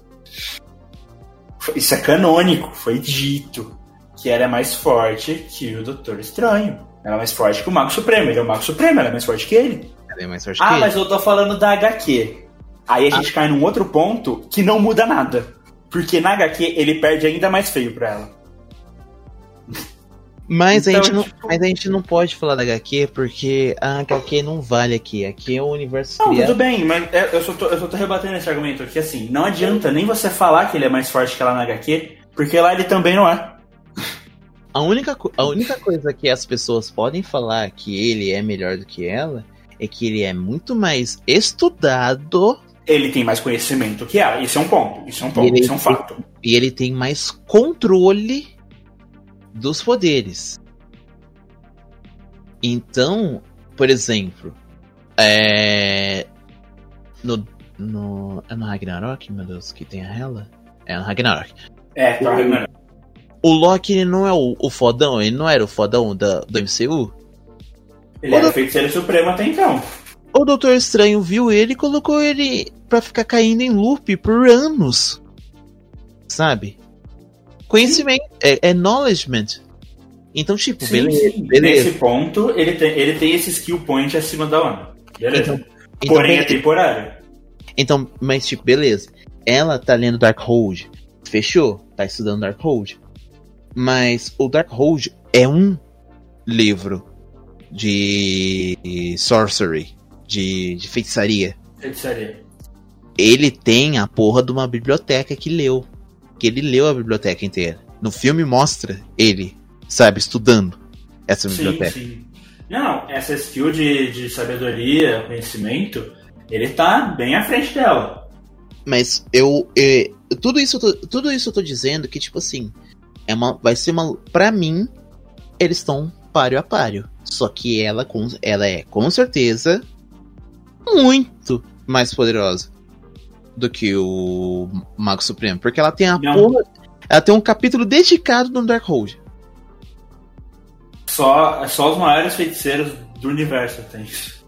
isso é canônico, foi dito que ela é mais forte que o Doutor Estranho. Ela é mais forte que o Mago Supremo. Ele é o Mago Supremo, ela é mais forte que ele. Ela é mais forte ah, que ele. mas eu tô falando da HQ. Aí a ah. gente cai num outro ponto que não muda nada. Porque na HQ ele perde ainda mais feio pra ela. Mas, então, a gente não, tipo... mas a gente não pode falar da HQ porque a HQ não vale aqui. Aqui é o universo Não, criado. tudo bem, mas é, eu só, tô, eu só tô rebatendo esse argumento aqui assim. Não adianta nem você falar que ele é mais forte que ela na HQ, porque lá ele também não é. A única, a única coisa que as pessoas podem falar que ele é melhor do que ela é que ele é muito mais estudado. Ele tem mais conhecimento que ela. Isso é um ponto. Isso é um ponto. Ele, isso é um fato. E ele tem mais controle dos poderes. Então, por exemplo, é. No. No. É no Ragnarok, meu Deus, que tem a Hela? É no Ragnarok. É, no Ragnarok. O Loki ele não é o, o fodão, ele não era o fodão da, do MCU? Ele o era o feiticeiro supremo até então. O Doutor Estranho viu ele e colocou ele pra ficar caindo em loop por anos. sabe? Conhecimento, é, é knowledgement. Então, tipo, Sim, beleza, beleza. Nesse ponto, ele tem, ele tem esse skill point acima da Ana. Beleza. Então, então, Porém, é temporário. Então, mas tipo, beleza. Ela tá lendo Darkhold. Fechou? Tá estudando Darkhold. Mas o Darkhold é um livro de sorcery, de, de feitiçaria. Feitiçaria. Ele tem a porra de uma biblioteca que leu. Ele leu a biblioteca inteira. No filme mostra ele, sabe, estudando essa Sim, biblioteca. sim. Não, essa skill de, de sabedoria, conhecimento, ele tá bem à frente dela. Mas eu. é, tudo, isso, eu tô- tudo isso eu tô dizendo que, tipo assim. É uma, vai ser uma. Pra mim, eles estão páreo a páreo. Só que ela, com, ela é, com certeza, muito mais poderosa do que o Mago Supremo. Porque ela tem a Não. porra. Ela tem um capítulo dedicado no Darkhold. Só, só os maiores feiticeiros do universo tem isso.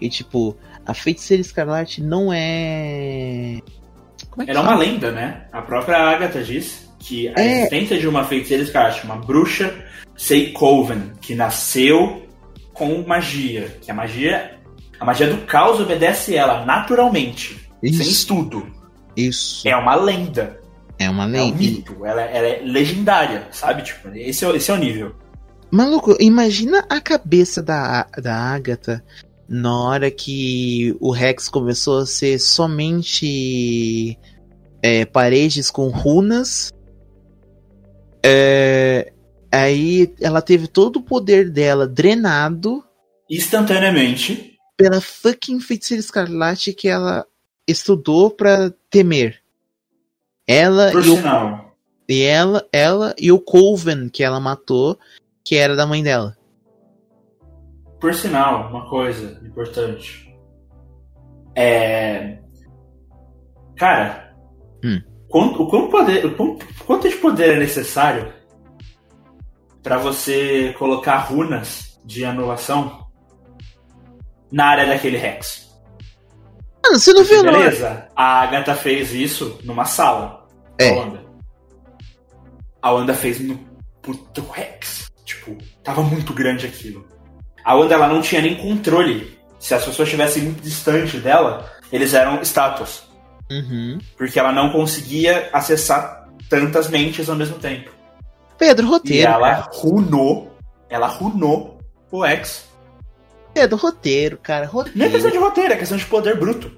E, tipo, a feiticeira escarlate não é. Como é que Ela é uma lenda, né? A própria Agatha diz que a É. existência de uma feiticeira escarlate, uma bruxa Seikoven, que nasceu com magia. Que a magia. A magia do caos obedece ela naturalmente. Sem Isso. estudo. Isso. É uma lenda. É uma É um lenda. mito. Ela, ela é legendária, sabe? Tipo, esse é, esse é o nível. Maluco, imagina a cabeça da, da Agatha na hora que o Rex começou a ser somente é, paredes com runas. É, aí ela teve todo o poder dela drenado Instantaneamente. pela fucking feiticeira escarlate que ela estudou pra temer. Ela Por e o e ela, ela e o Colvin que ela matou, que era da mãe dela. Por sinal, uma coisa importante. É. Cara, Hum. quanto, o quanto, poder, o quanto de poder é necessário para você colocar runas de anulação na área daquele Rex? Mano, você não viu, não? Beleza? A Agatha fez isso numa sala. É. A Wanda. A Wanda fez no puto Rex. Tipo, tava muito grande aquilo. A Wanda ela não tinha nem controle. Se as pessoas estivessem muito distante dela, eles eram estátuas. Uhum. Porque ela não conseguia acessar tantas mentes ao mesmo tempo. Pedro, E roteiro. ela cara. runou. Ela runou o X. Pedro, roteiro, cara. Não é Roteiro. questão de roteiro, é questão de poder bruto.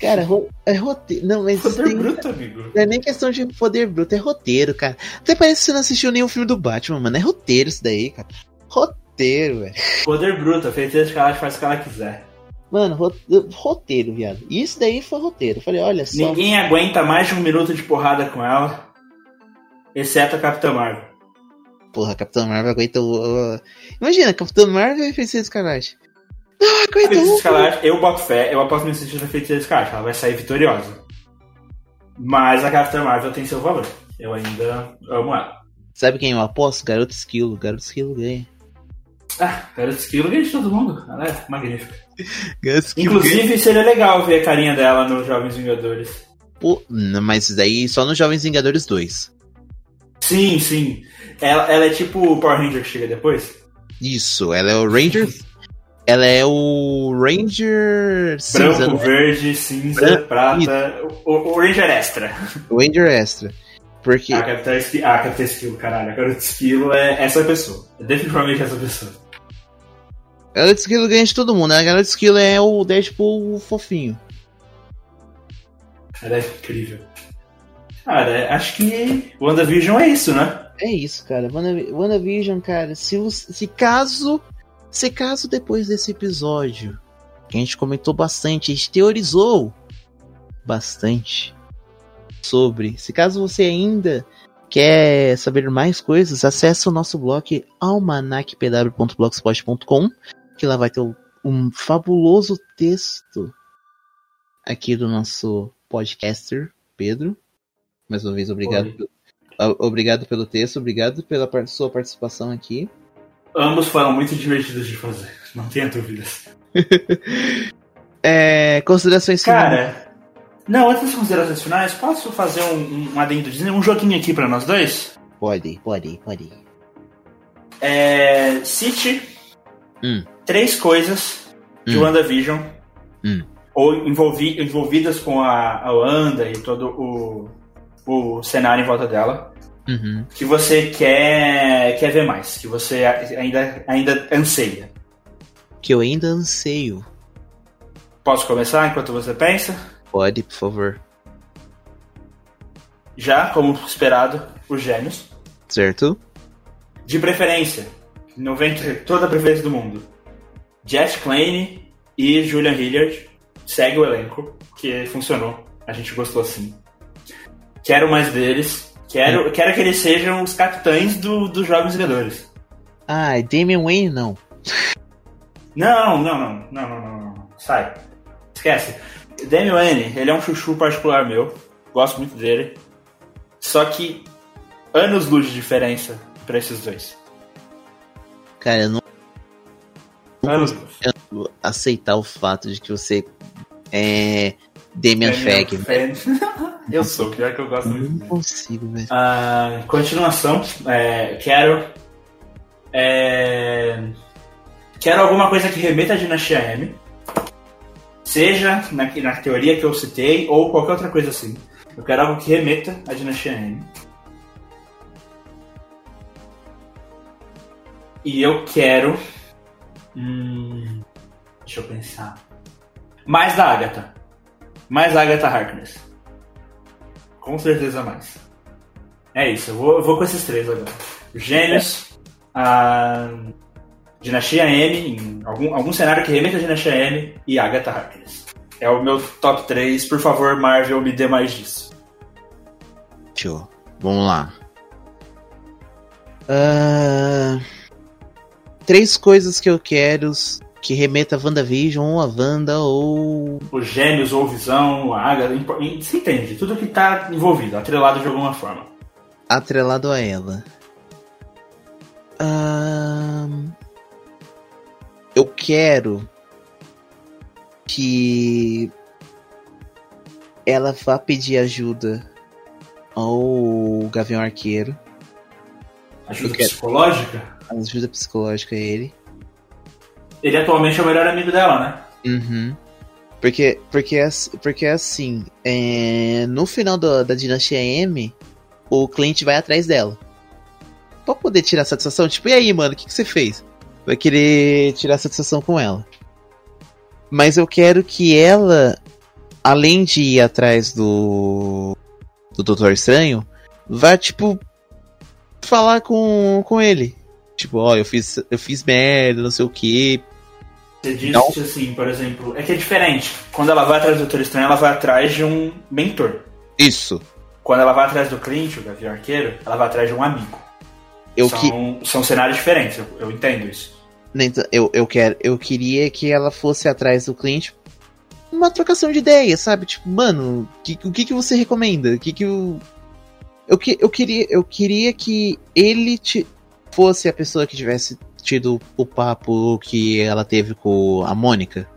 Cara, ro- é roteiro. Não, mas Poder tem- bruto, amigo. não é nem questão de poder bruto, é roteiro, cara. Até parece que você não assistiu nenhum filme do Batman, mano. É roteiro isso daí, cara. Roteiro, velho. Poder bruto, a feiticeira escarlate faz o que ela quiser. Mano, ro- roteiro, viado. Isso daí foi roteiro. Eu falei, olha só. Ninguém aguenta mais de um minuto de porrada com ela, exceto a Capitã Marvel. Porra, Capitão Marvel aguenta o. Imagina, Capitão Marvel e Feiticeiro Escarlate. Não, A aguenta Feiticeira um. Escarlate, eu boto fé, eu aposto no sentido da Feiticeira Escarlate, ela vai sair vitoriosa. Mas a Capitã Marvel tem seu valor. Eu ainda amo ela. Sabe quem eu aposto? Garoto Esquilo. Garoto Esquilo ganha. Ah, Garota Esquilo ganha de todo mundo. Ela é magnífica. Garoto Esquilo ganha. Inclusive, seria legal ver a carinha dela nos Jovens Vingadores. Pô, mas isso daí só nos Jovens Vingadores 2. Sim, sim. Ela, ela é tipo o Power Ranger que chega depois. Isso, ela é o Ranger. Ela é o Ranger cinza, Branco, né? verde, cinza, Branco, prata. O, o Ranger Extra. o Ranger Extra. Porque A Capitã Esquilo, ah, Capitã Esquilo, caralho. A Garota Esquilo é essa pessoa. É definitivamente essa pessoa. a Garota Esquilo ganha de todo mundo. né? A Garota Esquilo é o Deadpool fofinho. Ela é incrível. Cara, acho que WandaVision é isso, né? É isso, cara. Wanda- WandaVision, cara, se, se caso. Se caso depois desse episódio, que a gente comentou bastante, a gente teorizou bastante sobre. Se caso você ainda quer saber mais coisas, acesse o nosso blog almanacpw.blogspot.com, que lá vai ter um- fabuloso texto aqui do nosso podcaster, Pedro. Mais uma vez, obrigado Oi. o- Obrigado pelo texto, obrigado pela sua participação aqui. Ambos foram muito divertidos de fazer, não tenha dúvidas. É, considerações finais. Cara, Não, antes das considerações finais, posso fazer um, um adendo Disney, um joguinho aqui pra nós dois? Pode, pode, pode. É. City. Hum. Três coisas de Hum. WandaVision. Hum. Ou envolvi, envolvidas com a, a Wanda e todo o, o cenário em volta dela. Uhum. Que você quer, quer ver mais. Que você ainda, ainda anseia. Que eu ainda anseio. Posso começar enquanto você pensa? Pode, por favor. Já, como esperado, os gêmeos. Certo? De preferência, 90, toda a preferência do mundo. Jess Klein e Julian Hilliard. Segue o elenco, que funcionou. A gente gostou sim. Quero mais deles. Quero, quero que eles sejam os capitães do, dos Jovens Vingadores. Ah, Damian Wayne não. Não, não, não, não, não, não, não. Sai. Esquece. Damian Wayne, ele é um chuchu particular meu. Gosto muito dele. Só que anos luz de diferença pra esses dois. Cara, eu não Anos luz. aceitar o fato de que você é Damian Fag. Fan. eu sou, pior que eu gosto muito Não consigo, velho. Ah, continuação. É, quero. é, quero alguma coisa que remeta à Dinastia M. Seja na, na teoria que eu citei ou qualquer outra coisa assim. Eu quero algo que remeta à Dinastia M. E eu quero. Hum, deixa eu pensar. Mais da Agatha. Mais Agatha Harkness. Com certeza mais. É isso, eu vou, eu vou com esses três agora. Gênios, a Dinastia M, algum, algum cenário que remeta a Dinastia M e Agatha Harkness. É o meu top 3. Por favor, Marvel, me dê mais disso. Show. Vamos lá. Ah, três coisas que eu quero que remeta a WandaVision, ou a Wanda, ou. Os gêmeos ou visão, a Agatha, você entende? Tudo que tá envolvido, atrelado de alguma forma. atrelado a ela. Eu quero que ela vá pedir ajuda ao Gavião Arqueiro, Ajuda psicológica? ajuda psicológica a ele. Ele atualmente é o melhor amigo dela, né? Uhum. Porque, porque, ass- porque assim, é, no final da, da Dinastia M, o cliente vai atrás dela. Pra poder tirar satisfação, tipo, e aí, mano, o que, que você fez? Vai querer tirar satisfação com ela. Mas eu quero que ela, além de ir atrás do. do Doutor Estranho, vá, tipo, falar com, com ele. Tipo, ó, eu fiz, eu fiz merda, não sei o que, Você disse Não. assim, por exemplo, é que é diferente. Quando ela vai atrás do Doutor Estranho, ela vai atrás de um mentor. Isso. Quando ela vai atrás do Clint, o Gavião Arqueiro, ela vai atrás de um amigo. Eu são, que. são cenários diferentes, eu, eu entendo isso. Então, Eu, eu, quero, eu queria que ela fosse atrás do cliente uma trocação de ideia, sabe? Tipo, mano, que- o que, que você recomenda? O que, que eu. Eu, que, eu, queria, eu queria que ele te, fosse a pessoa que tivesse tido o papo que ela teve com a Mônica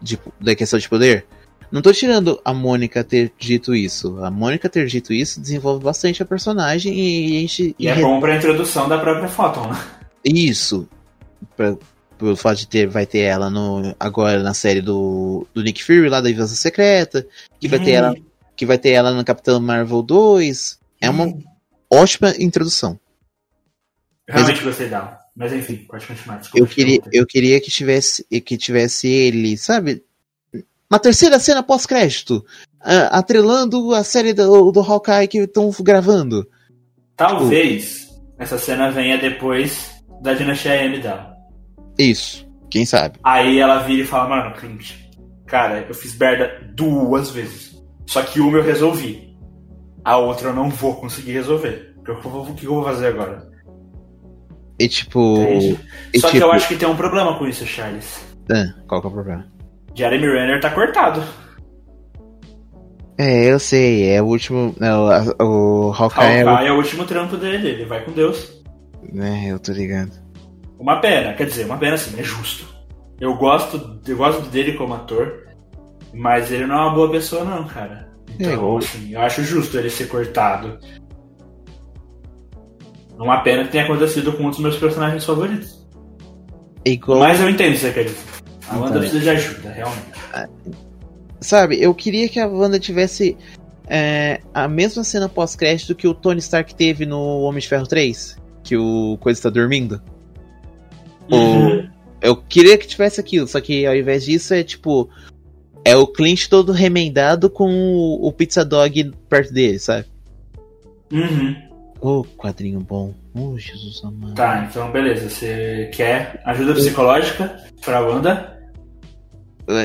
de, da questão de poder. Não tô tirando a Mônica ter dito isso. A Mônica ter dito isso desenvolve bastante a personagem e a gente. E é bom pra introdução da própria Photon, né? Isso. Pra, pelo fato de ter, vai ter ela no, agora na série do, do Nick Fury, lá da Invenção Secreta. Que vai, ter ela, que vai ter ela no Capitão Marvel 2. É uma ótima introdução. Realmente gostei dela. Mas enfim, pode continuar. Desculpa Eu queria, eu queria que tivesse, que tivesse ele, sabe? Uma terceira cena pós-crédito. ah, atrelando a série do, do Hawkeye que estão gravando. Talvez essa cena venha depois da Dinastia M dela. Isso. Quem sabe? Aí ela vira e fala, mano, Clint, cara, eu fiz merda duas vezes. Só que uma eu resolvi. A outra eu não vou conseguir resolver. O que eu vou fazer agora? E tipo. E, Só que tipo- eu acho que tem um problema com isso, Charles. ah, qual que é o problema? Jeremy Renner tá cortado. É, eu sei, é o último. Não, a- o Hawkeye é o. Hawkeye é o último trampo dele, ele vai com Deus. É, eu tô ligado. Uma pena, quer dizer, uma pena assim, é justo. Eu gosto, eu gosto dele como ator. Mas ele não é uma boa pessoa, não, cara. Então, é, assim, eu acho justo ele ser cortado. Uma pena que tenha acontecido com um dos meus personagens favoritos. Igual... Mas eu entendo o que você quer dizer. A Wanda então, precisa de ajuda, realmente. Ah, sabe, eu queria que a Wanda tivesse é, a mesma cena pós-crédito que o Tony Stark teve no Homem de Ferro 3. Que o Coisa está dormindo. Uhum. O, eu queria que tivesse aquilo, só que ao invés disso é tipo. É o Clint todo remendado com o, o Pizza Dog perto dele, sabe? Uhum. Ô, oh, quadrinho bom. Oh, Jesus amado. Tá, então beleza. Você quer ajuda psicológica pra Wanda?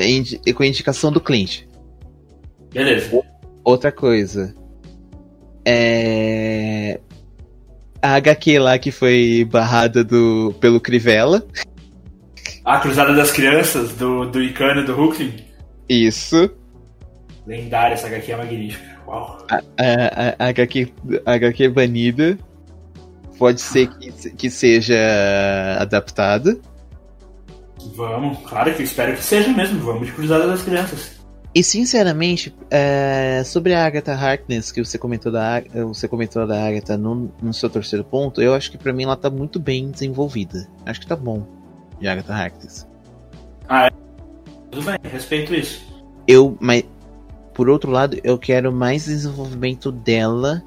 Indi com a indicação do Clint. Beleza. Outra coisa. É. A HQ lá que foi barrada do, pelo Crivella. A Cruzada das Crianças, do, do Icano e do Hulkling? Isso. Lendária, essa HQ é magnífica. Uau. A, a, a, HQ, a HQ banida pode ser que, que seja adaptada. Vamos, claro que espero que seja mesmo. Vamos de Cruzada das Crianças. E sinceramente, é, sobre a Agatha Harkness, que você comentou da, você comentou da Agatha no, no seu terceiro ponto, eu acho que para mim ela tá muito bem desenvolvida. Acho que tá bom de Agatha Harkness. Ah, é. tudo bem, respeito isso. Eu, mas por outro lado, eu quero mais desenvolvimento dela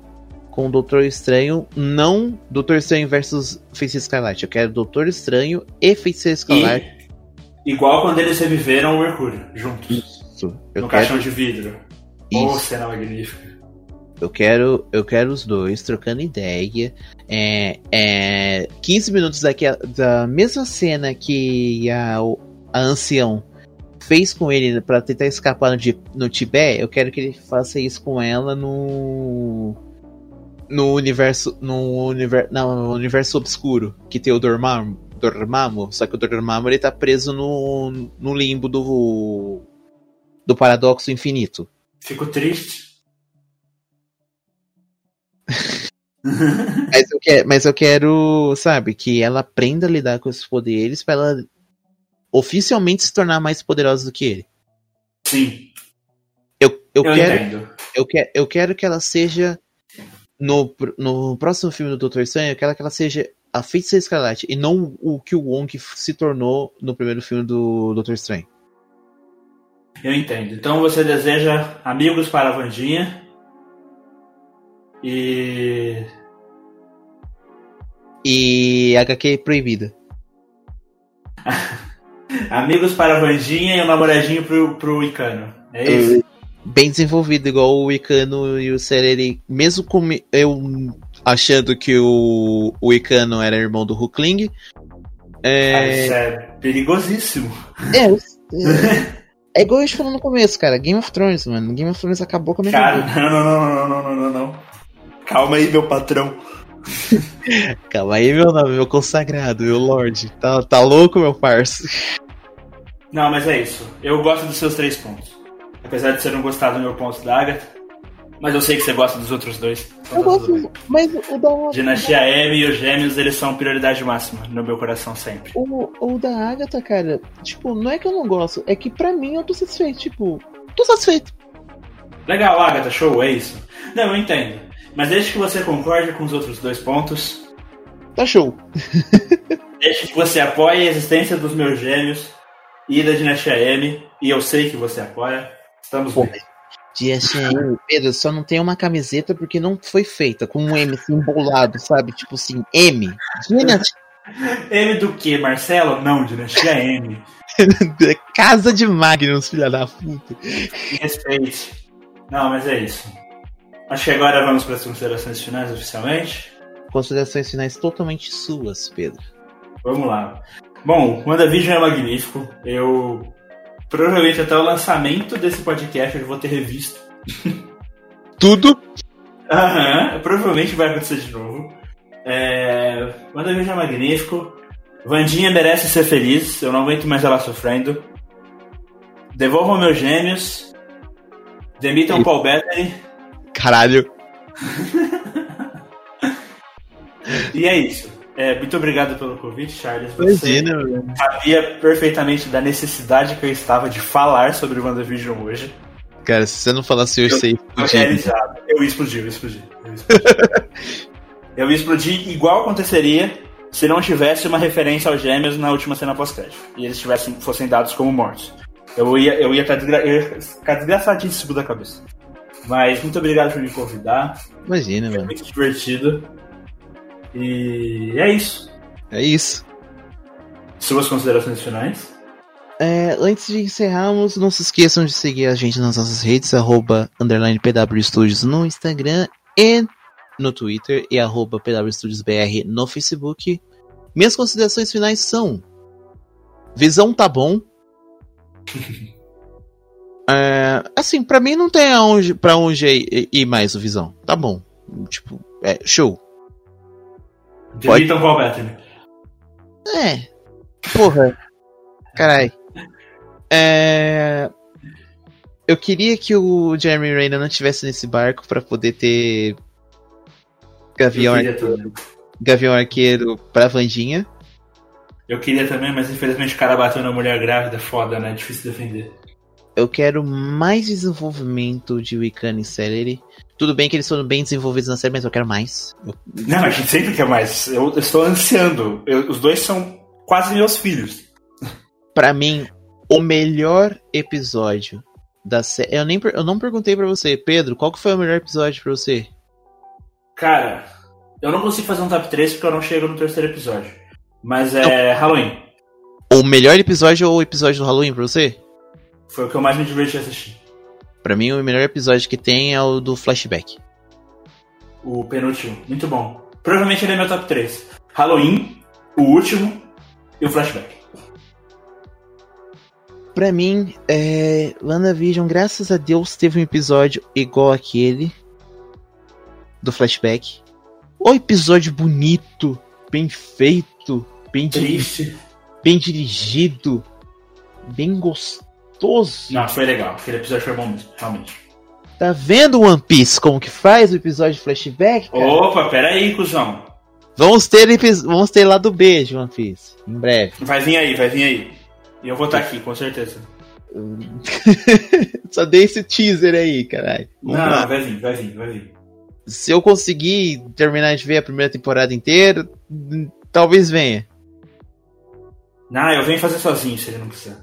com o Doutor Estranho, não Doutor Estranho versus Feiticeiro Escarlate. Eu quero Doutor Estranho e Feiticeiro Escarlate. E, igual quando eles reviveram o Mercúrio, juntos. Isso. Eu no quero... caixão de vidro. Isso. Oh, cena magnífica. Eu quero, eu quero os dois trocando ideia. É, é, 15 minutos daqui da mesma cena que a, a ancião fez com ele para tentar escapar no, no Tibete, eu quero que ele faça isso com ela no no universo no universo não, no universo obscuro que tem o Dormammu, Dormammu só que o Dormammu ele tá preso no, no limbo do do paradoxo infinito. Fico triste. mas, eu quero, mas eu quero, sabe, que ela aprenda a lidar com esses poderes para ela oficialmente se tornar mais poderosa do que ele. Sim. Eu, eu, eu quero, entendo. Eu, quero, eu quero que ela seja. No, no próximo filme do Doutor Estranho, eu quero que ela seja a Feiticeira Escarlate e não o que o Wong se tornou no primeiro filme do Doutor Estranho. Eu entendo. Então você deseja amigos para a Vandinha e. E HQ proibida. Amigos para a Vandinha e o namoradinho pro, pro Icano. É isso? Hum, bem desenvolvido, igual o Icano e o Sereri. Mesmo com eu achando que o, o Icano era irmão do hookling. É... Isso é perigosíssimo. É, é, igual a gente falou no começo, cara. Game of Thrones, mano. Game of Thrones acabou com a minha Cara, não, não, não, não, não, não, não. Calma aí, meu patrão. Calma aí, meu nome, meu consagrado, meu lord. Tá, tá louco, meu parça? Não, mas é isso. Eu gosto dos seus três pontos. Apesar de você não gostar do meu ponto da Agatha. Mas eu sei que você gosta dos outros dois. Eu gosto, mas o da. Dinastia M e os gêmeos, eles são prioridade máxima no meu coração sempre. O, o da Agatha, cara, tipo, não é que eu não gosto, é que pra mim eu tô satisfeito. Tipo, tô satisfeito. Legal, Agatha, show, é isso. Não, eu entendo. Mas desde que você concorde com os outros dois pontos. Tá show. desde que você apoie a existência dos meus gêmeos e da Dinastia M, e eu sei que você apoia, estamos Pô, bem. Dinastia M, Pedro, só não tem uma camiseta porque não foi feita com um M assim embolado, sabe? Tipo assim, M. Dinastia. M do que, Marcelo? Não, Dinastia M. Casa de Magnus, filha da puta. Respeite. Não, mas é isso. Acho que agora vamos para as considerações finais oficialmente. Considerações finais totalmente suas, Pedro. Vamos lá. Bom, WandaVision é magnífico. Eu provavelmente até o lançamento desse podcast eu vou ter revisto. Tudo? Aham, uhum, provavelmente vai acontecer de novo. É... WandaVision é magnífico. Vandinha merece ser feliz. Eu não aguento mais ela sofrendo. Devolvam meus gêmeos. Demitam e... Paul Bettany. Caralho. e é isso. É, muito obrigado pelo convite, Charles. Você Imagina, sabia perfeitamente da necessidade que eu estava de falar sobre o WandaVision hoje. Cara, se você não falasse hoje, você ia explodir. Eu ia explodir, eu ia explodir. Eu ia explodir. eu ia explodir igual aconteceria se não tivesse uma referência aos gêmeos na última cena pós-crédito. E eles tivessem, fossem dados como mortos. Eu ia, eu ia, estar, desgra... eu ia ficar desgraçadíssimo da cabeça. Mas muito obrigado por me convidar. Imagina, Foi mano. muito divertido. E é isso. É isso. Suas considerações finais? É, antes de encerrarmos, não se esqueçam de seguir a gente nas nossas redes, arroba, underline PW Studios no Instagram e no Twitter e arroba PW Studios BR no Facebook. Minhas considerações finais são: Visão tá bom. é, assim, para mim não tem aonde, pra onde ir, ir mais o Visão. Tá bom. Tipo, é, show. Deletam o Paul Bettany. É. Porra. Carai. É. Eu queria que o Jeremy Renner não tivesse nesse barco para poder ter Gavião Arqueiro, Gavião Arqueiro pra Vandinha. Eu queria também, mas infelizmente o cara bateu na mulher grávida, foda, né? Difícil defender. Eu quero mais desenvolvimento de Wiccan e Celery. Tudo bem que eles foram bem desenvolvidos na série, mas eu quero mais. Não, a gente sempre quer mais. Eu, eu estou ansiando. Eu, os dois são quase meus filhos. Para mim, o melhor episódio da série. Eu, nem, eu não perguntei para você, Pedro, qual que foi o melhor episódio para você? Cara, eu não consigo fazer um top 3 porque eu não chego no terceiro episódio. Mas é então, Halloween. O melhor episódio ou o episódio do Halloween pra você? Foi o que eu mais me diverti assistir. Pra mim, o melhor episódio que tem é o do flashback. O penúltimo. Muito bom. Provavelmente ele é meu top 3. Halloween, o último e o flashback. Pra mim, é... WandaVision, graças a Deus, teve um episódio igual aquele do flashback. O episódio bonito, bem feito, bem triste, bem dirigido, bem gostoso. Não, foi legal. Aquele episódio foi bom mesmo, realmente. Tá vendo One Piece como que faz o episódio de flashback? Cara? Opa, pera aí, cuzão. Vamos ter, vamos ter lá do B de One Piece, em breve. Vai vir aí, vai vir aí. E eu vou estar tá aqui, com certeza. Só dei esse teaser aí, caralho. Não, vai vir, vai vir, vai vir se eu conseguir terminar de ver a primeira temporada inteira, talvez venha. Não, eu venho fazer sozinho se ele não quiser.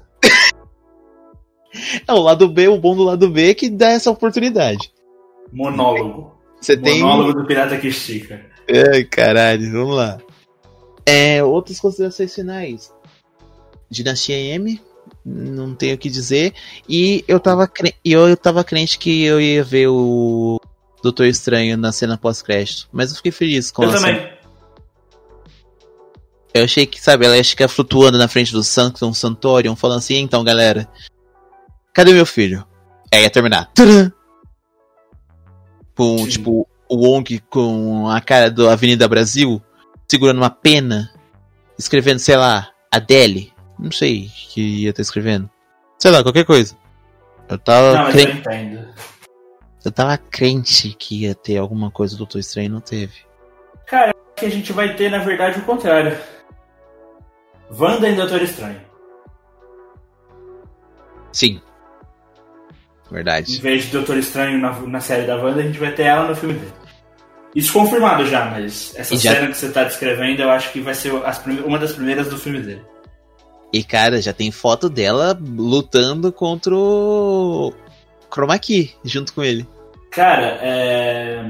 É, o lado B, o bom do lado B é que dá essa oportunidade. Monólogo. Você tem. Monólogo do Pirata que estica. Ai, caralho, vamos lá. É, outras considerações finais. Dinastia M, não tenho o que dizer. E eu tava, cre... eu tava crente que eu ia ver o Doutor Estranho na cena pós-crédito. Mas eu fiquei feliz com Eu também. Eu achei que, sabe, ela ia ficar flutuando na frente do Sanctum Santorium, falando assim, então galera, cadê meu filho? Aí ia terminar. Com, Sim. tipo, o Wong com a cara da Avenida Brasil, segurando uma pena, escrevendo, sei lá, Adele. Não sei que ia estar escrevendo. Sei lá, qualquer coisa. Eu tava. Não, mas eu entendo. Eu tava crente que ia ter alguma coisa do Doutor Estranho e não teve. Cara, que a gente vai ter, na verdade, o contrário. Wanda e Doutor Estranho. Sim. Verdade. Em vez de Doutor Estranho na, na série da Wanda, a gente vai ter ela no filme dele. Isso confirmado já, mas essa cena que você tá descrevendo eu acho que vai ser uma das primeiras do filme dele. E cara, já tem foto dela lutando contra o Chroma Key junto com ele. Cara, é...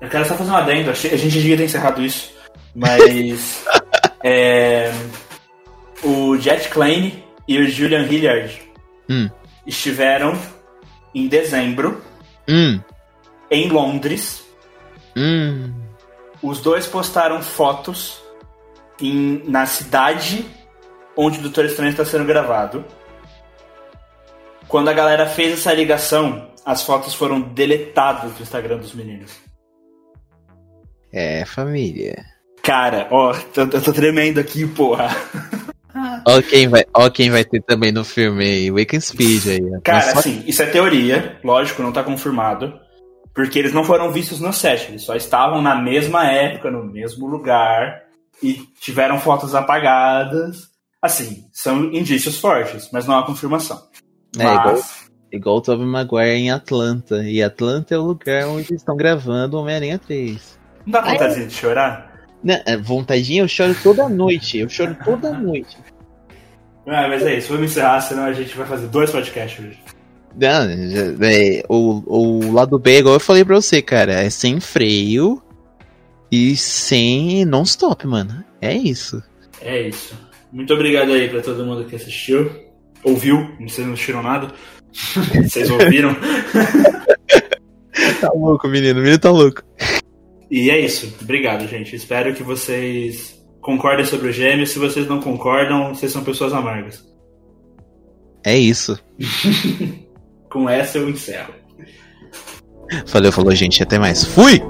eu quero só fazer um adendo. A gente devia ter encerrado isso. Mas. é... O Jet Klein e o Julian Hilliard hum. estiveram em dezembro hum. em Londres. Hum. Os dois postaram fotos em, na cidade onde o Doutor Estranho está sendo gravado. Quando a galera fez essa ligação, as fotos foram deletadas do Instagram dos meninos. É, família. Cara, ó, eu tô tremendo aqui, porra. Ó quem, vai, ó quem vai ter também no filme aí, Wake Speed aí. Cara, assim, isso é teoria, lógico, não tá confirmado. Porque eles não foram vistos no set, eles só estavam na mesma época, no mesmo lugar, e tiveram fotos apagadas. Assim, são indícios fortes, mas não há confirmação. É, mas... igual, igual o Tobey Maguire em Atlanta. E Atlanta é o lugar onde estão gravando Homem-Aranha 3. Não dá vontade de chorar? Não, é, vontadinha eu choro toda noite. Eu choro toda noite. Ah, mas é isso, vamos encerrar, senão a gente vai fazer dois podcasts hoje. Não, é, o, o lado B, igual eu falei pra você, cara, é sem freio e sem non-stop, mano. É isso. É isso. Muito obrigado aí pra todo mundo que assistiu. Ouviu, vocês não assistiram nada. vocês ouviram. tá louco, menino. O menino tá louco. E é isso. Obrigado, gente. Espero que vocês concordem sobre o gêmeo. Se vocês não concordam, vocês são pessoas amargas. É isso. Com essa eu encerro. Valeu, falou, gente. Até mais. Fui!